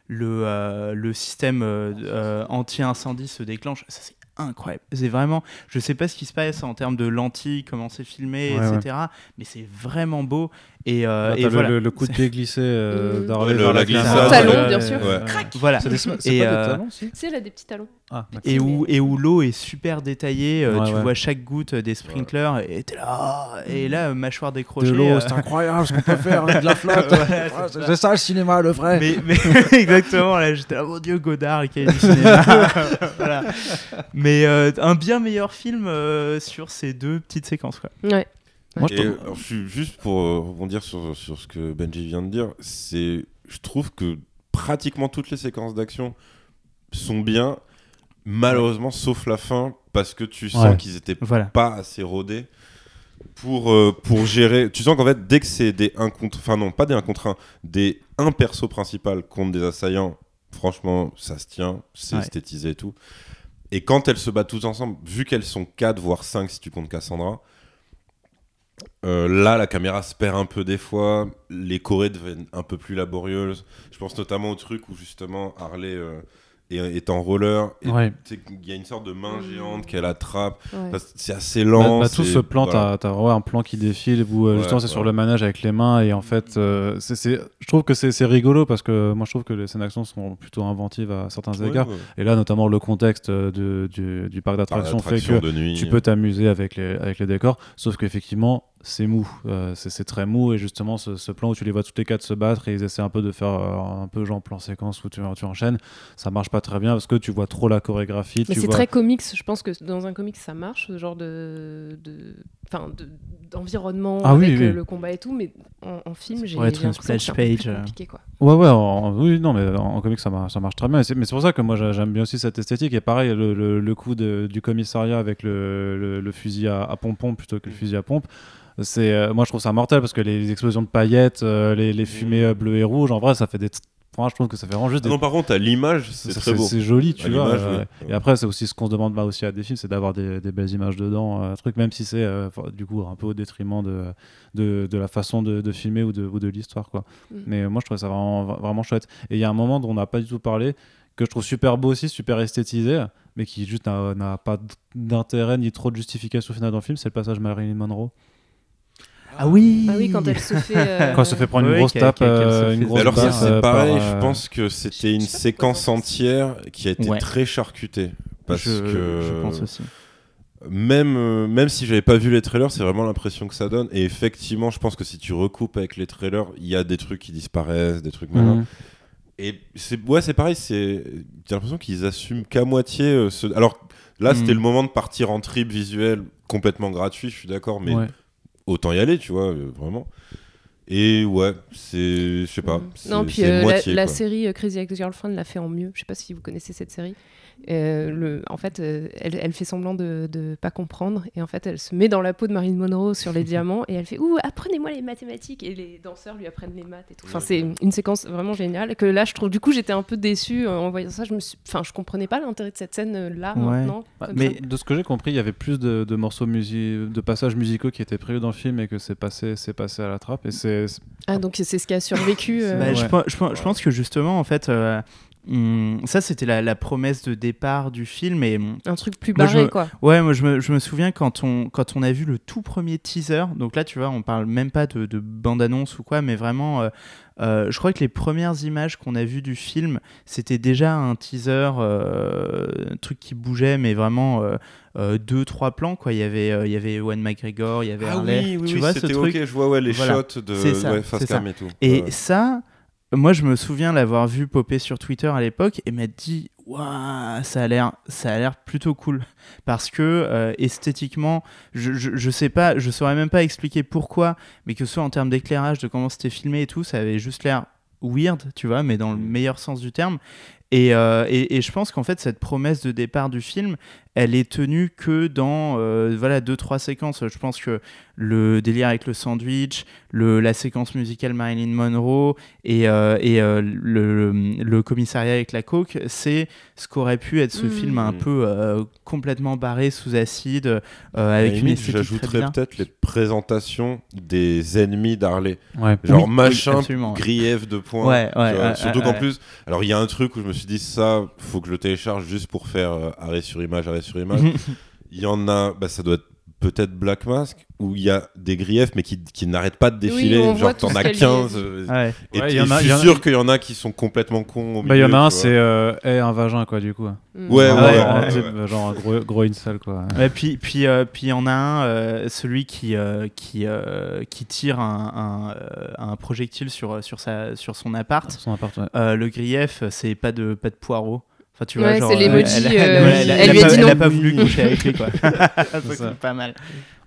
Speaker 4: le, le système anti-incendie se déclenche. Ça, c'est incroyable. C'est vraiment, je sais pas ce qui se passe en termes de lentilles, comment c'est filmé,
Speaker 1: Ouais,
Speaker 4: etc. Mais c'est vraiment beau. Et, euh,
Speaker 1: Là,
Speaker 4: et
Speaker 1: le,
Speaker 4: voilà.
Speaker 1: le- le coup de pied glissé euh, [LAUGHS]
Speaker 2: Mm.
Speaker 1: d'Harley
Speaker 3: Ouais, le- la glissade.
Speaker 2: Talon, bien sûr.
Speaker 1: ouais.
Speaker 4: Voilà.
Speaker 1: C'est des, c'est des
Speaker 4: euh,
Speaker 1: talons, si
Speaker 2: a des petits talons.
Speaker 1: Ah.
Speaker 4: Et où, et où l'eau est super détaillée, euh,
Speaker 1: Ouais,
Speaker 4: tu
Speaker 1: ouais.
Speaker 4: vois chaque goutte des sprinklers, et t'es là, ah, et là, euh, mâchoire décrochée.
Speaker 1: De l'eau,
Speaker 4: euh,
Speaker 1: c'est incroyable ce qu'on peut faire avec [LAUGHS] de la flotte. Ah,
Speaker 4: c'est
Speaker 1: c'est ça le cinéma, le vrai.
Speaker 4: mais, mais [LAUGHS] exactement, là j'étais là, mon dieu, Godard, qui a du cinéma. Voilà. Mais euh, un bien meilleur film euh, sur ces deux petites séquences. Quoi.
Speaker 2: Ouais.
Speaker 1: Moi, je
Speaker 3: Et,
Speaker 1: trouve-
Speaker 3: alors, je suis juste pour euh, rebondir sur, sur ce que Benji vient de dire, c'est, je trouve que pratiquement toutes les séquences d'action sont bien, malheureusement, sauf la fin, parce que tu sens
Speaker 1: Ouais.
Speaker 3: qu'ils étaient
Speaker 4: Voilà.
Speaker 3: pas assez rodés pour, euh, pour gérer. Tu sens qu'en fait, dès que c'est des 1 contre. Enfin, non, pas des 1 contre 1, des 1 perso principal contre des assaillants, franchement, ça se tient, c'est
Speaker 4: Ouais.
Speaker 3: esthétisé et tout. Et quand elles se battent toutes ensemble, vu qu'elles sont 4 voire 5 si tu comptes Cassandra, euh, là la caméra se perd un peu des fois, les chorés deviennent un peu plus laborieuses. Je pense notamment au truc où justement Harley euh, est, est en roller et
Speaker 1: Ouais.
Speaker 3: qu'il y a une sorte de main géante qu'elle attrape.
Speaker 2: Ouais.
Speaker 3: C'est assez lent.
Speaker 1: Bah, bah, tout ce plan,
Speaker 3: voilà.
Speaker 1: t'as ouais, un plan qui défile où euh,
Speaker 3: Ouais,
Speaker 1: justement c'est sur le manège avec les mains et en fait, euh, je trouve que c'est rigolo parce que moi je trouve que les scènes d'action sont plutôt inventives à certains
Speaker 3: Ouais,
Speaker 1: égards.
Speaker 3: ouais.
Speaker 1: Et là, notamment le contexte de- du, du parc
Speaker 3: Par
Speaker 1: d'attractions fait que tu peux t'amuser avec les, avec les décors, sauf qu'effectivement, c'est mou. Euh, c'est c'est très mou et justement, ce, ce plan où tu les vois toutes les quatre se battre et ils essaient un peu de faire euh, un peu genre plan séquence où tu, tu enchaînes, ça marche pas très bien parce que tu vois trop la chorégraphie.
Speaker 2: Mais c'est
Speaker 1: vois...
Speaker 2: très comics. Je pense que dans un comics, ça marche, ce genre de. de... Enfin, de- d'environnement
Speaker 1: Ah oui,
Speaker 2: avec
Speaker 1: oui.
Speaker 2: euh, le combat et tout, mais en, en film, j'ai l'impression que c'est un peu
Speaker 4: splash
Speaker 2: plus
Speaker 4: page, euh.
Speaker 2: compliqué, quoi.
Speaker 1: Ouais, ouais, en- oui, non, mais en, en comics, ça marche, ça marche très bien. Et Mais c'est pour ça que moi, j'a- j'aime bien aussi cette esthétique. Et pareil, le, le- le coup de- du commissariat avec le, le- le fusil à, à pompon plutôt que le fusil à pompe. C'est, euh, moi, je trouve ça mortel parce que les explosions de paillettes, euh, les, les fumées euh, bleues et rouges, en vrai, ça fait des. Franchement, je trouve que ça fait vraiment juste
Speaker 3: Ah
Speaker 1: des.
Speaker 3: non, par contre, à l'image, c'est très beau.
Speaker 1: C'est joli, tu
Speaker 3: À
Speaker 1: vois. euh. Et après, c'est aussi ce qu'on se demande bah, aussi à des films, c'est d'avoir des, des belles images dedans, euh, truc, même si c'est euh, enfin, du coup un peu au détriment de, de, de la façon de, de filmer ou de, ou de l'histoire, quoi.
Speaker 2: Mm.
Speaker 1: Mais moi, je trouve ça vraiment, vraiment chouette. Et il y a un moment dont on n'a pas du tout parlé, que je trouve super beau aussi, super esthétisé, mais qui juste n'a n'a pas d'intérêt ni trop de justification finale dans le film, c'est le passage Marilyn Monroe.
Speaker 4: Ah oui
Speaker 2: Ah oui, quand elle se fait. euh,
Speaker 1: Quand elle se fait prendre une grosse tape,
Speaker 4: qu'elle- qu'elle se
Speaker 1: euh,
Speaker 4: fait-
Speaker 1: une grosse
Speaker 3: alors ça c'est
Speaker 1: euh,
Speaker 3: pareil,
Speaker 1: par,
Speaker 3: je
Speaker 1: euh,
Speaker 3: pense que c'était une séquence entière qui a été
Speaker 4: Ouais.
Speaker 3: très charcutée. Parce
Speaker 4: je,
Speaker 3: que
Speaker 4: je pense aussi.
Speaker 3: même, euh, même si j'avais pas vu les trailers, c'est vraiment l'impression que ça donne. Et effectivement, je pense que si tu recoupes avec les trailers, il y a des trucs qui disparaissent, des trucs malins.
Speaker 1: Mhm.
Speaker 3: Et c'est ouais, c'est pareil, c'est j'ai l'impression qu'ils assument qu'à moitié euh, ce... Alors là,
Speaker 4: Mm.
Speaker 3: c'était le moment de partir en trip visuel complètement gratuit, je suis d'accord, mais
Speaker 1: Ouais.
Speaker 3: Autant y aller, tu vois, euh, vraiment. Et ouais, c'est. Je sais pas. C'est-
Speaker 2: Non, puis euh, la,
Speaker 3: moitié,
Speaker 2: la
Speaker 3: quoi.
Speaker 2: série euh, Crazy Ex-Girlfriend l'a fait en mieux. Je sais pas si vous connaissez cette série. Euh, le, en fait, euh, elle, elle fait semblant de ne pas comprendre et en fait, elle se met dans la peau de Marilyn Monroe sur les [LAUGHS] diamants et elle fait Ouh, apprenez-moi les mathématiques et les danseurs lui apprennent les maths et tout. Enfin, c'est une, séquence vraiment géniale que là, je trouve. Du coup, j'étais un peu déçue euh, en voyant ça. Je me suis, enfin, je comprenais pas l'intérêt de cette scène euh, là
Speaker 4: Ouais.
Speaker 2: maintenant.
Speaker 1: Bah,
Speaker 4: mais-
Speaker 2: ça.
Speaker 1: De ce que j'ai compris, il y avait plus de, de morceaux de passages musicaux qui étaient prévus dans le film et que c'est passé, c'est passé à la trappe. Et c'est
Speaker 2: Ah, donc c'est ce qui a survécu. [LAUGHS] euh,
Speaker 4: Bah, je,
Speaker 1: Ouais.
Speaker 4: pense- je pense- je pense que justement, en fait, ça c'était la, la promesse de départ du film. Et
Speaker 2: un truc plus
Speaker 4: Moi, je
Speaker 2: barré,
Speaker 4: me-
Speaker 2: quoi.
Speaker 4: ouais, moi je me, je me souviens quand on, quand on a vu le tout premier teaser. Donc là, tu vois, on parle même pas de, de bande-annonce ou quoi, mais vraiment. euh, euh, je crois que les premières images qu'on a vues du film, c'était déjà un teaser, euh, un truc qui bougeait, mais vraiment euh, euh, deux, trois plans. Quoi. Il, y avait, euh, il y avait Ewan McGregor, il y avait
Speaker 3: Ah
Speaker 4: Harley.
Speaker 3: oui, oui,
Speaker 4: tu
Speaker 3: oui,
Speaker 4: vois ce
Speaker 3: c'était
Speaker 4: truc
Speaker 3: ok, je vois ouais, les
Speaker 4: Voilà.
Speaker 3: shots de ouais, face cam et tout.
Speaker 4: Et
Speaker 3: Ouais.
Speaker 4: ça, moi, je me souviens l'avoir vu popper sur Twitter à l'époque et m'être dit, waouh, ça a l'air, ça a l'air plutôt cool parce que euh, esthétiquement, je, je, je sais pas, je saurais même pas expliquer pourquoi, mais que ce soit en termes d'éclairage, de comment c'était filmé et tout, ça avait juste l'air weird, tu vois, mais dans le meilleur sens du terme. Et, euh, et, et je pense qu'en fait, cette promesse de départ du film, elle est tenue que dans euh, voilà deux trois séquences. Je pense que le délire avec le sandwich, le, la séquence musicale Marilyn Monroe et, euh, et euh, le, le commissariat avec la coke, c'est ce qu'aurait pu être ce
Speaker 2: Mm.
Speaker 4: film un peu euh, complètement barré sous acide, euh, avec une esthétique
Speaker 3: J'ajouterais peut-être les présentations des ennemis d'Harley.
Speaker 1: ouais.
Speaker 3: Genre
Speaker 4: Oui, oui,
Speaker 3: machin,
Speaker 4: absolument.
Speaker 3: grief de points.
Speaker 4: Ouais, ouais,
Speaker 3: surtout qu'en
Speaker 4: ouais.
Speaker 3: plus, alors il y a un truc où je me suis dit ça, faut que je le télécharge juste pour faire euh, arrêt sur image, arrêt sur image. [LAUGHS] Il y en a, bah, ça doit être peut-être Black Mask, où il y a des griefs mais qui, qui n'arrêtent pas de défiler. Genre t'en as
Speaker 2: qu'elle y
Speaker 3: 15.
Speaker 2: est.
Speaker 3: euh,
Speaker 4: Ouais.
Speaker 3: Et
Speaker 1: Ouais,
Speaker 3: t-
Speaker 1: il y en
Speaker 3: et
Speaker 1: a-
Speaker 3: je
Speaker 1: il y en
Speaker 3: suis
Speaker 1: a-
Speaker 3: sûr qu'il y en a qui sont complètement cons. Au
Speaker 1: Bah, il y en a un, c'est euh, Eh, un vagin, quoi, du coup.
Speaker 2: Mm.
Speaker 3: Ouais,
Speaker 1: Ah
Speaker 3: ouais,
Speaker 1: ouais,
Speaker 3: ouais,
Speaker 1: en-
Speaker 3: ouais,
Speaker 1: c'est,
Speaker 3: ouais.
Speaker 1: Genre un gros, gros incel, quoi.
Speaker 4: Ouais, puis puis euh, puis il y en a un, euh, celui qui euh, qui euh, qui tire un, un, un projectile sur sur sa sur son appart.
Speaker 1: Son appart, ouais.
Speaker 4: Euh, le grief, c'est pas de pas de poireaux. Enfin, tu vois,
Speaker 2: Ouais,
Speaker 4: genre,
Speaker 2: c'est
Speaker 4: euh,
Speaker 2: l'emoji,
Speaker 4: elle,
Speaker 2: euh,
Speaker 4: elle- elle-
Speaker 2: elle
Speaker 4: elle
Speaker 2: lui
Speaker 4: a
Speaker 2: dit
Speaker 4: elle a
Speaker 2: non.
Speaker 4: pas voulu coucher avec lui, quoi. [LAUGHS]
Speaker 1: C'est ça.
Speaker 4: c'est pas mal.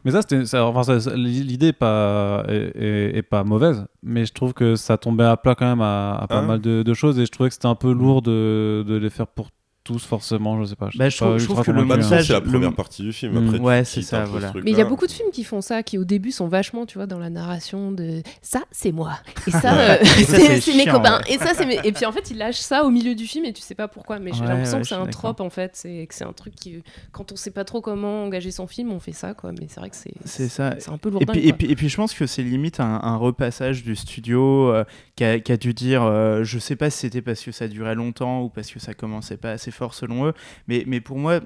Speaker 1: Mais ça, c'était, ça- enfin, ça- ça- l'idée est pas, est, est- est pas mauvaise, mais je trouve que ça tombait à plat quand même à, à pas
Speaker 3: Hein
Speaker 1: mal de, de choses et je trouvais que c'était un peu lourd de, de les faire pour tous forcément, je sais pas.
Speaker 4: Bah, je trouve- je trouve que le
Speaker 3: Bah,
Speaker 1: hein.
Speaker 4: montage-
Speaker 3: c'est la
Speaker 4: le-
Speaker 3: première partie du film.
Speaker 1: Mm.
Speaker 3: Après,
Speaker 4: Ouais, c'est ça,
Speaker 3: ce
Speaker 4: voilà.
Speaker 2: Mais il y a beaucoup de films qui font ça, qui au début sont vachement, tu vois, dans la narration de ça, c'est moi. Et ça,
Speaker 3: Ouais.
Speaker 2: euh, [LAUGHS] c'est mes copains.
Speaker 4: ouais.
Speaker 2: Et ça, c'est mes... Et puis en fait, il lâche ça au milieu du film et tu sais pas pourquoi. Mais j'ai
Speaker 4: Ouais,
Speaker 2: l'impression
Speaker 4: ouais,
Speaker 2: que c'est un trope en fait. C'est que c'est un truc qui, quand on sait pas trop comment engager son film, on fait ça quoi. Mais c'est vrai que c'est
Speaker 4: C'est ça.
Speaker 2: c'est un peu
Speaker 4: puis, et, puis, et puis je pense que c'est limite un, un repassage du studio euh, qui, a, qui a dû dire, euh, je sais pas si c'était parce que ça durait longtemps ou parce que ça commençait pas assez fort selon eux, mais, mais pour moi,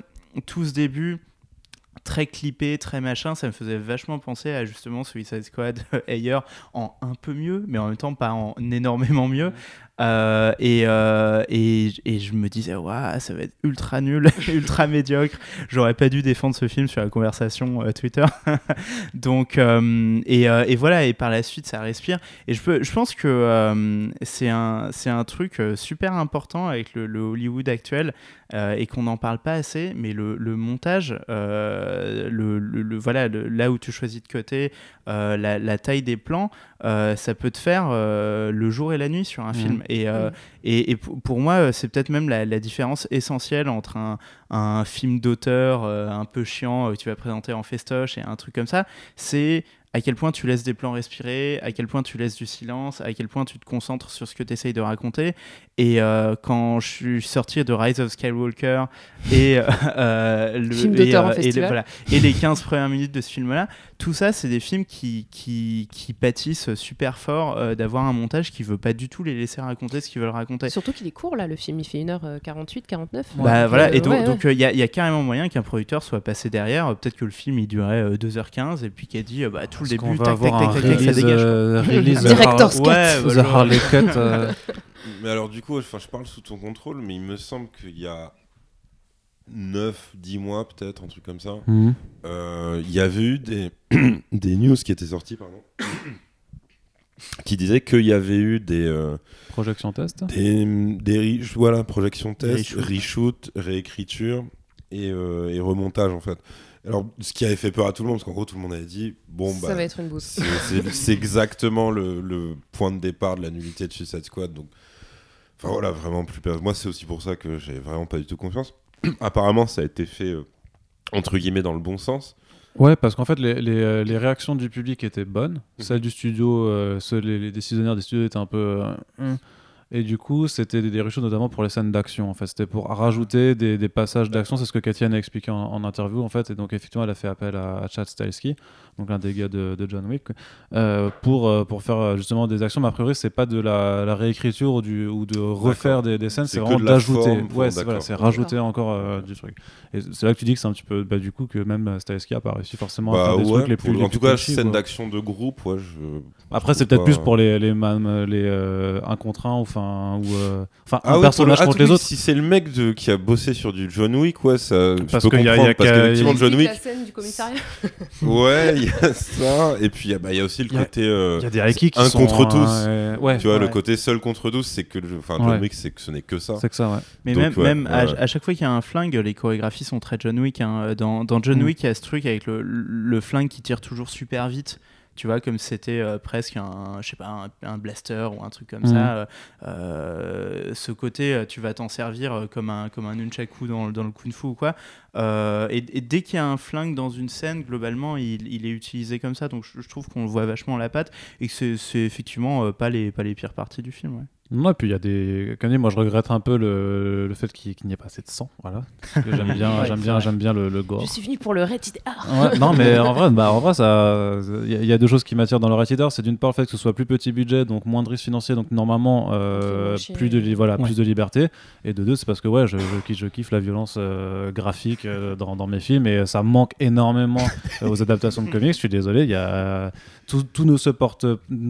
Speaker 4: tout ce début très clippé, très machin, ça me faisait vachement penser à justement Suicide Squad [LAUGHS] ailleurs en un peu mieux, mais en même temps pas en énormément mieux. Euh, et, euh, et, et je me disais, waouh, ça va être ultra nul, [LAUGHS] [LAUGHS] ultra médiocre. J'aurais pas dû défendre ce film sur la conversation euh, Twitter. [LAUGHS] Donc, et, et voilà, et par la suite, ça respire. Et je, peux, je pense que c'est un, un truc super important avec le, le Hollywood actuel euh, et qu'on n'en parle pas assez, mais le, le montage, euh, le, voilà, là où tu choisis de côté, euh, la, la taille des plans, ça peut te faire le jour et la nuit sur un
Speaker 1: Mhm.
Speaker 4: film. Et, et, et pour moi, c'est peut-être même la, la différence essentielle entre un, un film d'auteur un peu chiant que tu vas présenter en festoche et un truc comme ça, c'est à quel point tu laisses des plans respirer, à quel point tu laisses du silence, à quel point tu te concentres sur ce que tu essayes de raconter. Et euh, quand je suis sorti de Rise of Skywalker et, [LAUGHS] euh, le, et, et
Speaker 2: festival.
Speaker 4: voilà, et les 15 premières minutes de ce film-là, tout ça, c'est des films qui, qui, qui pâtissent super fort euh, d'avoir un montage qui veut pas du tout les laisser raconter ce qu'ils veulent raconter.
Speaker 2: Surtout qu'il est court là, le film. Il fait 1h48, 49.
Speaker 4: Bah
Speaker 2: Donc,
Speaker 4: voilà,
Speaker 2: euh,
Speaker 4: et donc
Speaker 2: ouais,
Speaker 4: donc, euh, il y, a- y a carrément moyen qu'un producteur soit passé derrière. euh, Peut-être que le film il durait euh, 2h15 et puis qu'il a dit euh, bah, tout le début,
Speaker 1: va
Speaker 4: tac,
Speaker 1: avoir
Speaker 4: tac,
Speaker 1: un
Speaker 4: tac, tac, tac, ça
Speaker 1: release,
Speaker 4: dégage.
Speaker 1: euh, [LAUGHS] release
Speaker 2: Director's cut.
Speaker 4: Ouais, [LAUGHS]
Speaker 1: The
Speaker 4: voilà.
Speaker 1: Harley Cut. euh,
Speaker 3: Mais alors, du coup, enfin, je parle sous ton contrôle, mais il me semble qu'il y a 9, 10 mois, peut-être, un truc comme ça.
Speaker 1: mhm.
Speaker 3: Euh, Il y avait eu des, [COUGHS] des news qui étaient sorties, pardon, [COUGHS] qui disaient qu'il y avait eu des, euh,
Speaker 1: Projection test.
Speaker 3: des, des re- voilà, projection test,
Speaker 4: Reshoot.
Speaker 3: reshoot, réécriture et, euh, et remontage, en fait. Alors, ce qui avait fait peur à tout le monde, parce qu'en gros, tout le monde avait dit bon,
Speaker 2: ça
Speaker 3: bah.
Speaker 2: va être une bouse.
Speaker 3: c'est- C'est c'est exactement le, le point de départ de la nullité de Suicide Squad. Donc, enfin voilà, vraiment plus. per- Moi, c'est aussi pour ça que j'avais vraiment pas du tout confiance. [CLEARS THROAT] Apparemment, ça a été fait euh, entre guillemets dans le bon sens.
Speaker 1: Ouais, parce qu'en fait, les, les, euh, les réactions du public étaient bonnes.
Speaker 3: Mhm.
Speaker 1: Celles du studio, euh, ceux- les, les décisionnaires des studios étaient un peu. euh, hum. Et du coup, c'était des, des reshoots notamment pour les scènes d'action. En fait, c'était pour rajouter des, des passages d'action. C'est ce que Katiane a expliqué en, en interview. En fait, et donc effectivement, elle a fait appel à, à Chad Stahelski, donc l'un des gars de, de John Wick, euh, pour euh, pour faire euh, justement des actions. Mais a priori, c'est pas de la, la réécriture ou, du, ou de refaire des, des scènes.
Speaker 3: C'est
Speaker 1: vraiment d'ajouter. Ouais, c'est voilà, rajouter encore euh, du truc. Et c'est là que tu dis que c'est un petit peu, bah, du coup, que même Stahelski a pas réussi forcément à
Speaker 3: Bah
Speaker 1: faire des
Speaker 3: ouais,
Speaker 1: trucs les plus. les
Speaker 3: en
Speaker 1: plus
Speaker 3: tout cas, scène d'action de groupe, ouais, je.
Speaker 1: Après, c'est peut-être plus pour les les, les euh, un contre un, ou enfin ou euh, enfin
Speaker 3: Ah
Speaker 1: un
Speaker 3: oui,
Speaker 1: personnage
Speaker 3: pour le- ah,
Speaker 1: contre les
Speaker 3: oui,
Speaker 1: autres.
Speaker 3: Si c'est le mec de, qui a bossé sur du John Wick, ouais, ça, je
Speaker 1: Parce
Speaker 3: peux
Speaker 1: y a-
Speaker 3: comprendre.
Speaker 1: il y a
Speaker 3: parce qu'effectivement, John Wick,
Speaker 2: la scène du commissariat. [LAUGHS]
Speaker 3: ouais, il y a ça. Et puis, il y a- bah, il y a aussi le
Speaker 1: Il y a-
Speaker 3: côté. euh,
Speaker 1: Il y a des qui
Speaker 3: un
Speaker 1: sont,
Speaker 3: contre tous.
Speaker 1: euh, ouais,
Speaker 3: tu vois, le côté seul contre tous, c'est que. Enfin, John
Speaker 1: Ouais.
Speaker 3: Wick, c'est que ce n'est que ça.
Speaker 1: C'est que ça, ouais.
Speaker 4: Mais
Speaker 3: Donc,
Speaker 4: même,
Speaker 3: ouais,
Speaker 4: même à,
Speaker 3: ouais.
Speaker 4: à chaque fois qu'il y a un flingue, les chorégraphies sont très John Wick. hein. Dans, dans John
Speaker 1: Mm.
Speaker 4: Wick, il y a ce truc avec le, le flingue qui tire toujours super vite. Tu vois, comme c'était euh, presque un, je sais pas, un, un blaster ou un truc comme
Speaker 1: Mm.
Speaker 4: ça. euh, euh, ce côté, tu vas t'en servir comme un, comme un nunchaku dans, le- dans le kung fu ou quoi. Euh, et, et dès qu'il y a un flingue dans une scène, globalement, il, il est utilisé comme ça. Donc je, je trouve qu'on le voit vachement à la patte et que c'est- c'est effectivement pas, les, pas les pires parties du film. ouais.
Speaker 1: Non, et puis il y a des. Comme dit, moi je regrette un peu le, le fait qu'il n'y ait pas assez de sang. Voilà. J'aime bien, [LAUGHS]
Speaker 4: Ouais,
Speaker 1: j'aime
Speaker 4: c'est
Speaker 1: bien, j'aime bien le, le gore.
Speaker 2: Je suis venu pour le Rated R.
Speaker 1: Ouais, [LAUGHS] non, mais en vrai, bah, en vrai, ça, il y, a- il y a deux choses qui m'attirent dans le Rated R. C'est d'une part le fait que ce soit plus petit budget, donc moins de risques financiers, donc normalement euh, plus de li- voilà,
Speaker 4: Ouais.
Speaker 1: plus de liberté. Et de deux, c'est parce que ouais, je, je, kiffe- je kiffe la violence euh, graphique euh, dans, dans mes films et ça manque énormément [LAUGHS] euh, aux adaptations de comics. Je suis désolé, il y a tout, tout ne se porte,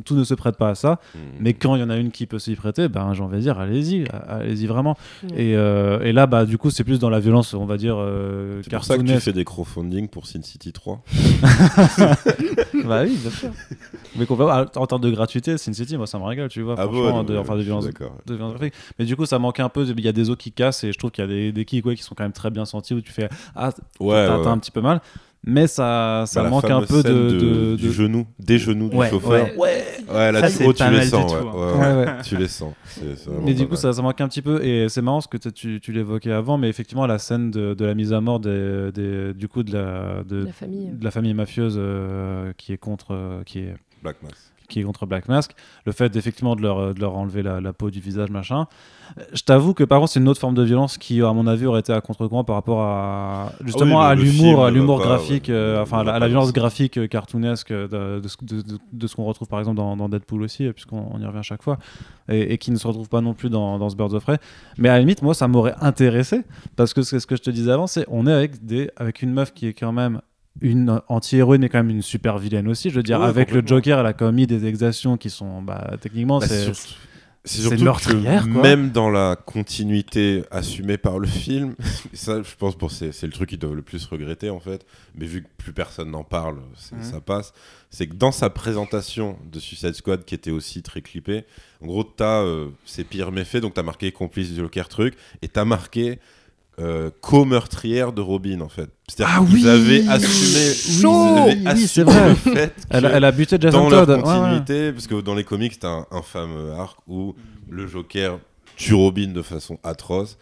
Speaker 1: tout ne se prête pas à ça.
Speaker 3: Mm.
Speaker 1: Mais quand il y en a une qui peut s'y prêter, ben j'ai envie de dire, allez-y, allez-y vraiment.
Speaker 2: Ouais.
Speaker 1: Et, euh, et là, bah du coup, c'est plus dans la violence, on va dire. Euh,
Speaker 3: C'est pour ça que tu fais des crowdfunding pour Sin City 3. [LAUGHS]
Speaker 1: bah oui, bien sûr. Mais qu'on va- en termes de gratuité, Sin City, moi ça me régale, tu vois.
Speaker 3: Ah bon, non,
Speaker 1: de, enfin, de violence, de violence graphique. Mais du coup, ça manquait un peu. Il y a des os qui cassent et je trouve qu'il y a des, des kicks ouais, qui sont quand même très bien sentis où tu fais Ah,
Speaker 3: Ouais,
Speaker 1: t'as
Speaker 3: ouais,
Speaker 1: un petit peu mal. Mais ça, ça
Speaker 3: Bah,
Speaker 1: manque un peu de. de-
Speaker 3: du genou, des genoux
Speaker 4: Ouais,
Speaker 3: du chauffeur.
Speaker 4: ouais.
Speaker 3: Ouais, là,
Speaker 4: Ça,
Speaker 3: tu, les sens. Ouais,
Speaker 4: hein.
Speaker 3: ouais,
Speaker 1: Ouais,
Speaker 3: ouais.
Speaker 1: ouais.
Speaker 3: tu les sens.
Speaker 1: Mais du coup, ça, ça manque un petit peu. Et c'est marrant ce que tu, tu, tu l'évoquais avant, mais effectivement, la scène de, de la mise à mort des, des- du coup de la, de,
Speaker 2: La famille.
Speaker 1: de la famille mafieuse euh, qui est contre. euh, qui est,
Speaker 3: Black Mass.
Speaker 1: Qui est contre Black Mask, le fait effectivement de leur, de leur enlever la, la peau du visage, machin. Euh, Je t'avoue que par contre, c'est une autre forme de violence qui, à mon avis, aurait été à contre-courant par rapport à justement
Speaker 3: Ah oui,
Speaker 1: à l'humour, à l'humour graphique,
Speaker 3: ouais,
Speaker 1: euh, enfin à la, à violence
Speaker 3: ce-
Speaker 1: graphique euh, cartoonesque de, de ce- de- de- de ce qu'on retrouve par exemple dans, dans Deadpool aussi, euh, puisqu'on on y revient à chaque fois, et, et qui ne se retrouve pas non plus dans, dans ce Birds of Prey. Mais à la limite, moi, ça m'aurait intéressé parce que c'est ce que je te disais avant, c'est on est avec des avec une meuf qui est quand même une anti-héroïne et quand même une super vilaine aussi. Je veux dire,
Speaker 3: Ouais,
Speaker 1: avec le. Joker, elle a commis des exactions qui sont, bah, techniquement,
Speaker 3: Bah,
Speaker 1: c'est.
Speaker 3: surtout
Speaker 1: meurtrière,
Speaker 3: que
Speaker 1: quoi.
Speaker 3: même dans la continuité assumée par le film, [LAUGHS] ça, je pense, bon, c'est le truc qu'ils doivent le plus regretter en fait. Mais vu que plus personne n'en parle, ça passe. C'est que dans sa présentation de Suicide Squad, qui était aussi très clippée, en gros, t'as euh, ses pires méfaits, donc t'as marqué complice du Joker truc, et t'as marqué euh, co-meurtrière de Robin en fait. C'est-à-dire
Speaker 1: Ah
Speaker 3: qu'ils
Speaker 1: oui
Speaker 3: avaient assumé, ils avaient
Speaker 1: Oui,
Speaker 3: assumé
Speaker 1: c'est vrai.
Speaker 3: le fait
Speaker 1: Elle, a buté Jason
Speaker 3: dans leur
Speaker 1: Todd. Ouais, ouais.
Speaker 3: continuité, parce que dans les comics, t'as un, fameux arc où le Joker tue Robin de façon atroce.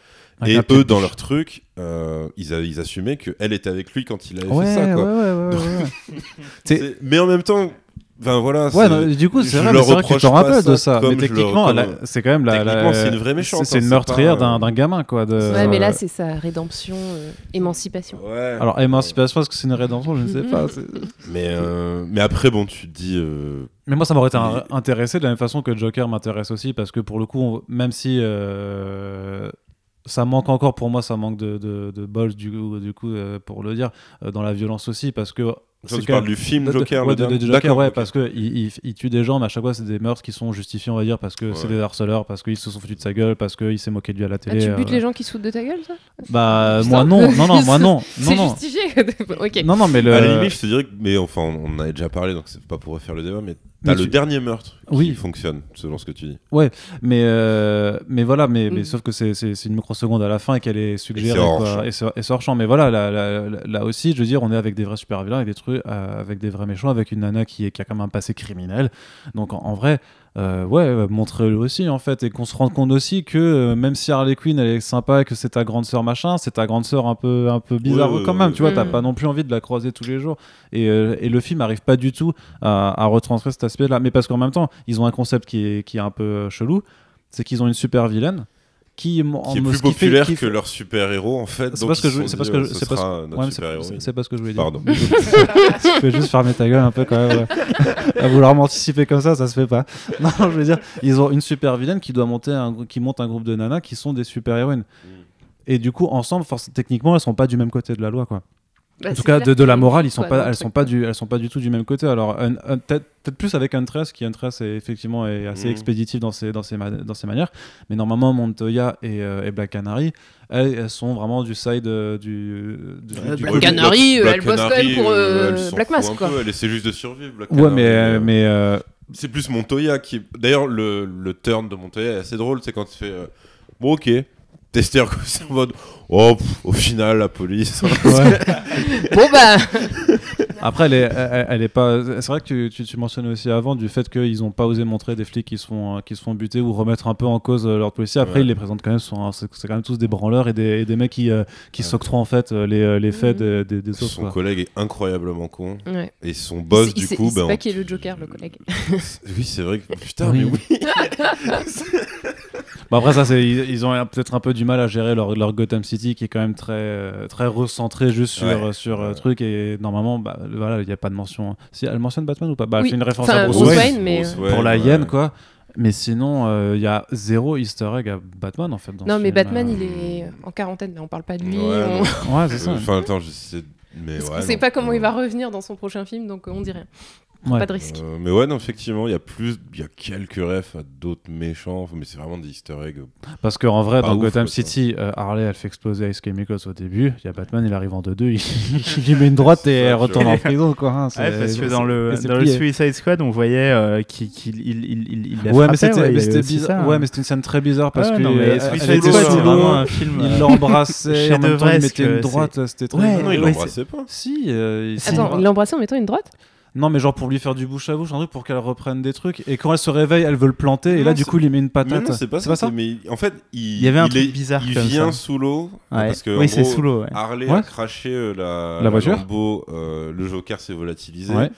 Speaker 3: Et eux, dans leur truc, euh, ils, a- ils assumaient qu'elle était avec lui quand il avait
Speaker 1: Ouais,
Speaker 3: fait ça. Quoi. [LAUGHS] Mais en même temps, enfin voilà.
Speaker 1: Ouais, non, du coup, c'est vrai, mais vrai que tu t'en rappelles de ça. Mais techniquement, c'est quand même la.
Speaker 3: c'est une vraie méchante,
Speaker 1: C'est
Speaker 3: hein,
Speaker 1: une meurtrière
Speaker 3: pas,
Speaker 1: d'un
Speaker 3: euh,
Speaker 1: d'un gamin, quoi. De...
Speaker 2: Ouais, mais là, c'est sa rédemption, euh, émancipation.
Speaker 3: Ouais.
Speaker 1: Alors, émancipation, est-ce que c'est une rédemption? Je ne sais pas. [LAUGHS]
Speaker 3: Mais, euh, mais après, bon, tu te dis. euh,
Speaker 1: Mais moi, ça m'aurait été
Speaker 3: Mais-
Speaker 1: un- intéressé de la même façon que Joker m'intéresse aussi, parce que pour le coup, on- même si euh, ça manque encore pour moi, ça manque de, de, de balls, du, coup- du coup, euh, pour le dire, euh, dans la violence aussi, parce que.
Speaker 3: Tu
Speaker 1: c'est
Speaker 3: parles
Speaker 1: quand
Speaker 3: du film
Speaker 1: de- de-
Speaker 3: Joker,
Speaker 1: ouais,
Speaker 3: le
Speaker 1: de, de- de
Speaker 3: dernier
Speaker 1: Joker,
Speaker 3: D'accord,
Speaker 1: ouais,
Speaker 3: ok.
Speaker 1: parce que il, il- il tue des gens, mais à chaque fois c'est des meurtres qui sont justifiés, on va dire, parce que c'est
Speaker 3: Ouais.
Speaker 1: des harceleurs, parce qu'ils se sont foutus de sa gueule, parce qu'il s'est moqué de lui à la
Speaker 2: Ah,
Speaker 1: télé.
Speaker 2: tu butes
Speaker 1: euh,
Speaker 2: les gens qui se foutent de ta gueule, ça?
Speaker 1: Bah
Speaker 2: Putain.
Speaker 1: moi non, non non, moi non, [LAUGHS] non
Speaker 2: C'est
Speaker 1: non,
Speaker 2: justifié. [LAUGHS] ok.
Speaker 1: non non, mais le.
Speaker 3: À la limite, je te dirais que, mais enfin, on on en avait déjà parlé, donc c'est pas pour refaire le débat, mais T'as le
Speaker 1: tu-
Speaker 3: dernier meurtre qui
Speaker 1: Oui.
Speaker 3: fonctionne, selon ce que tu dis.
Speaker 1: Mais, euh, mais voilà, mais, mais
Speaker 2: Mm.
Speaker 1: sauf que c'est une microseconde à la fin et qu'elle est suggérée.
Speaker 3: Et c'est hors champ.
Speaker 1: Mais voilà, là, là, là- là aussi, je veux dire, on est avec des vrais super vilains, avec des trucs, euh, avec des vrais méchants, avec une nana qui, est, qui a quand même un passé criminel. Donc en, en vrai, euh, ouais, euh, montrez-le aussi en fait. Et qu'on se rende compte aussi que euh, même si Harley Quinn elle est sympa, que c'est ta grande sœur machin, c'est ta grande sœur un peu, un peu bizarre
Speaker 3: Ouais, ouais,
Speaker 1: quand même.
Speaker 3: ouais.
Speaker 1: Tu vois, t'as pas non plus envie de la croiser tous les jours. Et, euh, et le film arrive pas du tout à, à retranscrire cet aspect-là. Mais parce qu'en même temps, ils ont un concept qui est, qui est un peu chelou, c'est qu'ils ont une super vilaine qui, en-
Speaker 3: Qui est
Speaker 1: en-
Speaker 3: plus
Speaker 1: fait-
Speaker 3: populaire
Speaker 1: qui
Speaker 3: que
Speaker 1: fait-
Speaker 3: leur super-héros, en fait.
Speaker 1: C'est
Speaker 3: donc
Speaker 1: pas ce que je- c'est pas ce
Speaker 3: dit,
Speaker 1: que c'est pas ce-
Speaker 3: sera notre
Speaker 1: Ouais, mais
Speaker 3: super-héros.
Speaker 1: c'est- c'est pas ce que je voulais dire.
Speaker 3: Pardon. [LAUGHS] [LAUGHS]
Speaker 1: tu peux juste fermer ta gueule un peu quand même. ouais. [LAUGHS] à vouloir m'anticiper comme ça, ça se fait pas. Non, je veux dire, ils ont une super vilaine qui doit monter un, qui monte un groupe de nanas qui sont des super héroïnes.
Speaker 3: Mm.
Speaker 1: Et du coup, ensemble, force- techniquement, elles sont pas du même côté de la loi, quoi.
Speaker 2: Bah,
Speaker 1: en tout cas, de, de la morale, ils sont
Speaker 2: quoi,
Speaker 1: pas,
Speaker 2: dans le
Speaker 1: elles sont pas
Speaker 2: quoi.
Speaker 1: du, elles sont pas du tout du même côté. Alors, peut-être plus avec Huntress, qui Huntress est effectivement est assez
Speaker 3: Mhm.
Speaker 1: expéditif dans ses, dans ses, ma- dans ses manières. Mais normalement, Montoya et, euh, et Black Canary, elles, elles sont vraiment du side euh, du, du,
Speaker 2: Euh,
Speaker 1: du-
Speaker 2: Black Canary,
Speaker 3: Black
Speaker 2: elle bosse quand même pour, euh, Black Mask, quoi.
Speaker 3: peu, Elle essaie juste de survivre, Black
Speaker 1: Ouais,
Speaker 3: Canary,
Speaker 1: mais,
Speaker 3: euh,
Speaker 1: mais euh,
Speaker 3: C'est plus Montoya qui. D'ailleurs, le, le turn de Montoya est assez drôle. C'est quand il fait. euh, bon, ok. Tester, c'est en mode. Oh, pff, au final, la police.
Speaker 1: ouais. [LAUGHS]
Speaker 2: Bon bah,
Speaker 1: Après, elle est, elle, elle est pas. C'est vrai que tu, tu, tu mentionnais aussi avant du fait qu'ils n'ont pas osé montrer des flics qui se font, euh, qui se font buter ou remettre un peu en cause euh, leur policier. Après,
Speaker 3: Ouais.
Speaker 1: ils les présentent quand même. C'est c'est quand même tous des branleurs et des, et des mecs qui, euh, qui
Speaker 3: Ouais.
Speaker 1: s'octroient en fait euh, les, les faits
Speaker 2: Mhm.
Speaker 1: des, des, des autres.
Speaker 3: Son
Speaker 1: quoi.
Speaker 3: collègue est incroyablement con.
Speaker 2: ouais.
Speaker 3: Et son boss,
Speaker 2: il,
Speaker 3: du coup.
Speaker 2: sait
Speaker 3: ben,
Speaker 2: pas
Speaker 3: on-
Speaker 2: qui est le Joker, le collègue. [LAUGHS]
Speaker 3: Oui, c'est vrai que. Putain,
Speaker 1: Oui.
Speaker 3: mais oui. [LAUGHS]
Speaker 1: Bon, après, ça, c'est ils, ils ont peut-être un peu du mal à gérer leur, leur Gotham City qui est quand même très, euh, très recentré juste sur,
Speaker 3: Ouais.
Speaker 1: euh, sur euh,
Speaker 3: Ouais.
Speaker 1: truc. Et normalement, bah, voilà, il n'y a pas de mention. Si elle mentionne Batman ou pas? Bah,
Speaker 2: Oui.
Speaker 1: fait une référence
Speaker 2: Enfin,
Speaker 1: à Bruce
Speaker 2: Bruce
Speaker 1: Wayne.
Speaker 2: Wayne, mais,
Speaker 3: Bruce
Speaker 2: euh,
Speaker 3: Wayne,
Speaker 1: pour la
Speaker 3: ouais.
Speaker 1: hyène quoi mais sinon euh, il y a zéro easter egg à Batman en fait dans
Speaker 2: Non, mais
Speaker 1: film.
Speaker 2: Batman,
Speaker 1: Euh,
Speaker 2: il est en quarantaine, là, on parle pas de lui.
Speaker 3: Ouais,
Speaker 2: on...
Speaker 1: ouais c'est ça
Speaker 3: Enfin, attends, je sais. Mais
Speaker 2: Parce
Speaker 3: ouais,
Speaker 2: qu'on sait
Speaker 3: non.
Speaker 2: pas comment il va revenir dans son prochain film, donc euh, on dit rien.
Speaker 1: Ouais.
Speaker 2: Pas de risque.
Speaker 3: Euh, mais ouais, non, effectivement, il y a plus, il y a quelques refs à d'autres méchants, mais c'est vraiment des Easter eggs.
Speaker 1: parce qu'en vrai dans
Speaker 3: ouf,
Speaker 1: Gotham
Speaker 3: quoi,
Speaker 1: City euh, Harley elle fait exploser Ice Chemicals au début il y a Batman il arrive en 2-2 il, [LAUGHS] il lui met une droite et
Speaker 3: Ça,
Speaker 1: elle retourne en prison quoi hein,
Speaker 4: Ouais, parce que dans le, dans le. Suicide Squad, on voyait euh, qu'il il, il, il, il la
Speaker 1: ouais mais c'était
Speaker 4: ouais, a
Speaker 1: bizarre ouais mais c'était une scène très bizarre parce
Speaker 4: Ouais,
Speaker 1: que
Speaker 4: non, mais Suicide
Speaker 1: était
Speaker 4: Squad,
Speaker 1: sous
Speaker 4: c'est
Speaker 1: l'eau,
Speaker 4: vraiment un film.
Speaker 1: il l'embrassait en même temps il mettait une droite c'était très
Speaker 4: Ouais,
Speaker 3: non, il l'embrassait pas.
Speaker 1: si
Speaker 2: Attends,
Speaker 1: si-
Speaker 2: il l'embrassait en mettant une droite?
Speaker 1: Non, mais genre pour lui faire du bouche à bouche, un truc pour qu'elle reprenne des trucs. Et quand elle se réveille, elle veut le planter. et
Speaker 3: Non,
Speaker 1: là, du coup, il lui met une patate.
Speaker 3: non, c'est pas ça. Mais en fait, il,
Speaker 4: Il y avait un
Speaker 3: il
Speaker 4: truc
Speaker 3: est-
Speaker 4: bizarre
Speaker 3: Il
Speaker 4: comme
Speaker 3: vient
Speaker 4: ça.
Speaker 3: sous l'eau
Speaker 4: Ouais.
Speaker 3: parce que en
Speaker 4: oui, c'est
Speaker 3: gros,
Speaker 4: sous l'eau. ouais.
Speaker 3: Harley
Speaker 1: Ouais.
Speaker 3: a craché euh, la,
Speaker 1: La voiture
Speaker 3: euh, le Joker s'est volatilisé.
Speaker 1: Ouais.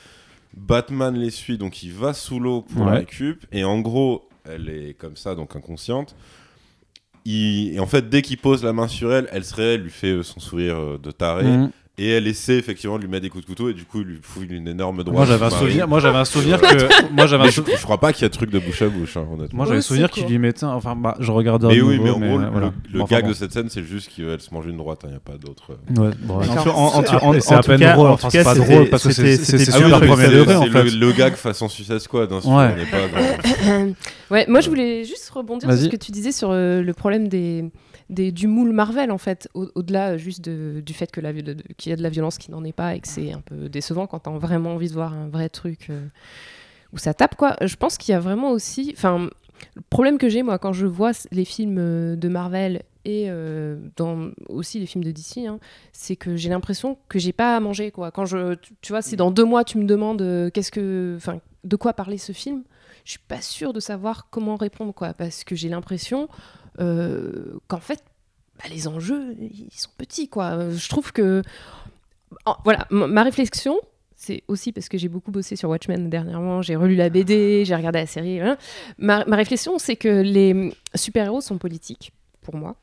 Speaker 3: Batman les suit, donc il va sous l'eau pour
Speaker 1: Ouais.
Speaker 3: la récup. Et en gros, elle est comme ça, donc inconsciente. Il- Et en fait, dès qu'il pose la main sur elle, elle se réveille, lui fait euh, son sourire euh, de taré.
Speaker 1: Mhm.
Speaker 3: Et elle essaie effectivement de lui mettre des coups de couteau. Et du coup, il lui fout une énorme droite.
Speaker 1: Moi, j'avais un souvenir. Moi, j'avais un souvenir que. [LAUGHS] Moi, j'avais un
Speaker 3: je, crois pas qu'il y a truc de bouche à bouche, hein, honnêtement.
Speaker 1: Moi, j'avais
Speaker 2: Au
Speaker 1: souvenir qu'il lui mettait. un- Enfin, bah, je regardais.
Speaker 3: Mais oui,
Speaker 1: nouveau,
Speaker 3: mais en gros,
Speaker 1: euh,
Speaker 3: le,
Speaker 1: voilà.
Speaker 3: le
Speaker 1: Bon, enfin,
Speaker 3: gag
Speaker 1: bon.
Speaker 3: de cette scène, c'est juste qu'elle se mange une droite. Il n'y a pas d'autre.
Speaker 1: Ouais, bon, ouais. C'est à peine
Speaker 4: cas-
Speaker 1: drôle.
Speaker 4: en
Speaker 1: Enfin, c'est pas drôle parce que c'est super premier degré en
Speaker 3: c'est
Speaker 1: fait.
Speaker 3: le, gag façon Suicide Squad. Hein,
Speaker 1: Ouais.
Speaker 3: on n'est pas dans-
Speaker 2: Ouais, moi je voulais juste rebondir sur ce que tu disais sur euh, le problème des, du moule Marvel en fait, au- au-delà euh, juste du fait qu'il y a de la violence qui n'en est pas et que c'est un peu décevant quand t'as vraiment envie de voir un vrai truc euh, où ça tape quoi. Je pense qu'il y a vraiment aussi, enfin, le problème que j'ai moi quand je vois les films euh, de Marvel et dans aussi les films de DC, hein, c'est que j'ai l'impression que j'ai pas à manger quoi. Quand je, tu, vois, si dans deux mois tu me demandes que, de quoi parler ce film, je suis pas sûre de savoir comment répondre quoi, parce que j'ai l'impression qu'en fait bah, les enjeux ils sont petits quoi. Euh, Je trouve que voilà ma réflexion. C'est aussi parce que j'ai beaucoup bossé sur Watchmen dernièrement, j'ai relu la BD, j'ai regardé la série. hein. Ma, ma réflexion, c'est que les super-héros sont politiques, pour moi.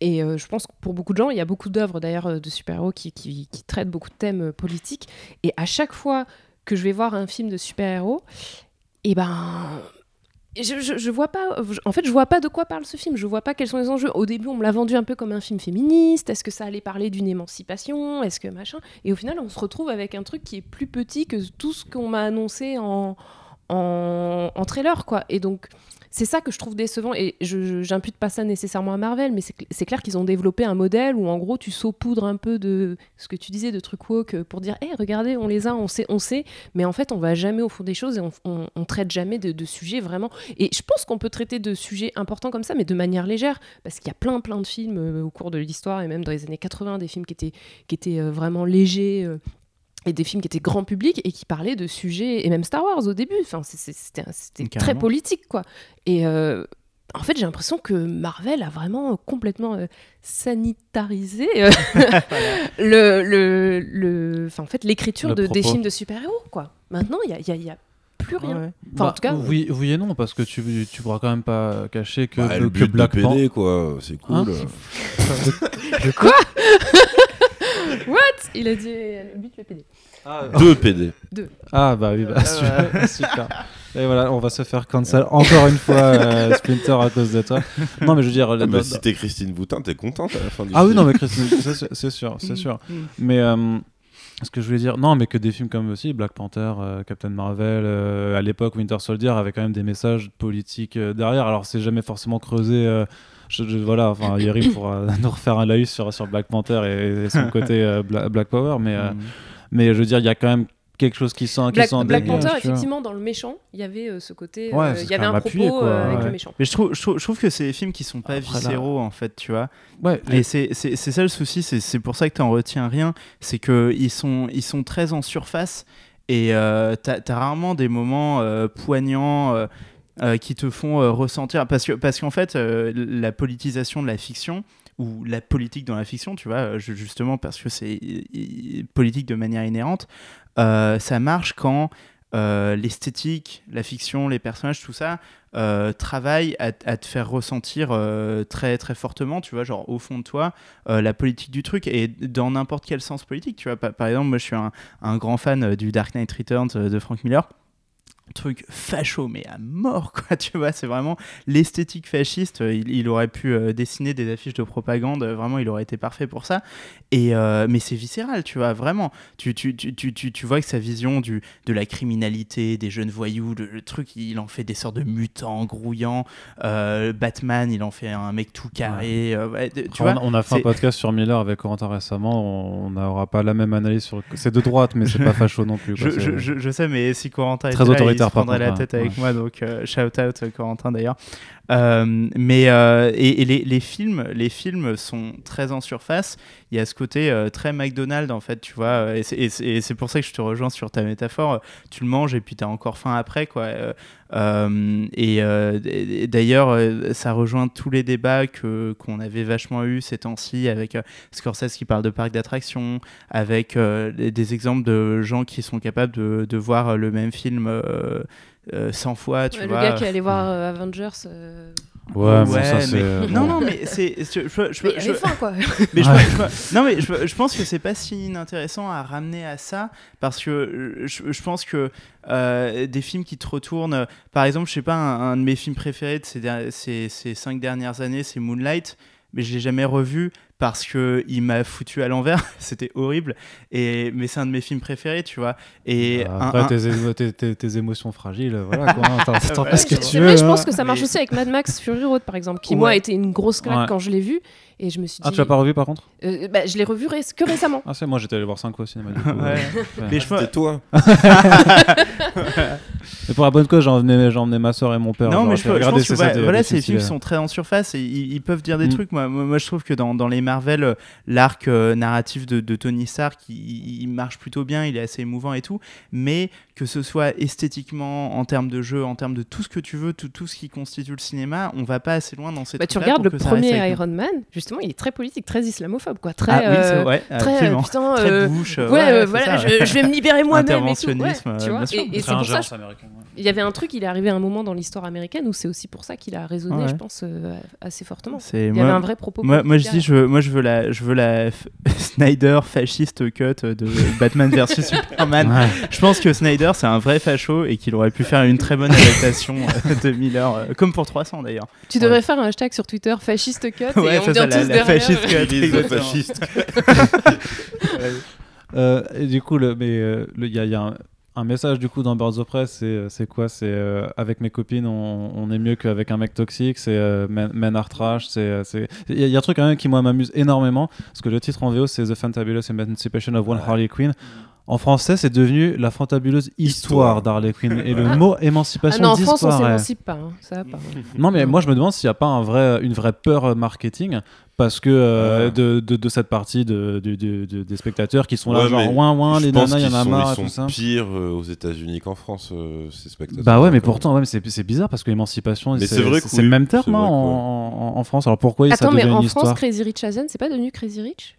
Speaker 2: Et euh, je pense que pour beaucoup de gens, il y a beaucoup d'œuvres d'ailleurs euh, de super-héros qui, qui- qui traitent beaucoup de thèmes euh, politiques. Et à chaque fois que je vais voir un film de super-héros, et ben. Je, vois pas, en fait, je vois pas de quoi parle ce film. Je vois pas quels sont les enjeux. Au début, on me l'a vendu un peu comme un film féministe. Est-ce que ça allait parler d'une émancipation? Est-ce que machin? Et au final, on se retrouve avec un truc qui est plus petit que tout ce qu'on m'a annoncé en, en, en trailer, quoi. Et donc, c'est ça que je trouve décevant et je j'impute pas ça nécessairement à Marvel mais c'est cl- c'est clair qu'ils ont développé un modèle où en gros tu saupoudres un peu de ce que tu disais de trucs woke pour dire hé regardez on les a on sait on sait. Mais en fait on va jamais au fond des choses et on, on, traite jamais de, de sujets vraiment. Et je pense qu'on peut traiter de sujets importants comme ça mais de manière légère parce qu'il y a plein plein de films euh, au cours de l'histoire et même dans les années 80 des films qui étaient qui étaient euh, vraiment légers euh, et des films qui étaient grand public et qui parlaient de sujets et même Star Wars au début enfin c'était très politique quoi et euh, en fait, j'ai l'impression que Marvel a vraiment complètement euh, sanitarisé euh, [LAUGHS] le, le, le- enfin, en fait, l'écriture de, des films de super-héros. quoi. Maintenant, il n'y a, y a- il y a plus rien.
Speaker 4: Ouais.
Speaker 2: Enfin, en
Speaker 1: Bah,
Speaker 2: tout cas,
Speaker 1: oui, oui et non, parce que tu, tu pourras quand même pas cacher que,
Speaker 3: Bah, le
Speaker 1: que Black.
Speaker 3: PD, quoi, c'est cool.
Speaker 1: Hein [LAUGHS]
Speaker 2: De quoi? What? Il a dit le but le PD.
Speaker 3: Deux PD.
Speaker 1: Ah bah oui, bah,
Speaker 4: Ah,
Speaker 1: super, [LAUGHS] super. Et voilà, on va se faire cancel encore une fois euh, Splinter à cause de toi. Non mais je veux dire...
Speaker 3: Ah, mais
Speaker 1: dans-
Speaker 3: si t'es Christine Boutin, t'es contente à la fin du
Speaker 1: Ah oui,
Speaker 3: film.
Speaker 1: non mais Christine, c'est sûr, [LAUGHS] c'est sûr.
Speaker 4: Mm.
Speaker 1: Mais euh, ce que je voulais dire, non mais que des films comme aussi Black Panther, euh, Captain Marvel, euh, à l'époque Winter Soldier avaient quand même des messages politiques euh, derrière. Alors c'est jamais forcément creusé... je- je- voilà, enfin, [COUGHS] Yeri pourra [LAUGHS] nous refaire un laïus sur, sur Black Panther et, et son côté euh, Bla- Black Power, mais, euh,
Speaker 4: Mm.
Speaker 1: mais je veux dire, il y a quand même quelque chose qui sent, qui
Speaker 2: Black,
Speaker 1: sent
Speaker 2: Black Panther, effectivement, dans le méchant, il y avait euh, ce côté.
Speaker 1: Ouais,
Speaker 2: il y avait un propos
Speaker 1: quoi,
Speaker 2: euh, avec
Speaker 1: ouais.
Speaker 2: le méchant.
Speaker 4: Mais je trouve, je, trouve, je trouve que c'est des films qui sont pas
Speaker 1: Après, là-
Speaker 4: viscéraux en fait, tu vois.
Speaker 1: Ouais,
Speaker 4: Et c'est ça le souci, c'est c'est pour ça que tu en retiens rien, c'est qu'ils sont, ils sont très en surface et euh, t'as as rarement des moments euh, poignants euh, qui te font euh, ressentir. Parce qu'en parce qu'en fait, euh, la politisation de la fiction ou la politique dans la fiction, tu vois, ju- justement parce que c'est politique de manière inhérente, ça marche quand l'esthétique, la fiction, les personnages, tout ça, travaille à, te faire ressentir très très fortement, tu vois, genre au fond de toi, la politique du truc et dans n'importe quel sens politique, tu vois. Par, exemple, moi je suis un, un grand fan du Dark Knight Returns de Frank Miller. Truc facho, mais à mort, quoi, [LAUGHS] tu vois. C'est vraiment l'esthétique fasciste. euh, Il, il aurait pu euh, dessiner des affiches de propagande, euh, vraiment, il aurait été parfait pour ça. Et, euh, mais c'est viscéral, tu vois, vraiment. Tu, tu, tu, tu, tu, vois que sa vision du, de la criminalité, des jeunes voyous, le, le truc, il en fait des sortes de mutants grouillants. Euh, Batman, il en fait un mec tout carré. ouais, de- tu
Speaker 1: on,
Speaker 4: vois,
Speaker 1: on a fait un podcast sur Miller avec Corentin récemment. On n'aura pas la même analyse sur. C'est de droite, mais c'est pas [LAUGHS] facho non plus. quoi,
Speaker 4: Je, je, je, je sais, mais si Corentin
Speaker 1: Très
Speaker 4: là, il
Speaker 1: autoritaire,
Speaker 4: se
Speaker 1: par
Speaker 4: prendrait la tête
Speaker 1: hein.
Speaker 4: avec
Speaker 1: Ouais.
Speaker 4: moi, donc euh, shout out euh, Corentin d'ailleurs. Euh, mais euh, et, les, films, les films sont très en surface. Il y a ce côté euh, très McDonald's en fait, tu vois. Et c'est- pour ça que je te rejoins sur ta métaphore. Tu le manges et puis t'as encore faim après, quoi. Et d'ailleurs, ça rejoint tous les débats qu'on avait vachement eu ces temps-ci avec Scorsese qui parle de parcs d'attractions, avec des, exemples de gens qui sont capables de, voir le même film 100 fois, tu
Speaker 2: Ouais,
Speaker 4: vois.
Speaker 2: le gars qui allait voir euh, Avengers. euh,
Speaker 1: Ouais, mais
Speaker 4: Ouais,
Speaker 1: ça, c'est.
Speaker 4: mais-
Speaker 1: euh,
Speaker 4: Non,
Speaker 1: bon.
Speaker 4: non, mais c'est. Je, je, je-
Speaker 2: Mais quoi.
Speaker 4: mais je,
Speaker 1: Ouais.
Speaker 4: je- non, mais je, je pense que c'est pas si inintéressant à ramener à ça parce que euh, je, je pense que euh, des films qui te retournent, euh, par exemple, je sais pas, un, un de mes films préférés de ces, der- ces, ces cinq dernières années, c'est Moonlight, mais je l'ai jamais revu parce que il m'a foutu à l'envers, [LAUGHS] c'était horrible. Et mais c'est un de mes films préférés, tu vois. Et un-
Speaker 1: Après,
Speaker 4: un-
Speaker 1: tes, émo- tes- tes- tes émotions fragiles, voilà quoi. hein, T'en [LAUGHS] t'en
Speaker 4: Ouais,
Speaker 1: fais ce que tu veux.
Speaker 2: vrai, je
Speaker 1: hein.
Speaker 2: pense que ça marche
Speaker 4: Mais-
Speaker 2: aussi avec Mad Max Fury Road, par exemple, qui, moi, a été une grosse claque
Speaker 1: Ouais.
Speaker 2: quand je l'ai vu. Et je me suis dit.
Speaker 1: Ah, tu l'as pas revu par contre?
Speaker 2: Euh, bah, je l'ai revu ré- que récemment.
Speaker 1: Ah, c'est moi, j'étais allé voir 5 au cinéma. Du [LAUGHS] coup,
Speaker 4: Ouais.
Speaker 1: ouais.
Speaker 4: Mais je
Speaker 3: C'était toi.
Speaker 1: Mais pour la bonne cause, j'ai emmené, j'ai emmené ma soeur et mon père.
Speaker 4: Non, mais je,
Speaker 1: j'ai
Speaker 4: je pense que
Speaker 1: c'est ça,
Speaker 4: voilà, ces films sont très en surface et ils, ils peuvent dire des
Speaker 1: Mm.
Speaker 4: trucs. Moi, moi, moi, je trouve que dans, dans les Marvel, l'arc euh, narratif de, de Tony Stark, il, il marche plutôt bien, il est assez émouvant et tout. Mais que ce soit esthétiquement, en termes de jeu, en termes de tout ce que tu veux, tout, tout ce qui constitue le cinéma, on va pas assez loin dans ces
Speaker 2: Bah, tu regardes
Speaker 4: pour
Speaker 2: le premier. Iron Man, justement, il est très politique, très islamophobe, quoi. Très,
Speaker 4: Ah oui,
Speaker 2: euh, très, euh, putain,
Speaker 4: Très
Speaker 2: euh,
Speaker 4: bouche.
Speaker 2: ouais, voilà,
Speaker 4: ça.
Speaker 2: je, je vais me libérer moi-même. et tout. Ouais,
Speaker 4: Interventionnisme,
Speaker 2: tu vois. Et,
Speaker 1: C'est
Speaker 2: pour ça,
Speaker 1: américain. ouais.
Speaker 2: il y avait un truc, il est arrivé à un moment dans l'histoire américaine où c'est aussi pour ça qu'il a résonné,
Speaker 4: Ouais.
Speaker 2: je pense, euh, assez fortement.
Speaker 4: C'est
Speaker 2: Il y
Speaker 4: moi-
Speaker 2: avait un vrai propos.
Speaker 4: Moi, moi je dis, je veux, moi je veux la, je veux la [LAUGHS] Snyder fasciste cut de Batman versus Superman.
Speaker 1: Ouais.
Speaker 4: Je pense que Snyder c'est un vrai facho et qu'il aurait pu faire une très bonne adaptation euh, de Miller, euh, comme pour 300 d'ailleurs.
Speaker 2: Tu devrais faire un hashtag sur Twitter fasciste cut
Speaker 4: Ouais,
Speaker 2: et on vient
Speaker 4: ça, la-
Speaker 2: tous
Speaker 4: la
Speaker 2: derrière.
Speaker 4: fasciste cut.
Speaker 3: Fascistes. [LAUGHS]
Speaker 1: Euh, et du coup, le, mais euh, le- il y a, il y a un, un message du coup dans Birds of Prey, c'est c'est quoi? C'est euh, avec mes copines, on, on est mieux qu'avec un mec toxique. C'est euh, men, men are trash. C'est euh, c'est- il y, a- il y a un truc quand même qui moi m'amuse énormément parce que le titre en VO c'est The Fantabulous Emancipation of One
Speaker 3: Ouais.
Speaker 1: Harley Quinn. En français, c'est devenu la fantabuleuse histoire
Speaker 3: Histoire.
Speaker 1: d'Harley Quinn. Et le
Speaker 2: Ah.
Speaker 1: mot
Speaker 2: Ah
Speaker 1: émancipation
Speaker 2: non, en France, on s'émancipe pas. hein. Ça va pas. hein.
Speaker 1: Non, mais moi je me demande s'il n'y a pas un vrai, une vraie peur euh, marketing parce que euh,
Speaker 3: Ah.
Speaker 1: de, de, de cette partie de, de- de- de- des spectateurs qui sont là
Speaker 3: Ouais,
Speaker 1: genre
Speaker 3: mais
Speaker 1: ouin ouin les nanas, il y en a marre et
Speaker 3: Ils
Speaker 1: tout ça.
Speaker 3: sont pires euh, aux États-Unis qu'en France, euh, ces spectateurs.
Speaker 1: Bah ouais, mais pourtant, ouais, mais c'est bizarre parce que émancipation,
Speaker 3: Mais
Speaker 1: c'est le
Speaker 3: oui,
Speaker 1: même terme hein, en, en- en France. Alors pourquoi ça
Speaker 2: Attends, mais
Speaker 1: devient
Speaker 2: en
Speaker 1: une
Speaker 2: France,
Speaker 1: histoire
Speaker 2: Crazy Rich Asian, c'est pas devenu Crazy Rich?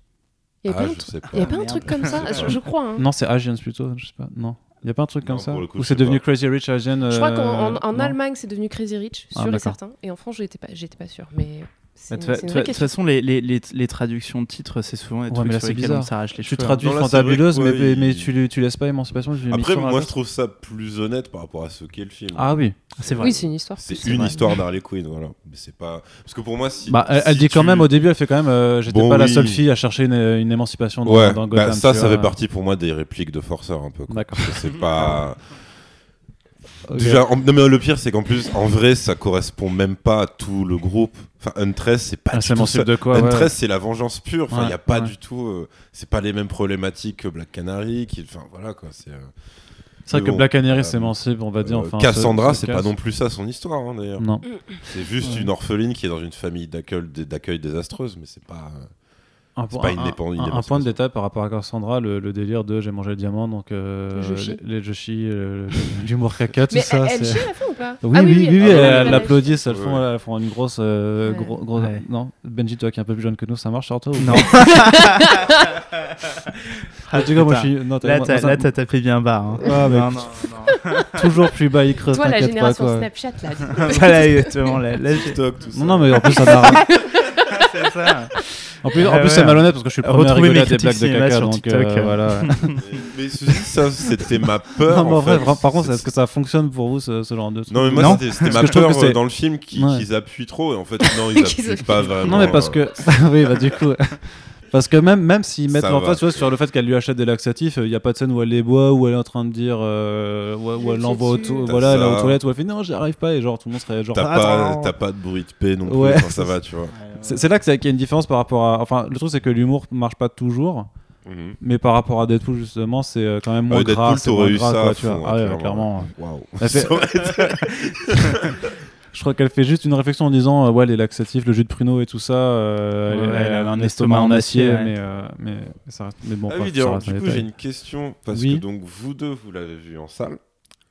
Speaker 2: Il y a
Speaker 3: Ah,
Speaker 2: pas un
Speaker 3: pas.
Speaker 2: y a pas un truc comme ça, je, je crois. hein.
Speaker 1: Non, c'est Asians plutôt, je sais pas. Non, il y a pas un truc comme
Speaker 3: Non,
Speaker 1: ça Ou c'est devenu
Speaker 3: pas.
Speaker 1: Crazy Rich Asian
Speaker 2: Je crois
Speaker 1: euh,
Speaker 2: qu'en en, en
Speaker 1: non
Speaker 2: Allemagne, c'est devenu Crazy Rich,
Speaker 1: Ah,
Speaker 2: sûr et
Speaker 1: d'accord.
Speaker 2: certain. Et en France, j'étais pas, j'étais pas sûr. Mais
Speaker 4: De toute façon, les, les, les, les traductions de titres, c'est souvent des
Speaker 1: Ouais,
Speaker 4: trucs
Speaker 1: mais là,
Speaker 4: sur
Speaker 1: c'est
Speaker 4: lesquels on
Speaker 1: bizarre.
Speaker 4: s'arrache les
Speaker 1: Tu
Speaker 4: cheveux.
Speaker 1: traduis fantabuleuse, mais,
Speaker 3: ouais,
Speaker 1: mais
Speaker 3: il-
Speaker 1: tu, tu laisses pas émancipation.
Speaker 3: Après, moi, je trouve ça plus honnête par rapport à ce qu'est le film.
Speaker 1: Ah oui.
Speaker 4: C'est vrai.
Speaker 2: Oui, c'est une histoire.
Speaker 3: C'est une
Speaker 2: vrai.
Speaker 3: histoire d'Harley Quinn, voilà. Mais c'est pas. Parce que pour moi, si.
Speaker 1: Bah, elle, dit quand même au début, elle fait quand même. euh, J'étais
Speaker 3: Bon,
Speaker 1: pas la seule fille à chercher une, une émancipation dans,
Speaker 3: Ouais,
Speaker 1: dans
Speaker 3: bah,
Speaker 1: Gotham.
Speaker 3: ça,
Speaker 1: tu
Speaker 3: ça
Speaker 1: vois.
Speaker 3: fait partie pour moi des répliques de forceurs un peu.
Speaker 1: D'accord.
Speaker 3: C'est pas. [LAUGHS] Déjà, en- non, mais le pire, c'est qu'en plus, en vrai, ça correspond même pas à tout le groupe. Enfin, Huntress, c'est pas
Speaker 1: Ah,
Speaker 3: du
Speaker 1: c'est
Speaker 3: tout ça.
Speaker 1: de quoi ouais.
Speaker 3: Huntress, c'est la vengeance pure. Enfin, il
Speaker 1: Ouais,
Speaker 3: y a pas
Speaker 1: ouais.
Speaker 3: du tout. euh, c'est pas les mêmes problématiques que Black Canary. Qui, enfin, voilà quoi. C'est. euh,
Speaker 1: C'est vrai que
Speaker 3: bon,
Speaker 1: Black Canary
Speaker 3: euh,
Speaker 1: s'émancipe, on va dire.
Speaker 3: euh,
Speaker 1: Enfin,
Speaker 3: Cassandra, c'est pas non plus ça son histoire, hein, d'ailleurs.
Speaker 1: Non.
Speaker 3: C'est juste
Speaker 1: Ouais.
Speaker 3: une orpheline qui est dans une famille d'accueil, d'accueil désastreuse, mais c'est pas.
Speaker 1: Un,
Speaker 3: pas
Speaker 1: un- un- un point de détail par rapport à Cassandra, le, le délire de j'ai mangé le diamant, donc euh, les, les Joshi, euh, l'humour caca, tout
Speaker 2: Mais
Speaker 1: ça.
Speaker 2: elle, chie ou pas?
Speaker 1: Oui,
Speaker 2: Ah
Speaker 1: oui, oui, oui,
Speaker 2: ah elle
Speaker 1: l'applaudissent, elles font,
Speaker 3: ouais.
Speaker 1: elles font une grosse. euh,
Speaker 2: Ouais.
Speaker 1: gros- gros-
Speaker 4: Ouais.
Speaker 1: Non, Benji, toi qui es un peu plus jeune que nous, ça marche sur toi ou
Speaker 4: Non. Ah,
Speaker 1: Tu vois, moi, je suis. non,
Speaker 4: Là, t'as
Speaker 1: ça-
Speaker 4: tapé bien bas. Hein.
Speaker 1: Ah, mais
Speaker 4: non, non, non. [LAUGHS]
Speaker 1: toujours plus bas, il creuse,
Speaker 2: Toi, la
Speaker 1: pas.
Speaker 2: génération
Speaker 1: Quoi.
Speaker 2: Snapchat, là. [LAUGHS]
Speaker 4: voilà, exactement. Là, là, j'ai-
Speaker 3: TikTok, tout ça.
Speaker 1: Non, mais en plus, ça n'a [LAUGHS]
Speaker 4: c'est ça.
Speaker 1: En plus, en plus
Speaker 4: ouais.
Speaker 1: c'est malhonnête parce que je suis le premier à rigoler à des blagues de caca, donc
Speaker 4: TikTok.
Speaker 1: euh, voilà. [LAUGHS]
Speaker 3: mais, ça, c'était ma [LAUGHS] peur.
Speaker 1: non, mais en vrai, par contre, est-ce que ça fonctionne pour vous ce, ce genre de truc?
Speaker 3: Non, mais moi, c'était ma peur euh, dans le film qu'ils appuient trop, et en fait, non, ils [LAUGHS] appuient pas vraiment.
Speaker 1: Non, mais parce
Speaker 3: euh,
Speaker 1: que. oui, bah du coup. Parce que même, même s'ils mettent l'emphase vois, sur le fait qu'elle lui achète des laxatifs, il n'y a pas de scène où elle les boit, où elle est en train de dire. euh, où, elle
Speaker 2: le
Speaker 1: l'envoie aux to- voilà, aux toilettes, où elle fait non, j'y arrive pas, et genre tout le monde serait genre.
Speaker 3: T'as pas, t'as pas de bruit de paix non plus,
Speaker 1: Ouais.
Speaker 3: enfin, ça va, tu vois.
Speaker 1: C'est là que c'est- qu'il y a une différence par rapport à. Enfin, le truc, c'est que l'humour marche pas toujours,
Speaker 3: Mhm.
Speaker 1: mais par rapport à Deadpool, justement, c'est euh, quand même moins
Speaker 3: Ouais,
Speaker 1: gras.
Speaker 3: Deadpool,
Speaker 1: c'est moins
Speaker 3: t'aurais eu
Speaker 1: gras,
Speaker 3: ça
Speaker 1: quoi,
Speaker 3: à
Speaker 1: tu vois.
Speaker 3: fond,
Speaker 1: Ah ouais,
Speaker 3: ouais,
Speaker 1: clairement.
Speaker 3: Waouh. [LAUGHS]
Speaker 1: Fait-
Speaker 3: été- [LAUGHS]
Speaker 1: Je crois qu'elle fait juste une réflexion en disant euh, ouais les laxatifs, le jus de pruneau et tout ça, euh, elle-
Speaker 4: Ouais,
Speaker 1: elle, a un estomac en acier,
Speaker 4: ouais.
Speaker 1: mais, euh, mais, mais ça reste, mais bon.
Speaker 3: Ah
Speaker 1: bref,
Speaker 3: oui,
Speaker 1: ça reste
Speaker 3: du coup, j'ai une question, parce
Speaker 1: Oui.
Speaker 3: que donc vous deux, vous l'avez vu en salle.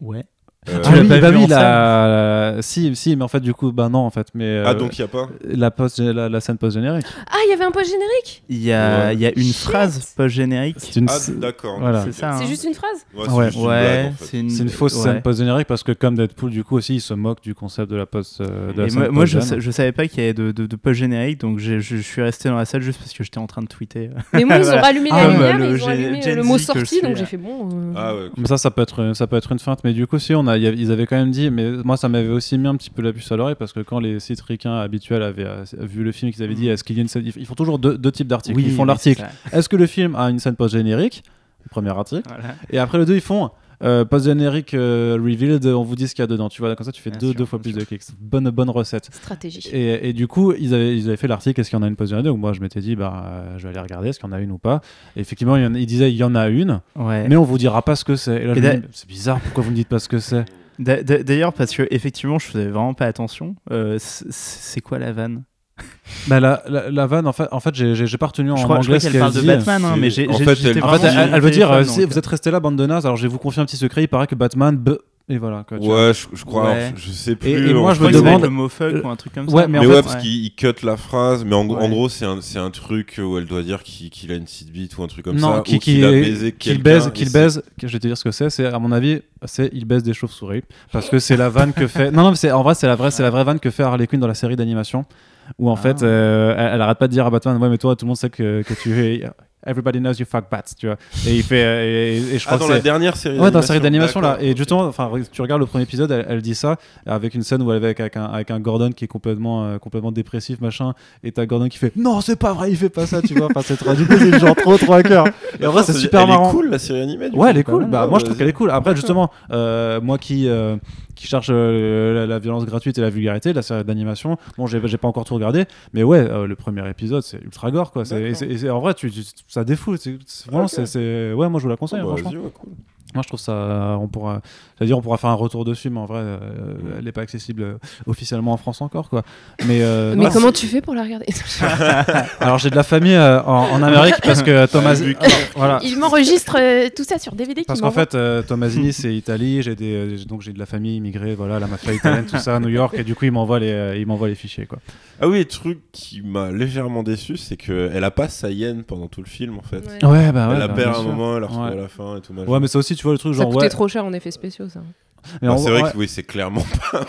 Speaker 4: Ouais.
Speaker 3: Euh,
Speaker 4: Tu
Speaker 1: Ah oui,
Speaker 4: pas
Speaker 1: bah
Speaker 4: vu
Speaker 1: oui, la... la- si, si, mais en fait, du coup, bah non, en fait, mais euh,
Speaker 3: Ah, donc il n'y a pas
Speaker 1: la, post, la, la scène post générique.
Speaker 2: Ah, il y avait un post générique?
Speaker 4: Il y a,
Speaker 3: Ouais.
Speaker 4: il y a une
Speaker 2: Shit.
Speaker 4: phrase post-générique.
Speaker 1: C'est une,
Speaker 3: Ah, d'accord.
Speaker 1: Voilà.
Speaker 4: C'est ça. hein.
Speaker 2: C'est juste une phrase?
Speaker 3: Ouais,
Speaker 1: Ouais.
Speaker 3: c'est
Speaker 4: Ouais,
Speaker 3: blague, en fait.
Speaker 4: c'est une,
Speaker 1: une fausse
Speaker 4: ouais.
Speaker 1: scène post générique parce que comme Deadpool, du coup aussi, il se moque du concept de la post. euh, de la
Speaker 4: Et
Speaker 1: scène
Speaker 4: moi, moi, je, sa- je savais pas qu'il y avait de, de, de post-générique, donc je, je suis resté dans la salle juste parce que j'étais en train de tweeter.
Speaker 2: Mais moi, [LAUGHS] ils ont rallumé
Speaker 1: Ah,
Speaker 2: la
Speaker 1: ouais,
Speaker 2: lumière
Speaker 4: le
Speaker 2: et ils ont allumé
Speaker 4: Gen
Speaker 2: le mot sorti, donc j'ai fait bon. euh,
Speaker 3: Ah ouais.
Speaker 1: Mais ça, ça peut être, ça peut être une feinte. Mais du coup, si on a, a- ils avaient quand même dit, mais moi, ça m'avait aussi mis un petit peu la puce à l'oreille parce que quand les sites ricains habituels avaient euh, vu le film, qu'ils avaient dit,
Speaker 4: Mhm.
Speaker 1: est-ce qu'il y a une scène Ils font toujours deux, deux types d'articles. ils font l'article. Est-ce que le film a une scène post générique Premier article.
Speaker 4: Voilà.
Speaker 1: Et après le deux, ils font. Euh, post générique euh, revealed, on vous dit ce qu'il y a dedans. Tu vois, comme ça, tu fais
Speaker 4: Bien
Speaker 1: deux,
Speaker 4: sûr,
Speaker 1: deux fois plus de clics. Bonne, bonne recette.
Speaker 2: Stratégie.
Speaker 1: Et, et du coup, ils avaient, ils avaient fait l'article est-ce qu'il y en a une post générique Donc moi, je m'étais dit, bah, euh, je vais aller regarder, est-ce qu'il y en a une ou pas? Et effectivement, il, en- il disait il y en a une,
Speaker 4: Ouais.
Speaker 1: mais on vous dira pas ce que c'est. Et là,
Speaker 4: Et
Speaker 1: je me dis, c'est bizarre, pourquoi vous ne dites pas ce que c'est?
Speaker 4: D'a- d'a- D'ailleurs, parce que effectivement, je faisais vraiment pas attention. Euh, c'est quoi la vanne?
Speaker 1: Bah, la, la, la vanne, en fait, en fait j'ai, pas retenu en
Speaker 4: Je crois, je
Speaker 1: anglais
Speaker 4: crois
Speaker 1: ce
Speaker 4: qu'elle parle
Speaker 1: qu'elle
Speaker 4: de
Speaker 1: dit.
Speaker 4: Batman, hein, mais j'ai.
Speaker 3: en fait, elle-
Speaker 1: En
Speaker 4: vraiment
Speaker 1: fait,
Speaker 4: sur
Speaker 1: elle,
Speaker 4: mon
Speaker 1: elle veut dire, euh, si vous êtes resté là, bande de nazes, alors je vais vous confier un petit secret, il paraît que Batman... b- Et voilà. Quoi, tu vois.
Speaker 3: Ouais, je, je crois,
Speaker 4: Ouais.
Speaker 3: alors, je, je sais plus.
Speaker 1: Et- moi,
Speaker 4: Je
Speaker 1: me demande-
Speaker 4: le mot fuck
Speaker 1: euh,
Speaker 4: ou un truc comme ça.
Speaker 1: ouais, mais
Speaker 3: Mais
Speaker 1: en
Speaker 3: ouais, parce qu'il il cut la phrase, mais en, gros, c'est un, c'est un truc où elle doit dire qu'il a une petite bite ou un truc comme
Speaker 1: non,
Speaker 3: ça.
Speaker 1: qui,
Speaker 3: ou
Speaker 1: qui,
Speaker 3: qu'il a baisé
Speaker 1: qu'il baise, qu'il baise, je vais te dire ce que c'est, c'est à mon avis, c'est il baise des chauves-souris, parce que c'est la vanne que fait. Non, non, mais c'est en vrai, c'est la vraie, c'est la vraie vanne que fait Harley Quinn dans la série d'animation, où en
Speaker 4: Ah.
Speaker 1: fait, euh, elle, elle arrête pas de dire à Batman, ouais, mais toi, tout le monde sait que, que tu es. Everybody knows you fuck bats, tu vois. Et il fait. euh, Et, et je crois
Speaker 3: Ah, dans la dernière série
Speaker 1: Ouais, dans la série d'animation là. Et justement, enfin, tu regardes le premier épisode, elle, elle dit ça avec une scène où elle est avec, avec un, avec un Gordon qui est complètement, euh, complètement dépressif, machin. Et t'as Gordon qui fait Non, c'est pas vrai, il fait pas ça, tu vois. Enfin, c'est coup, c'est [LAUGHS] genre trop, trop à cœur. Et en vrai, c'est super
Speaker 3: elle
Speaker 1: marrant.
Speaker 3: est cool la série animée. du
Speaker 1: Ouais,
Speaker 3: coup.
Speaker 1: elle est cool. Bah,
Speaker 3: Ah,
Speaker 1: moi, je trouve qu'elle est cool. Après, justement, euh, moi qui, euh, qui cherche euh, la, la violence gratuite et la vulgarité, la série d'animation, bon, j'ai pas encore tout regardé, mais ouais, euh, le premier épisode, c'est ultra gore, quoi. Et et en vrai, tu, tu- ça défoule. C'est vraiment, c'est-. Ouais, moi, je vous la conseille,
Speaker 3: Ah,
Speaker 1: hein,
Speaker 3: bah,
Speaker 1: franchement.
Speaker 3: vas-y, ouais, cool.
Speaker 1: Moi, je trouve ça. On pourra. J'allais dire, on pourra faire un retour dessus, mais en vrai, euh, elle n'est pas accessible euh, officiellement en France encore, quoi. Mais, euh,
Speaker 2: Mais
Speaker 1: non,
Speaker 2: comment tu fais pour la regarder? [LAUGHS]
Speaker 1: Alors, j'ai de la famille euh, en, en Amérique parce que Thomas. voilà.
Speaker 2: Il m'enregistre euh, tout ça sur DVD.
Speaker 1: Parce qu'en fait, euh, Tomasini, c'est Italie. J'ai des, donc j'ai de la famille immigrée, voilà, la mafia italienne, tout ça, à New York, et du coup, il m'envoie les, euh, il m'envoie les fichiers, quoi.
Speaker 3: Ah oui, le truc qui m'a légèrement déçu, c'est qu'elle a pas sa hyène pendant tout le film en fait.
Speaker 2: Ouais.
Speaker 1: Ouais, bah ouais.
Speaker 3: elle la
Speaker 1: bah,
Speaker 3: perd à un
Speaker 1: sûr.
Speaker 3: moment, elle la retrouve
Speaker 1: Ouais.
Speaker 3: à la fin et tout machin.
Speaker 1: Ouais, mais ça aussi, tu vois le truc,
Speaker 2: Ça
Speaker 1: genre
Speaker 2: coûtait
Speaker 1: ouais.
Speaker 2: trop cher en effets spéciaux,
Speaker 3: Bah,
Speaker 1: en-
Speaker 3: c'est vrai
Speaker 1: ouais.
Speaker 3: que oui, c'est clairement pas.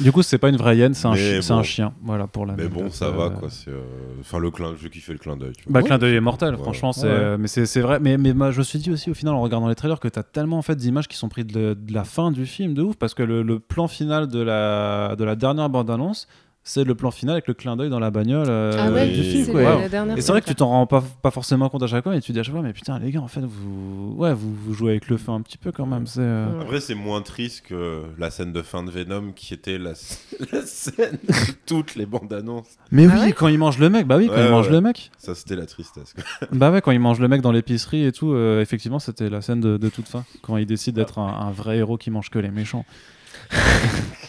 Speaker 1: Du coup, c'est pas une vraie hyène, c'est un, chi- chien, voilà pour la.
Speaker 3: Mais bon, ça
Speaker 1: euh,
Speaker 3: va quoi. C'est, euh, enfin, le clin, je kiffais le clin d'œil.
Speaker 1: Bah, le clin d'œil est mortel, franchement. C'est,
Speaker 4: Ouais.
Speaker 1: euh, mais c'est, c'est vrai. Mais, mais moi, je me suis dit aussi, au final, en regardant les trailers, que t'as tellement en fait d'images qui sont prises de, de la fin du film, de ouf, parce que le, le plan final de la, de la dernière bande-annonce, c'est le plan final avec le clin d'œil dans la bagnole euh,
Speaker 2: ah ouais,
Speaker 1: du film. quoi. Ouais. Et c'est vrai que tu t'en rends pas, pas forcément compte à chaque fois, mais tu te dis à chaque fois, mais putain, les gars, en fait, vous, ouais, vous, vous jouez avec le feu un petit peu quand même. C'est, euh.
Speaker 3: Après, c'est moins triste que la scène de fin de Venom qui était la, [LAUGHS] la scène de toutes les bandes annonces.
Speaker 1: Mais
Speaker 2: Ah
Speaker 1: oui,
Speaker 2: ouais
Speaker 1: quand il mange le mec, bah oui, quand
Speaker 3: Ouais,
Speaker 1: il mange
Speaker 3: ouais.
Speaker 1: le mec.
Speaker 3: Ça, c'était la tristesse. [LAUGHS]
Speaker 1: Bah ouais, quand il mange le mec dans l'épicerie et tout, euh, effectivement, c'était la scène de, de toute fin. Quand il décide d'être un, un vrai héros qui mange que les méchants. [LAUGHS]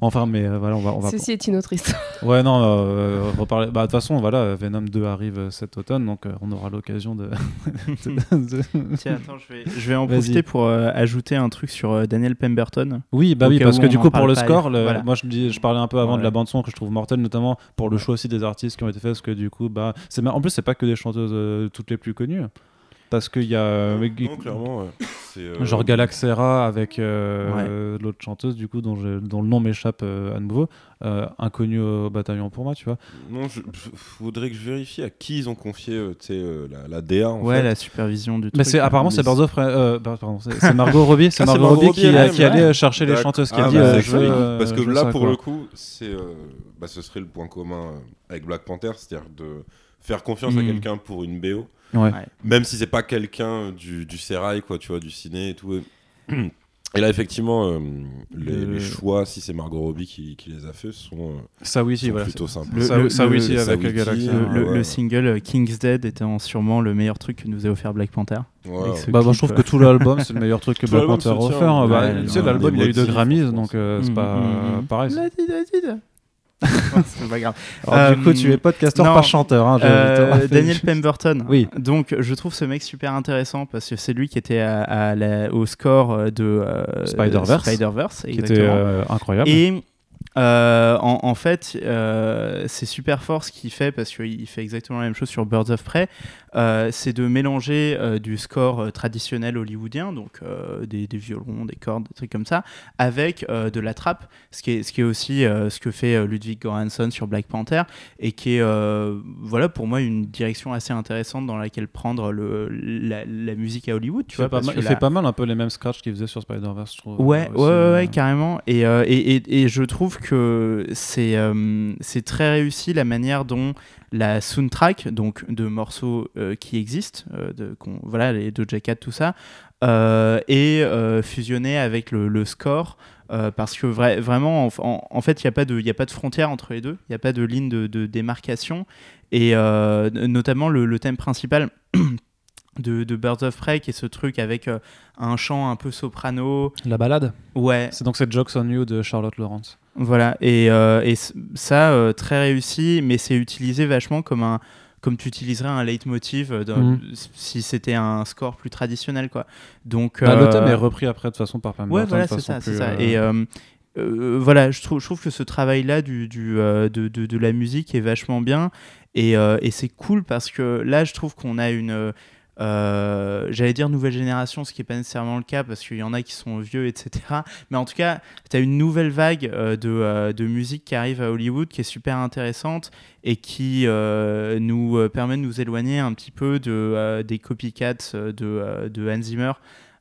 Speaker 1: enfin, mais euh, voilà, on va. On va
Speaker 2: Ceci est une autre histoire. [LAUGHS]
Speaker 1: Ouais, non, euh, reparler. Bah, de toute façon, voilà, Venom 2 arrive euh, cet automne, donc euh, on aura l'occasion de. [LAUGHS]
Speaker 4: Tiens, attends, je vais, je vais en profiter pour euh, ajouter un truc sur euh, Daniel Pemberton.
Speaker 1: Oui, bah oui, parce que du coup, pour le score, le-
Speaker 4: voilà.
Speaker 1: moi je, dis, je parlais un peu avant de la bande-son que je trouve mortelle, notamment pour le choix aussi des artistes qui ont été faits, parce que du coup, bah, en plus, c'est pas que des chanteuses euh, toutes les plus connues. Parce qu'il y a. euh,
Speaker 3: non, clairement, euh,
Speaker 1: Genre Galaxera avec euh, l'autre chanteuse du coup dont, je- dont le nom m'échappe euh, à nouveau, euh, inconnue au bataillon pour moi, tu vois.
Speaker 3: Non, je, faudrait que je vérifie à qui ils ont confié euh, euh, la, la DA. En
Speaker 4: ouais,
Speaker 3: fait.
Speaker 4: la supervision du
Speaker 1: Mais
Speaker 4: truc.
Speaker 1: c'est apparemment c'est Birds of Prey- euh, bah, pardon, c'est Margot Robbie, c'est
Speaker 3: Ah,
Speaker 1: Margot
Speaker 3: Margot
Speaker 1: Robbie qui,
Speaker 3: elle-même,
Speaker 1: qui
Speaker 3: ouais.
Speaker 1: allait chercher les chanteuses qui
Speaker 3: Ah,
Speaker 1: a dit
Speaker 3: bah,
Speaker 1: euh, je euh,
Speaker 3: parce que là, pour
Speaker 1: quoi.
Speaker 3: le coup, c'est, euh, bah, ce serait le point commun avec Black Panther, c'est-à-dire de faire confiance à
Speaker 4: Mhm.
Speaker 3: quelqu'un pour une BO,
Speaker 1: Ouais.
Speaker 3: même si c'est pas quelqu'un du, du sérail, quoi, tu vois, du ciné et tout. Et là, effectivement, euh, les,
Speaker 4: Le-
Speaker 3: les choix, si c'est Margot Robbie qui, qui les a fait, sont, euh,
Speaker 1: Ça oui, si,
Speaker 3: sont
Speaker 1: voilà.
Speaker 3: plutôt sympas.
Speaker 4: Le-
Speaker 1: ça,
Speaker 4: le-
Speaker 1: ça oui, si, avec Galaxy.
Speaker 4: Le,
Speaker 3: euh,
Speaker 4: le-
Speaker 3: ouais.
Speaker 4: le single euh, King's Dead étant sûrement le meilleur truc que nous a offert Black Panther.
Speaker 1: Bah,
Speaker 4: clip,
Speaker 1: je trouve
Speaker 4: euh,
Speaker 1: que tout l'album c'est le meilleur truc que Black Panther a offert. Bah,
Speaker 4: ouais,
Speaker 1: tu sais, l'album il a eu deux Grammys, donc euh, c'est
Speaker 4: Mm,
Speaker 1: pas
Speaker 4: mm, mm.
Speaker 1: pareil.
Speaker 4: C'est pas grave.
Speaker 1: Alors, du coup,
Speaker 4: Euh,
Speaker 1: tu es podcasteur,
Speaker 4: non,
Speaker 1: pas chanteur. Hein,
Speaker 4: Euh. Daniel Pemberton.
Speaker 1: Oui.
Speaker 4: Donc, je trouve ce mec super intéressant parce que c'est lui qui était à, à la- au score euh, de euh,
Speaker 1: Spider-Verse.
Speaker 4: Spider-Verse,
Speaker 1: qui était euh, incroyable.
Speaker 4: Et euh, en, en fait, euh, c'est super fort ce qu'il fait parce qu'il fait exactement la même chose sur Birds of Prey. Euh, c'est de mélanger du score traditionnel hollywoodien, donc des, des violons, des cordes, des trucs comme ça, avec de la trappe, ce qui est, ce qui est aussi ce que fait Ludwig Göransson sur Black Panther et qui est, voilà, pour moi, une direction assez intéressante dans laquelle prendre le, la, la musique à Hollywood. Tu
Speaker 1: Tu
Speaker 4: vois,
Speaker 1: pas mal- il
Speaker 4: la-
Speaker 1: fait pas mal un peu les mêmes scratchs qu'il faisait sur Spider-Verse, je trouve.
Speaker 4: Ouais, ouais, ouais, ouais, carrément. Et, et, et, et je trouve que c'est euh, c'est très réussi la manière dont la soundtrack, donc de morceaux euh, qui existent, euh, voilà, les Doja Cat, tout ça, est euh, fusionné avec le, score. parce que vra- vraiment, en, fait, il n'y a, pas de- y a pas de frontière entre les deux, il n'y a pas de ligne de, démarcation. Et notamment le thème principal [CLEARS THROAT] de, de Birds of Prey, qui est ce truc avec euh, un chant un peu soprano.
Speaker 1: La balade?
Speaker 4: Ouais,
Speaker 1: C'est donc cette Jokes on You de Charlotte Lawrence.
Speaker 4: voilà, et, euh, et ça, euh, très réussi, mais c'est utilisé vachement comme un comme tu utiliserais un leitmotiv dans-
Speaker 1: Mhm.
Speaker 4: si c'était un score plus traditionnel quoi. Donc
Speaker 1: Bah, Le thème est repris après de toute façon par Pam
Speaker 4: Ouais,
Speaker 1: Burton,
Speaker 4: voilà,
Speaker 1: de
Speaker 4: c'est ça, c'est
Speaker 1: plus,
Speaker 4: ça.
Speaker 1: euh,
Speaker 4: Et euh, euh, voilà, je trouve, je trouve que ce travail-là du, du, euh, de, de, de la musique est vachement bien. Et, euh, et c'est cool parce que là, je trouve qu'on a une. Euh, j'allais dire nouvelle génération, ce qui n'est pas nécessairement le cas parce qu'il y en a qui sont vieux, etc. Mais en tout cas, tu as une nouvelle vague euh, de, euh, de, musique qui arrive à Hollywood qui est super intéressante et qui nous permet de nous éloigner un petit peu de, des copycats de, de Hans Zimmer.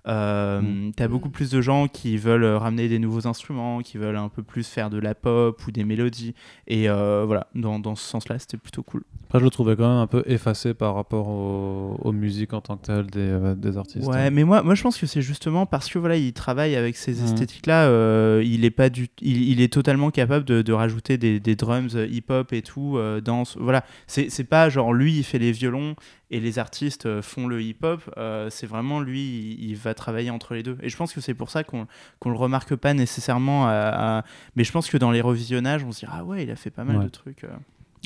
Speaker 4: Euh, mm. T'as beaucoup plus de gens qui veulent ramener des nouveaux instruments, qui veulent un peu plus faire de la pop ou des mélodies. Et euh, voilà, dans, dans ce sens-là, c'était plutôt cool.
Speaker 1: Après, je le trouvais quand même un peu effacé par rapport aux, musiques en tant que telles des, euh, des artistes.
Speaker 4: Ouais, mais moi, moi je pense que c'est justement parce que voilà, il travaille avec ces mm. esthétiques-là, euh, il est pas du, il, il, est totalement capable de, de rajouter des, des drums hip-hop et tout euh, dans, voilà, c'est pas genre lui il fait les violons et les artistes euh, font le hip-hop, euh, c'est vraiment lui, il, va travailler entre les deux. Et je pense que c'est pour ça qu'on ne le remarque pas nécessairement. Mais je pense que dans les revisionnages, on se dit Ah ouais, il a fait pas mal de trucs.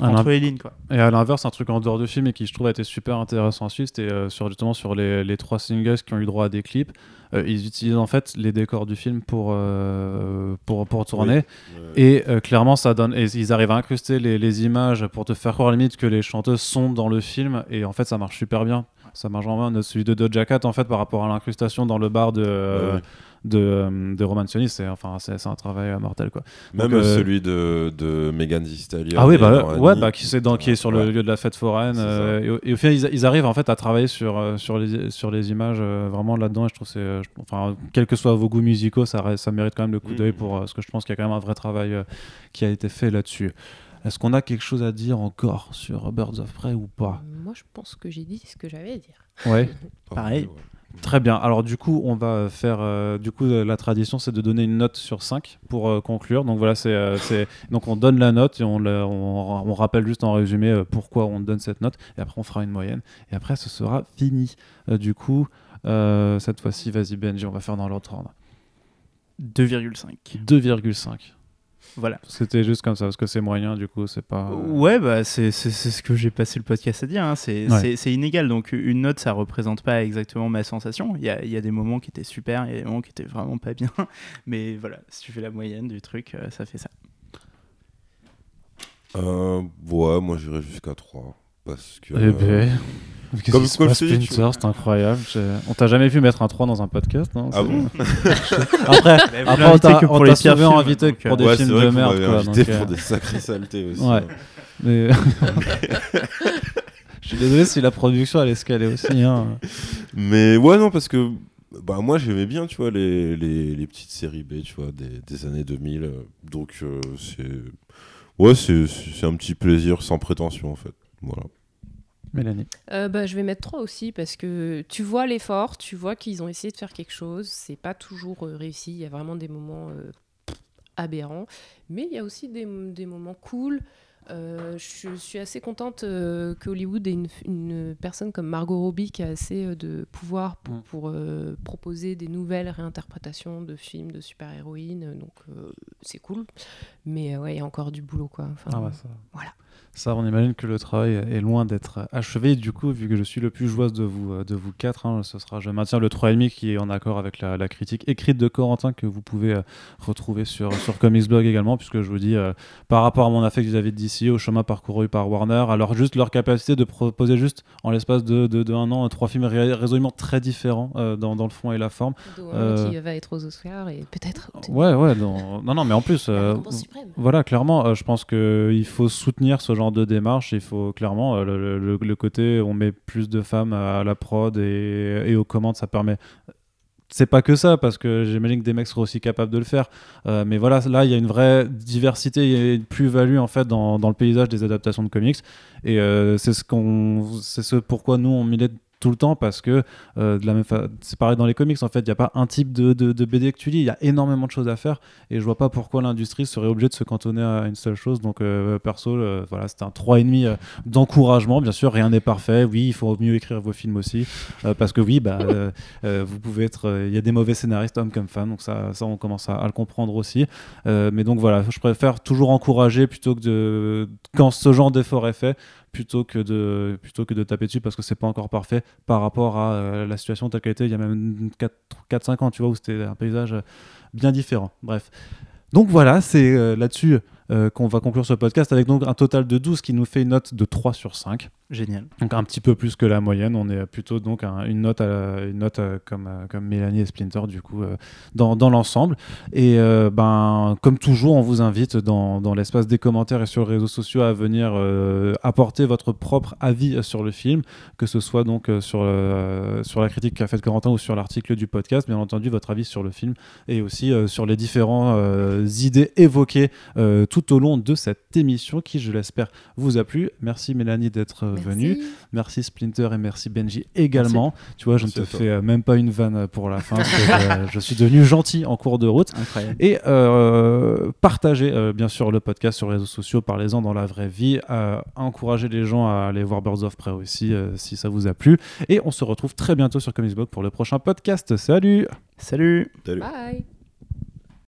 Speaker 4: Euh, entre les lignes quoi.
Speaker 1: Et à l'inverse, un truc en dehors du film et qui je trouve a été super intéressant ensuite, c'était sur justement sur les, les, trois singles qui ont eu droit à des clips. ils utilisent en fait les décors du film pour pour, pour tourner. Et clairement ça donne et ils arrivent à incruster les, les, images pour te faire croire limite que les chanteuses sont dans le film. Et en fait ça marche super bien. Ça marche vraiment bien. Celui de Doja Cat en fait par rapport à l'incrustation dans le bar de de, euh, de Roman Sionis, c'est enfin, c'est un travail mortel. Quoi.
Speaker 3: Même euh, celui de, de Megan Thee Stallion.
Speaker 1: Ah oui, bah, ouais, bah, qui, est dans, qui est sur le lieu de la fête foraine. Euh, et, au final, ils, arrivent en fait à travailler sur, sur, les, sur les images vraiment là-dedans. Et je trouve c'est, enfin, quels que soient vos goûts musicaux, ça, ça mérite quand même le coup d'œil mm. pour parce que je pense qu'il y a quand même un vrai travail qui a été fait là-dessus. Est-ce qu'on a quelque chose à dire encore sur Birds of Prey ou pas?
Speaker 2: Moi, je pense que j'ai dit ce que j'avais à dire.
Speaker 1: Ouais, [LAUGHS]
Speaker 4: pareil.
Speaker 1: Très bien. Alors du coup, on va faire. Euh, du coup, la tradition, c'est de donner une note sur 5 pour euh, conclure. Donc voilà, euh, c'est donc on donne la note et on, on, on, rappelle juste en résumé pourquoi on donne cette note. Et après, on fera une moyenne. Et après, ce sera fini. du coup, cette fois-ci, vas-y Benji, on va faire dans l'autre ordre.
Speaker 4: 2,5.
Speaker 1: 2,5.
Speaker 4: Voilà.
Speaker 1: C'était juste comme ça, parce que c'est moyen, du coup, c'est pas.
Speaker 4: Ouais, bah, c'est ce que j'ai passé le podcast à dire. Hein. C'est inégal. Donc, une note, ça représente pas exactement ma sensation. Il y a, y a, des moments qui étaient super, il y a des moments qui étaient vraiment pas bien. [LAUGHS] Mais voilà, si tu fais la moyenne du truc, euh, ça fait ça.
Speaker 3: Euh, ouais, moi j'irais jusqu'à 3. Parce que.
Speaker 1: Eh ben. Comme, comme Splinter, c'est incroyable. On t'a jamais vu mettre un 3 dans un podcast, non
Speaker 3: Ah bon [LAUGHS]
Speaker 1: Après, après on t'a pour les invité pour
Speaker 3: euh,
Speaker 1: des
Speaker 3: ouais,
Speaker 1: films de merde.
Speaker 3: Quoi, invité
Speaker 1: donc,
Speaker 3: pour des sacrées saletés aussi.
Speaker 1: Ouais. Mais... [LAUGHS] Je suis désolé si la production elle escalée aussi. Hein.
Speaker 3: Mais ouais, non, parce que bah, moi j'aimais bien, tu vois, les, les, les, petites séries B, tu vois, des, des années 2000. Donc euh, c'est. Ouais, c'est un petit plaisir sans prétention en fait. Voilà.
Speaker 1: Mélanie
Speaker 2: euh, bah, Je vais mettre 3 aussi parce que tu vois l'effort, tu vois qu'ils ont essayé de faire quelque chose. C'est pas toujours euh, réussi. Il y a vraiment des moments euh, aberrants. Mais il y a aussi des, des moments cool. Je, suis assez contente que Hollywood ait une, une, personne comme Margot Robbie qui a assez de pouvoir pour, mm. pour proposer des nouvelles réinterprétations de films de super-héroïnes. Donc c'est cool. Mais ouais, il y a encore du boulot. Quoi. Enfin,
Speaker 1: ah bah ça.
Speaker 2: Voilà.
Speaker 1: Ça, on imagine que le travail est loin d'être achevé. Du coup, vu que je suis le plus joueuse de vous, euh, de vous quatre, hein, ce sera, je maintiens le 3,5 qui est en accord avec la, critique écrite de Corentin que vous pouvez euh, retrouver sur, sur Comics Blog également, puisque je vous dis, euh, par rapport à mon affect vis-à-vis de DC, au chemin parcouru par Warner, alors juste leur capacité de proposer juste en l'espace de, de, un an trois films résolument très différents dans, dans, le fond et la forme.
Speaker 2: qui va être aux Oscars et peut-être.
Speaker 1: Ouais, ouais, non, non, mais en plus, voilà, clairement, je pense qu'il faut soutenir ce genre de démarche, il faut clairement euh, le, côté on met plus de femmes à la prod et, aux commandes, ça permet c'est pas que ça, parce que j'imagine que des mecs seront aussi capables de le faire. Euh, mais voilà, là, il y a une vraie diversité, il une plus-value en fait dans, dans, le paysage des adaptations de comics. Et euh, c'est ce qu'on, c'est ce pourquoi nous on milite tout le temps parce que euh, de la même c'est pareil dans les comics en fait il n'y a pas un type de, BD que tu lis. Il y a énormément de choses à faire et je vois pas pourquoi l'industrie serait obligée de se cantonner à une seule chose. Donc euh, perso euh, voilà c'était un 3,5 d'encouragement. Bien sûr rien n'est parfait. Oui il faut mieux écrire vos films aussi parce que oui bah vous pouvez être il y a des mauvais scénaristes hommes comme femmes. Donc ça, ça on commence à, à le comprendre aussi. Mais donc voilà je préfère toujours encourager plutôt que de quand ce genre d'effort est fait plutôt que de, plutôt que de taper dessus parce que c'est pas encore parfait par rapport à euh, la situation telle qu'elle était il y a même 4-5 ans, tu vois, où c'était un paysage bien différent. Bref. Donc voilà, c'est euh, là-dessus euh, qu'on va conclure ce podcast avec donc un total de 12 qui nous fait une note de 3 sur 5.
Speaker 4: Génial.
Speaker 1: Donc un petit peu plus que la moyenne, on est plutôt donc une note, à, une note euh, comme, euh, comme Mélanie et Splinter du coup euh, dans, dans l'ensemble. Et euh, ben comme toujours, on vous invite dans, dans l'espace des commentaires et sur les réseaux sociaux à venir euh, apporter votre propre avis sur le film, que ce soit donc euh, sur, euh, sur la critique qu'a faite Corentin ou sur l'article du podcast, bien entendu votre avis sur le film et aussi euh, sur les différentes idées évoquées euh, tout au long de cette émission qui, je l'espère, vous a plu. Merci Mélanie d'être euh, venue. Merci Splinter et merci Benji également. Tu vois, je
Speaker 3: Merci
Speaker 1: ne te fais euh, même pas une vanne pour la fin parce que euh, [LAUGHS] je suis devenu gentil en cours de route.
Speaker 4: Incroyable.
Speaker 1: Et euh, partagez euh, bien sûr le podcast sur les réseaux sociaux, parlez-en dans la vraie vie, euh, encouragez les gens à aller voir Birds of Prey aussi euh, si ça vous a plu. Et on se retrouve très bientôt sur Comics Blog pour le prochain podcast. Salut
Speaker 4: Salut
Speaker 3: Salut.
Speaker 2: Bye